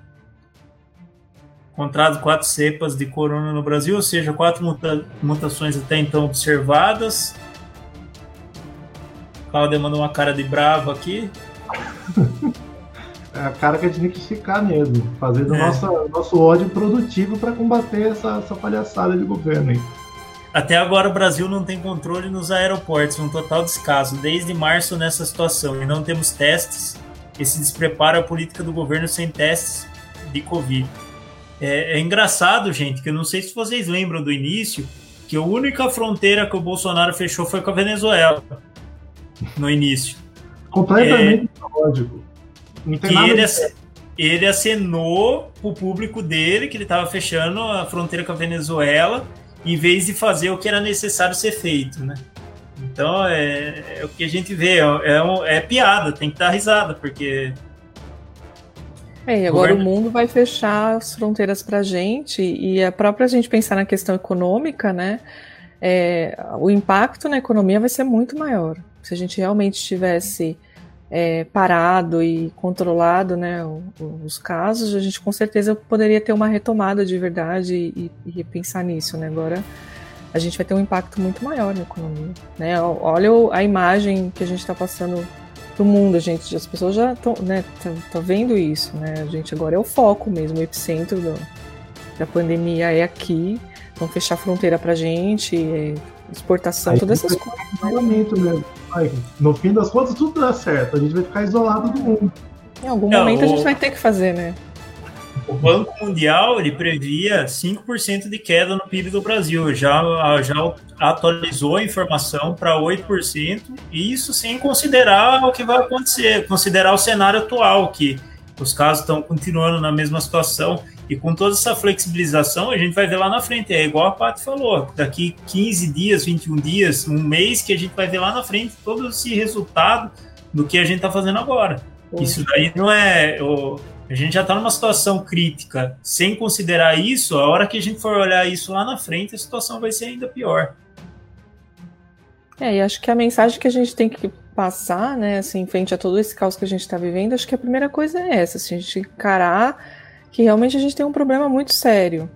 Encontrado quatro cepas de corona no Brasil, ou seja, quatro muta mutações até então observadas. Cláudia mandou uma cara de bravo aqui. É a cara que a gente tem que ficar mesmo, fazendo é. nosso, nosso ódio produtivo para combater essa, essa palhaçada de governo aí. Até agora o Brasil não tem controle nos aeroportos, um total descaso, desde março nessa situação, e não temos testes. Esse despreparo a política do governo sem testes de Covid. É, é, engraçado, gente, que eu não sei se vocês lembram do início, que a única fronteira que o Bolsonaro fechou foi com a Venezuela. No início. Completamente é, lógico. Não tem nada ele, ac ele acenou pro público dele que ele estava fechando a fronteira com a Venezuela, em vez de fazer o que era necessário ser feito, né? Então é, é o que a gente vê, é, é, é piada, tem que dar risada, porque é, e agora o, governo... o mundo vai fechar as fronteiras para a gente e a própria gente pensar na questão econômica, né? É, o impacto na economia vai ser muito maior. Se a gente realmente tivesse é, parado e controlado né, os casos, a gente com certeza poderia ter uma retomada de verdade e, e repensar nisso. Né? Agora a gente vai ter um impacto muito maior na economia. Né? Olha a imagem que a gente está passando pro mundo, a gente, as pessoas já estão, né, vendo isso, né? A gente agora é o foco mesmo, o epicentro do, da pandemia é aqui, vão fechar a fronteira pra gente, é, exportação, Aí todas essas coisas. Isolamento né? mesmo. Aí, no fim das contas, tudo dá certo, a gente vai ficar isolado do mundo. Em algum é, momento o... a gente vai ter que fazer, né? O Banco Mundial ele previa 5% de queda no PIB do Brasil, já, já atualizou a informação para 8%, e isso sem considerar o que vai acontecer, considerar o cenário atual, que os casos estão continuando na mesma situação. E com toda essa flexibilização, a gente vai ver lá na frente. É igual a Paty falou: daqui 15 dias, 21 dias, um mês, que a gente vai ver lá na frente todo esse resultado do que a gente está fazendo agora. Isso daí não é. A gente já está numa situação crítica. Sem considerar isso, a hora que a gente for olhar isso lá na frente, a situação vai ser ainda pior. É, e acho que a mensagem que a gente tem que passar, né, assim, frente a todo esse caos que a gente está vivendo, acho que a primeira coisa é essa, assim, a gente encarar que realmente a gente tem um problema muito sério.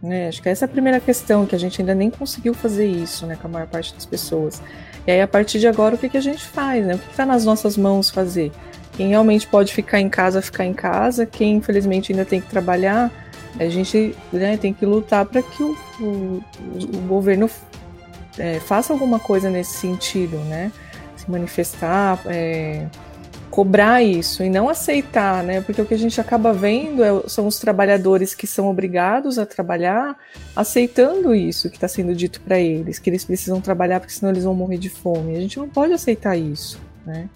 Né? Acho que essa é a primeira questão, que a gente ainda nem conseguiu fazer isso né, com a maior parte das pessoas. E aí, a partir de agora, o que, que a gente faz? Né? O que está nas nossas mãos fazer? Quem realmente pode ficar em casa, ficar em casa. Quem, infelizmente, ainda tem que trabalhar, a gente né, tem que lutar para que o, o, o governo é, faça alguma coisa nesse sentido, né? Se manifestar, é, cobrar isso e não aceitar, né? Porque o que a gente acaba vendo é, são os trabalhadores que são obrigados a trabalhar aceitando isso que está sendo dito para eles, que eles precisam trabalhar porque senão eles vão morrer de fome. A gente não pode aceitar isso, né?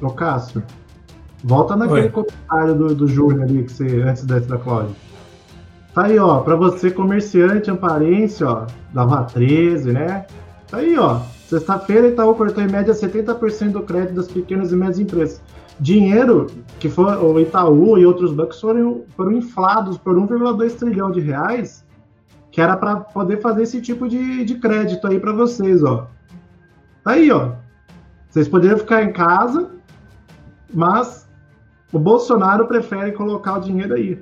Ô Cássio, volta naquele Oi. comentário do, do Júnior ali que você, antes desse da Cláudia. Tá aí, ó, para você comerciante amparense, ó, dava 13, né? Tá aí, ó. Sexta-feira, Itaú cortou em média 70% do crédito das pequenas e médias empresas. Dinheiro que foi o Itaú e outros bancos foram, foram inflados por 1,2 trilhão de reais, que era para poder fazer esse tipo de, de crédito aí para vocês, ó. Tá aí, ó. Vocês poderiam ficar em casa, mas o Bolsonaro prefere colocar o dinheiro aí.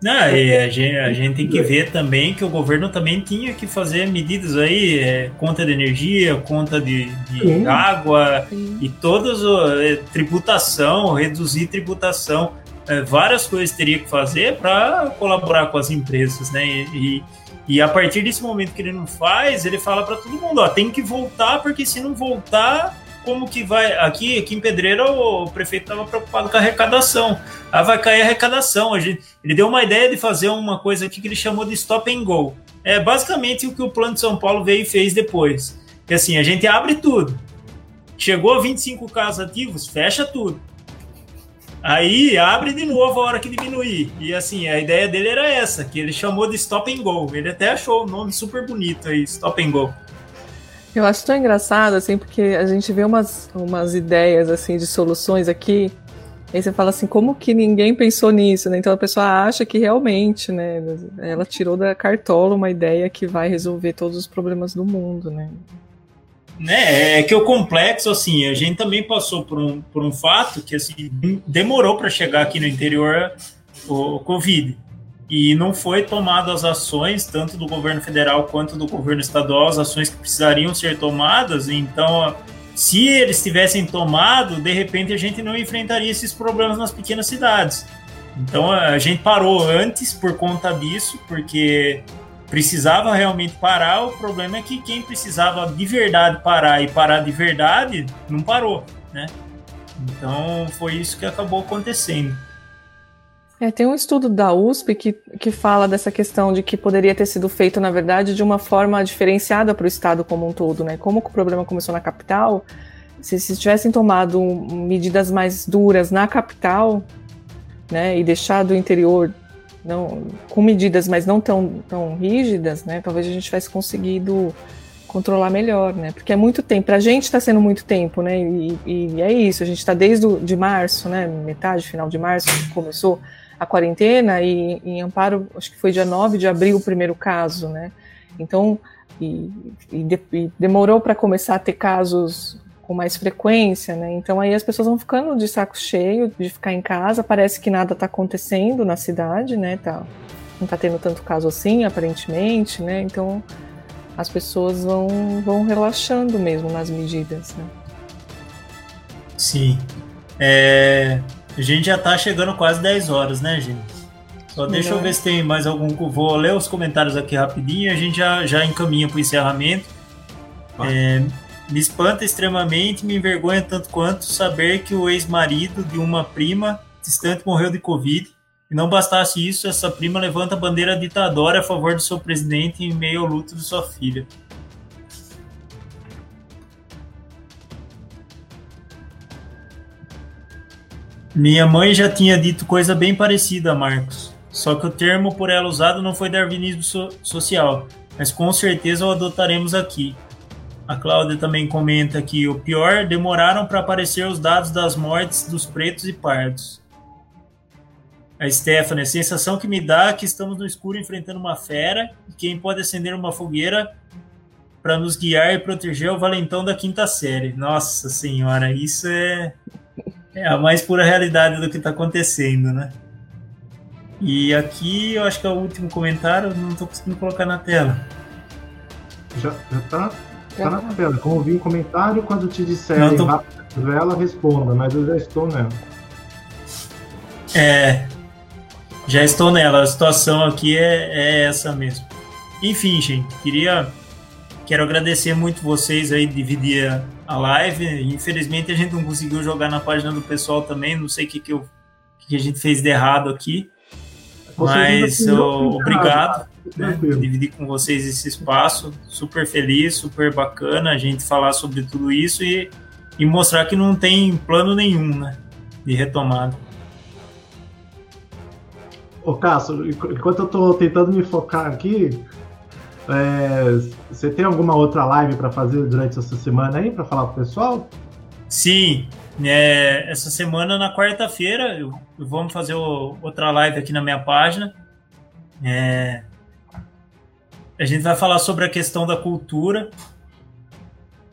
Não, e a gente, a gente tem que ver também que o governo também tinha que fazer medidas aí, é, conta de energia, conta de, de água Sim. e todas é, tributação, reduzir tributação, é, várias coisas teria que fazer para colaborar com as empresas, né? E, e a partir desse momento que ele não faz, ele fala para todo mundo, ó, tem que voltar porque se não voltar como que vai. Aqui, aqui em Pedreira, o prefeito estava preocupado com a arrecadação. Ah, vai cair a arrecadação. A gente, ele deu uma ideia de fazer uma coisa aqui que ele chamou de stop and go. É basicamente o que o Plano de São Paulo veio e fez depois. Que assim, a gente abre tudo. Chegou a 25 casos ativos, fecha tudo. Aí abre de novo a hora que diminuir. E assim, a ideia dele era essa, que ele chamou de stop and go. Ele até achou o nome super bonito aí, stop and go. Eu acho tão engraçado, assim, porque a gente vê umas, umas ideias, assim, de soluções aqui, aí você fala assim, como que ninguém pensou nisso, né? Então a pessoa acha que realmente, né, ela tirou da cartola uma ideia que vai resolver todos os problemas do mundo, né? Né, é que o complexo, assim, a gente também passou por um, por um fato que, assim, demorou para chegar aqui no interior o, o Covid e não foi tomado as ações, tanto do governo federal quanto do governo estadual, as ações que precisariam ser tomadas. Então, se eles tivessem tomado, de repente a gente não enfrentaria esses problemas nas pequenas cidades. Então, a gente parou antes por conta disso, porque precisava realmente parar. O problema é que quem precisava de verdade parar e parar de verdade não parou, né? Então, foi isso que acabou acontecendo. É, tem um estudo da USP que, que fala dessa questão de que poderia ter sido feito, na verdade, de uma forma diferenciada para o Estado como um todo, né? Como o problema começou na capital, se, se tivessem tomado medidas mais duras na capital, né, e deixado o interior não, com medidas, mas não tão, tão rígidas, né, talvez a gente tivesse conseguido controlar melhor, né? Porque é muito tempo. Para a gente está sendo muito tempo, né? E, e, é isso. A gente está desde o, de março, né? Metade, final de março, começou a quarentena e em Amparo, acho que foi dia 9 de abril o primeiro caso, né? Então, e, e, de, e demorou para começar a ter casos com mais frequência, né? Então aí as pessoas vão ficando de saco cheio de ficar em casa, parece que nada está acontecendo na cidade, né? Tá, não está tendo tanto caso assim, aparentemente, né? Então as pessoas vão, vão relaxando mesmo nas medidas, né? Sim. É, a gente já tá chegando quase 10 horas, né, gente? Só deixa eu ver se tem mais algum. Vou ler os comentários aqui rapidinho e a gente já, já encaminha para o encerramento. É, me espanta extremamente, me envergonha tanto quanto saber que o ex-marido de uma prima distante morreu de Covid E não bastasse isso, essa prima levanta a bandeira ditadora a favor do seu presidente em meio ao luto de sua filha. Minha mãe já tinha dito coisa bem parecida, Marcos. Só que o termo por ela usado não foi darwinismo so social, mas com certeza o adotaremos aqui. A Cláudia também comenta que o pior demoraram para aparecer os dados das mortes dos pretos e pardos. A Stephanie, a sensação que me dá é que estamos no escuro enfrentando uma fera e quem pode acender uma fogueira para nos guiar e proteger é o valentão da quinta série. Nossa senhora, isso é, é a mais pura realidade do que está acontecendo, né? E aqui eu acho que é o último comentário, não estou conseguindo colocar na tela. Já, já tá Tá na tela. Como vi em comentário, quando te disserem tô... vela, responda, mas eu já estou nela. É. Já estou nela. A situação aqui é, é essa mesmo. Enfim, gente, queria. Quero agradecer muito vocês aí dividir a, a live. Infelizmente a gente não conseguiu jogar na página do pessoal também. Não sei o que, que, eu, que a gente fez de errado aqui. Mas eu, obrigado né, dividir com vocês esse espaço. Super feliz, super bacana a gente falar sobre tudo isso e, e mostrar que não tem plano nenhum né, de retomada. Ô Cássio, enquanto eu estou tentando me focar aqui, é, você tem alguma outra live para fazer durante essa semana aí para falar pro pessoal? Sim, é, essa semana na quarta-feira vamos fazer o, outra live aqui na minha página. É, a gente vai falar sobre a questão da cultura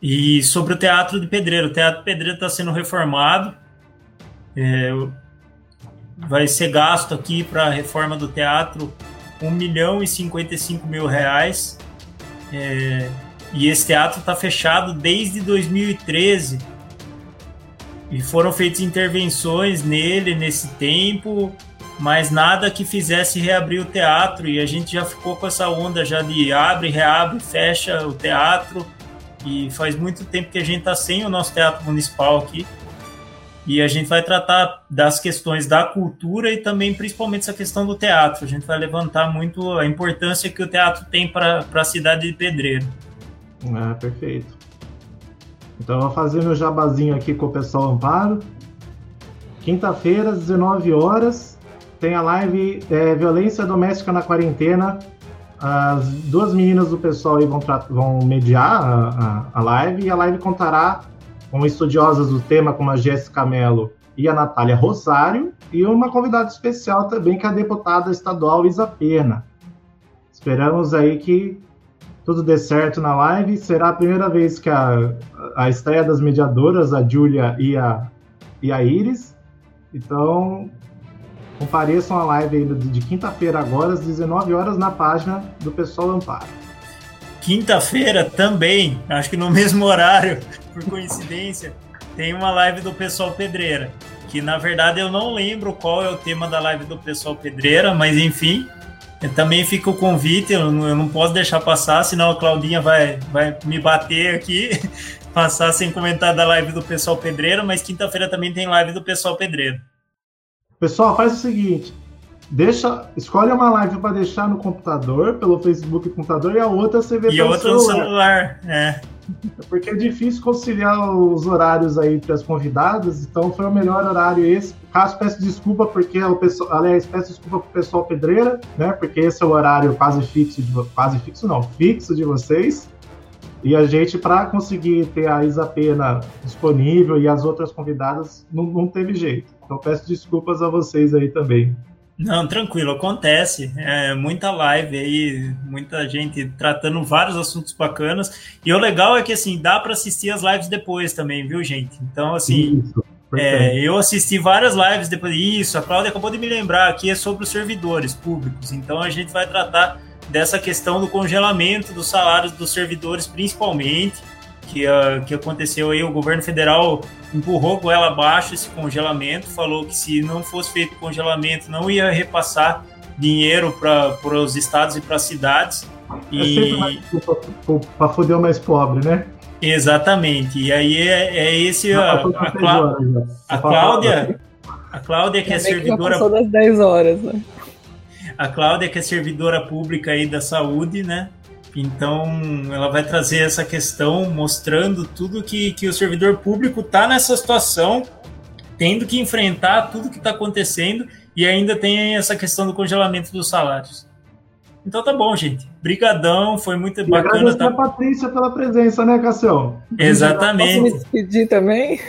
e sobre o Teatro de Pedreiro. O Teatro de Pedreiro está sendo reformado. É, vai ser gasto aqui para a reforma do teatro 1 milhão e 55 mil reais. É, e esse teatro está fechado desde 2013. E foram feitas intervenções nele nesse tempo mas nada que fizesse reabrir o teatro e a gente já ficou com essa onda já de abre, reabre, fecha o teatro e faz muito tempo que a gente está sem o nosso teatro municipal aqui e a gente vai tratar das questões da cultura e também principalmente essa questão do teatro. A gente vai levantar muito a importância que o teatro tem para a cidade de Pedreiro. Ah, perfeito. Então, eu vou fazer meu jabazinho aqui com o pessoal Amparo. Quinta-feira, às 19 horas, tem a live é, Violência Doméstica na Quarentena. As duas meninas do pessoal vão, vão mediar a, a, a, live e a live contará com estudiosas do tema como a Jéssica Mello e a Natália Rosário e uma convidada especial também que é a deputada estadual Isa Pena. Esperamos aí que tudo dê certo na live. Será a primeira vez que a, a estreia das mediadoras, a Júlia e a, e a Iris. Então, Compareçam à live de, quinta-feira agora, às 19 horas, na página do Pessoal Amparo. Quinta-feira também, acho que no mesmo horário, por coincidência, tem uma live do Pessoal Pedreira. Que na verdade eu não lembro qual é o tema da live do Pessoal Pedreira, mas enfim, também fica o convite, eu não, eu não, posso deixar passar, senão a Claudinha vai, vai me bater aqui, passar sem comentar da live do Pessoal Pedreira, mas quinta-feira também tem live do Pessoal Pedreira. Pessoal, faz o seguinte: deixa, escolhe uma live para deixar no computador, pelo Facebook computador, e a outra você vê e pelo outra celular. no celular. É. Porque é difícil conciliar os horários aí para as convidadas, então foi o melhor horário esse. Caso peço desculpa porque o pessoal, aliás, peço desculpa pro pessoal pedreira, né? Porque esse é o horário quase fixo, de, quase fixo não, fixo de vocês. E a gente, para conseguir ter a Isa Pena disponível e as outras convidadas, não, não teve jeito. Então peço desculpas a vocês aí também. Não, tranquilo, acontece. É, muita live aí, muita gente tratando vários assuntos bacanas. E o legal é que, assim, dá para assistir as lives depois também, viu, gente? Então, assim, Isso, é, eu assisti várias lives depois. Isso, a Cláudia acabou de me lembrar aqui, é sobre os servidores públicos. Então, a gente vai tratar dessa questão do congelamento dos salários dos servidores, principalmente que, uh, que aconteceu aí, o governo federal empurrou com ela abaixo esse congelamento, falou que se não fosse feito congelamento, não ia repassar dinheiro para os estados e para as cidades. É e para foder o mais pobre, né? Exatamente. E aí é, é esse a, a, Clá... a Cláudia, A Cláudia, que é já servidora. das 10 horas, né? A Cláudia, que é servidora pública aí da saúde, né? Então, ela vai trazer essa questão mostrando tudo que, que o servidor público está nessa situação, tendo que enfrentar tudo que está acontecendo e ainda tem essa questão do congelamento dos salários. Então tá bom, gente. Brigadão, foi muito E bacana. agradecer Tá... a Patrícia pela presença, né, Cassião? Posso me Exatamente, despedir também?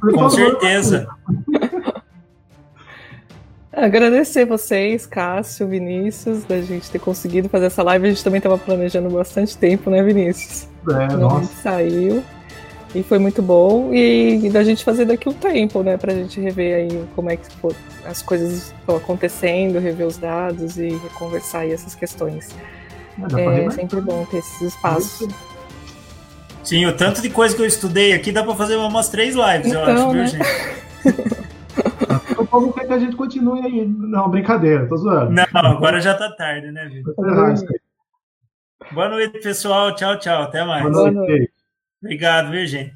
Com certeza. Agradecer vocês, Cássio, Vinícius, da gente ter conseguido fazer essa live. A gente também estava planejando bastante tempo, né, Vinícius? É, Finalmente nossa. saiu. E foi muito bom. E, e da gente fazer daqui um tempo, né? Pra gente rever aí como é que pô, as coisas estão acontecendo, rever os dados e conversar aí essas questões. Dá pra É remarcar. sempre bom ter esses espaços. Sim, o tanto de coisa que eu estudei aqui dá para fazer umas três lives, eu Então, acho, né? viu, gente? O povo quer que a gente continue aí. Não, brincadeira, tô zoando. Não, agora já tá tarde, né, isso aí. Boa noite, pessoal. Tchau, tchau. Até mais. Boa noite. Obrigado, viu, gente?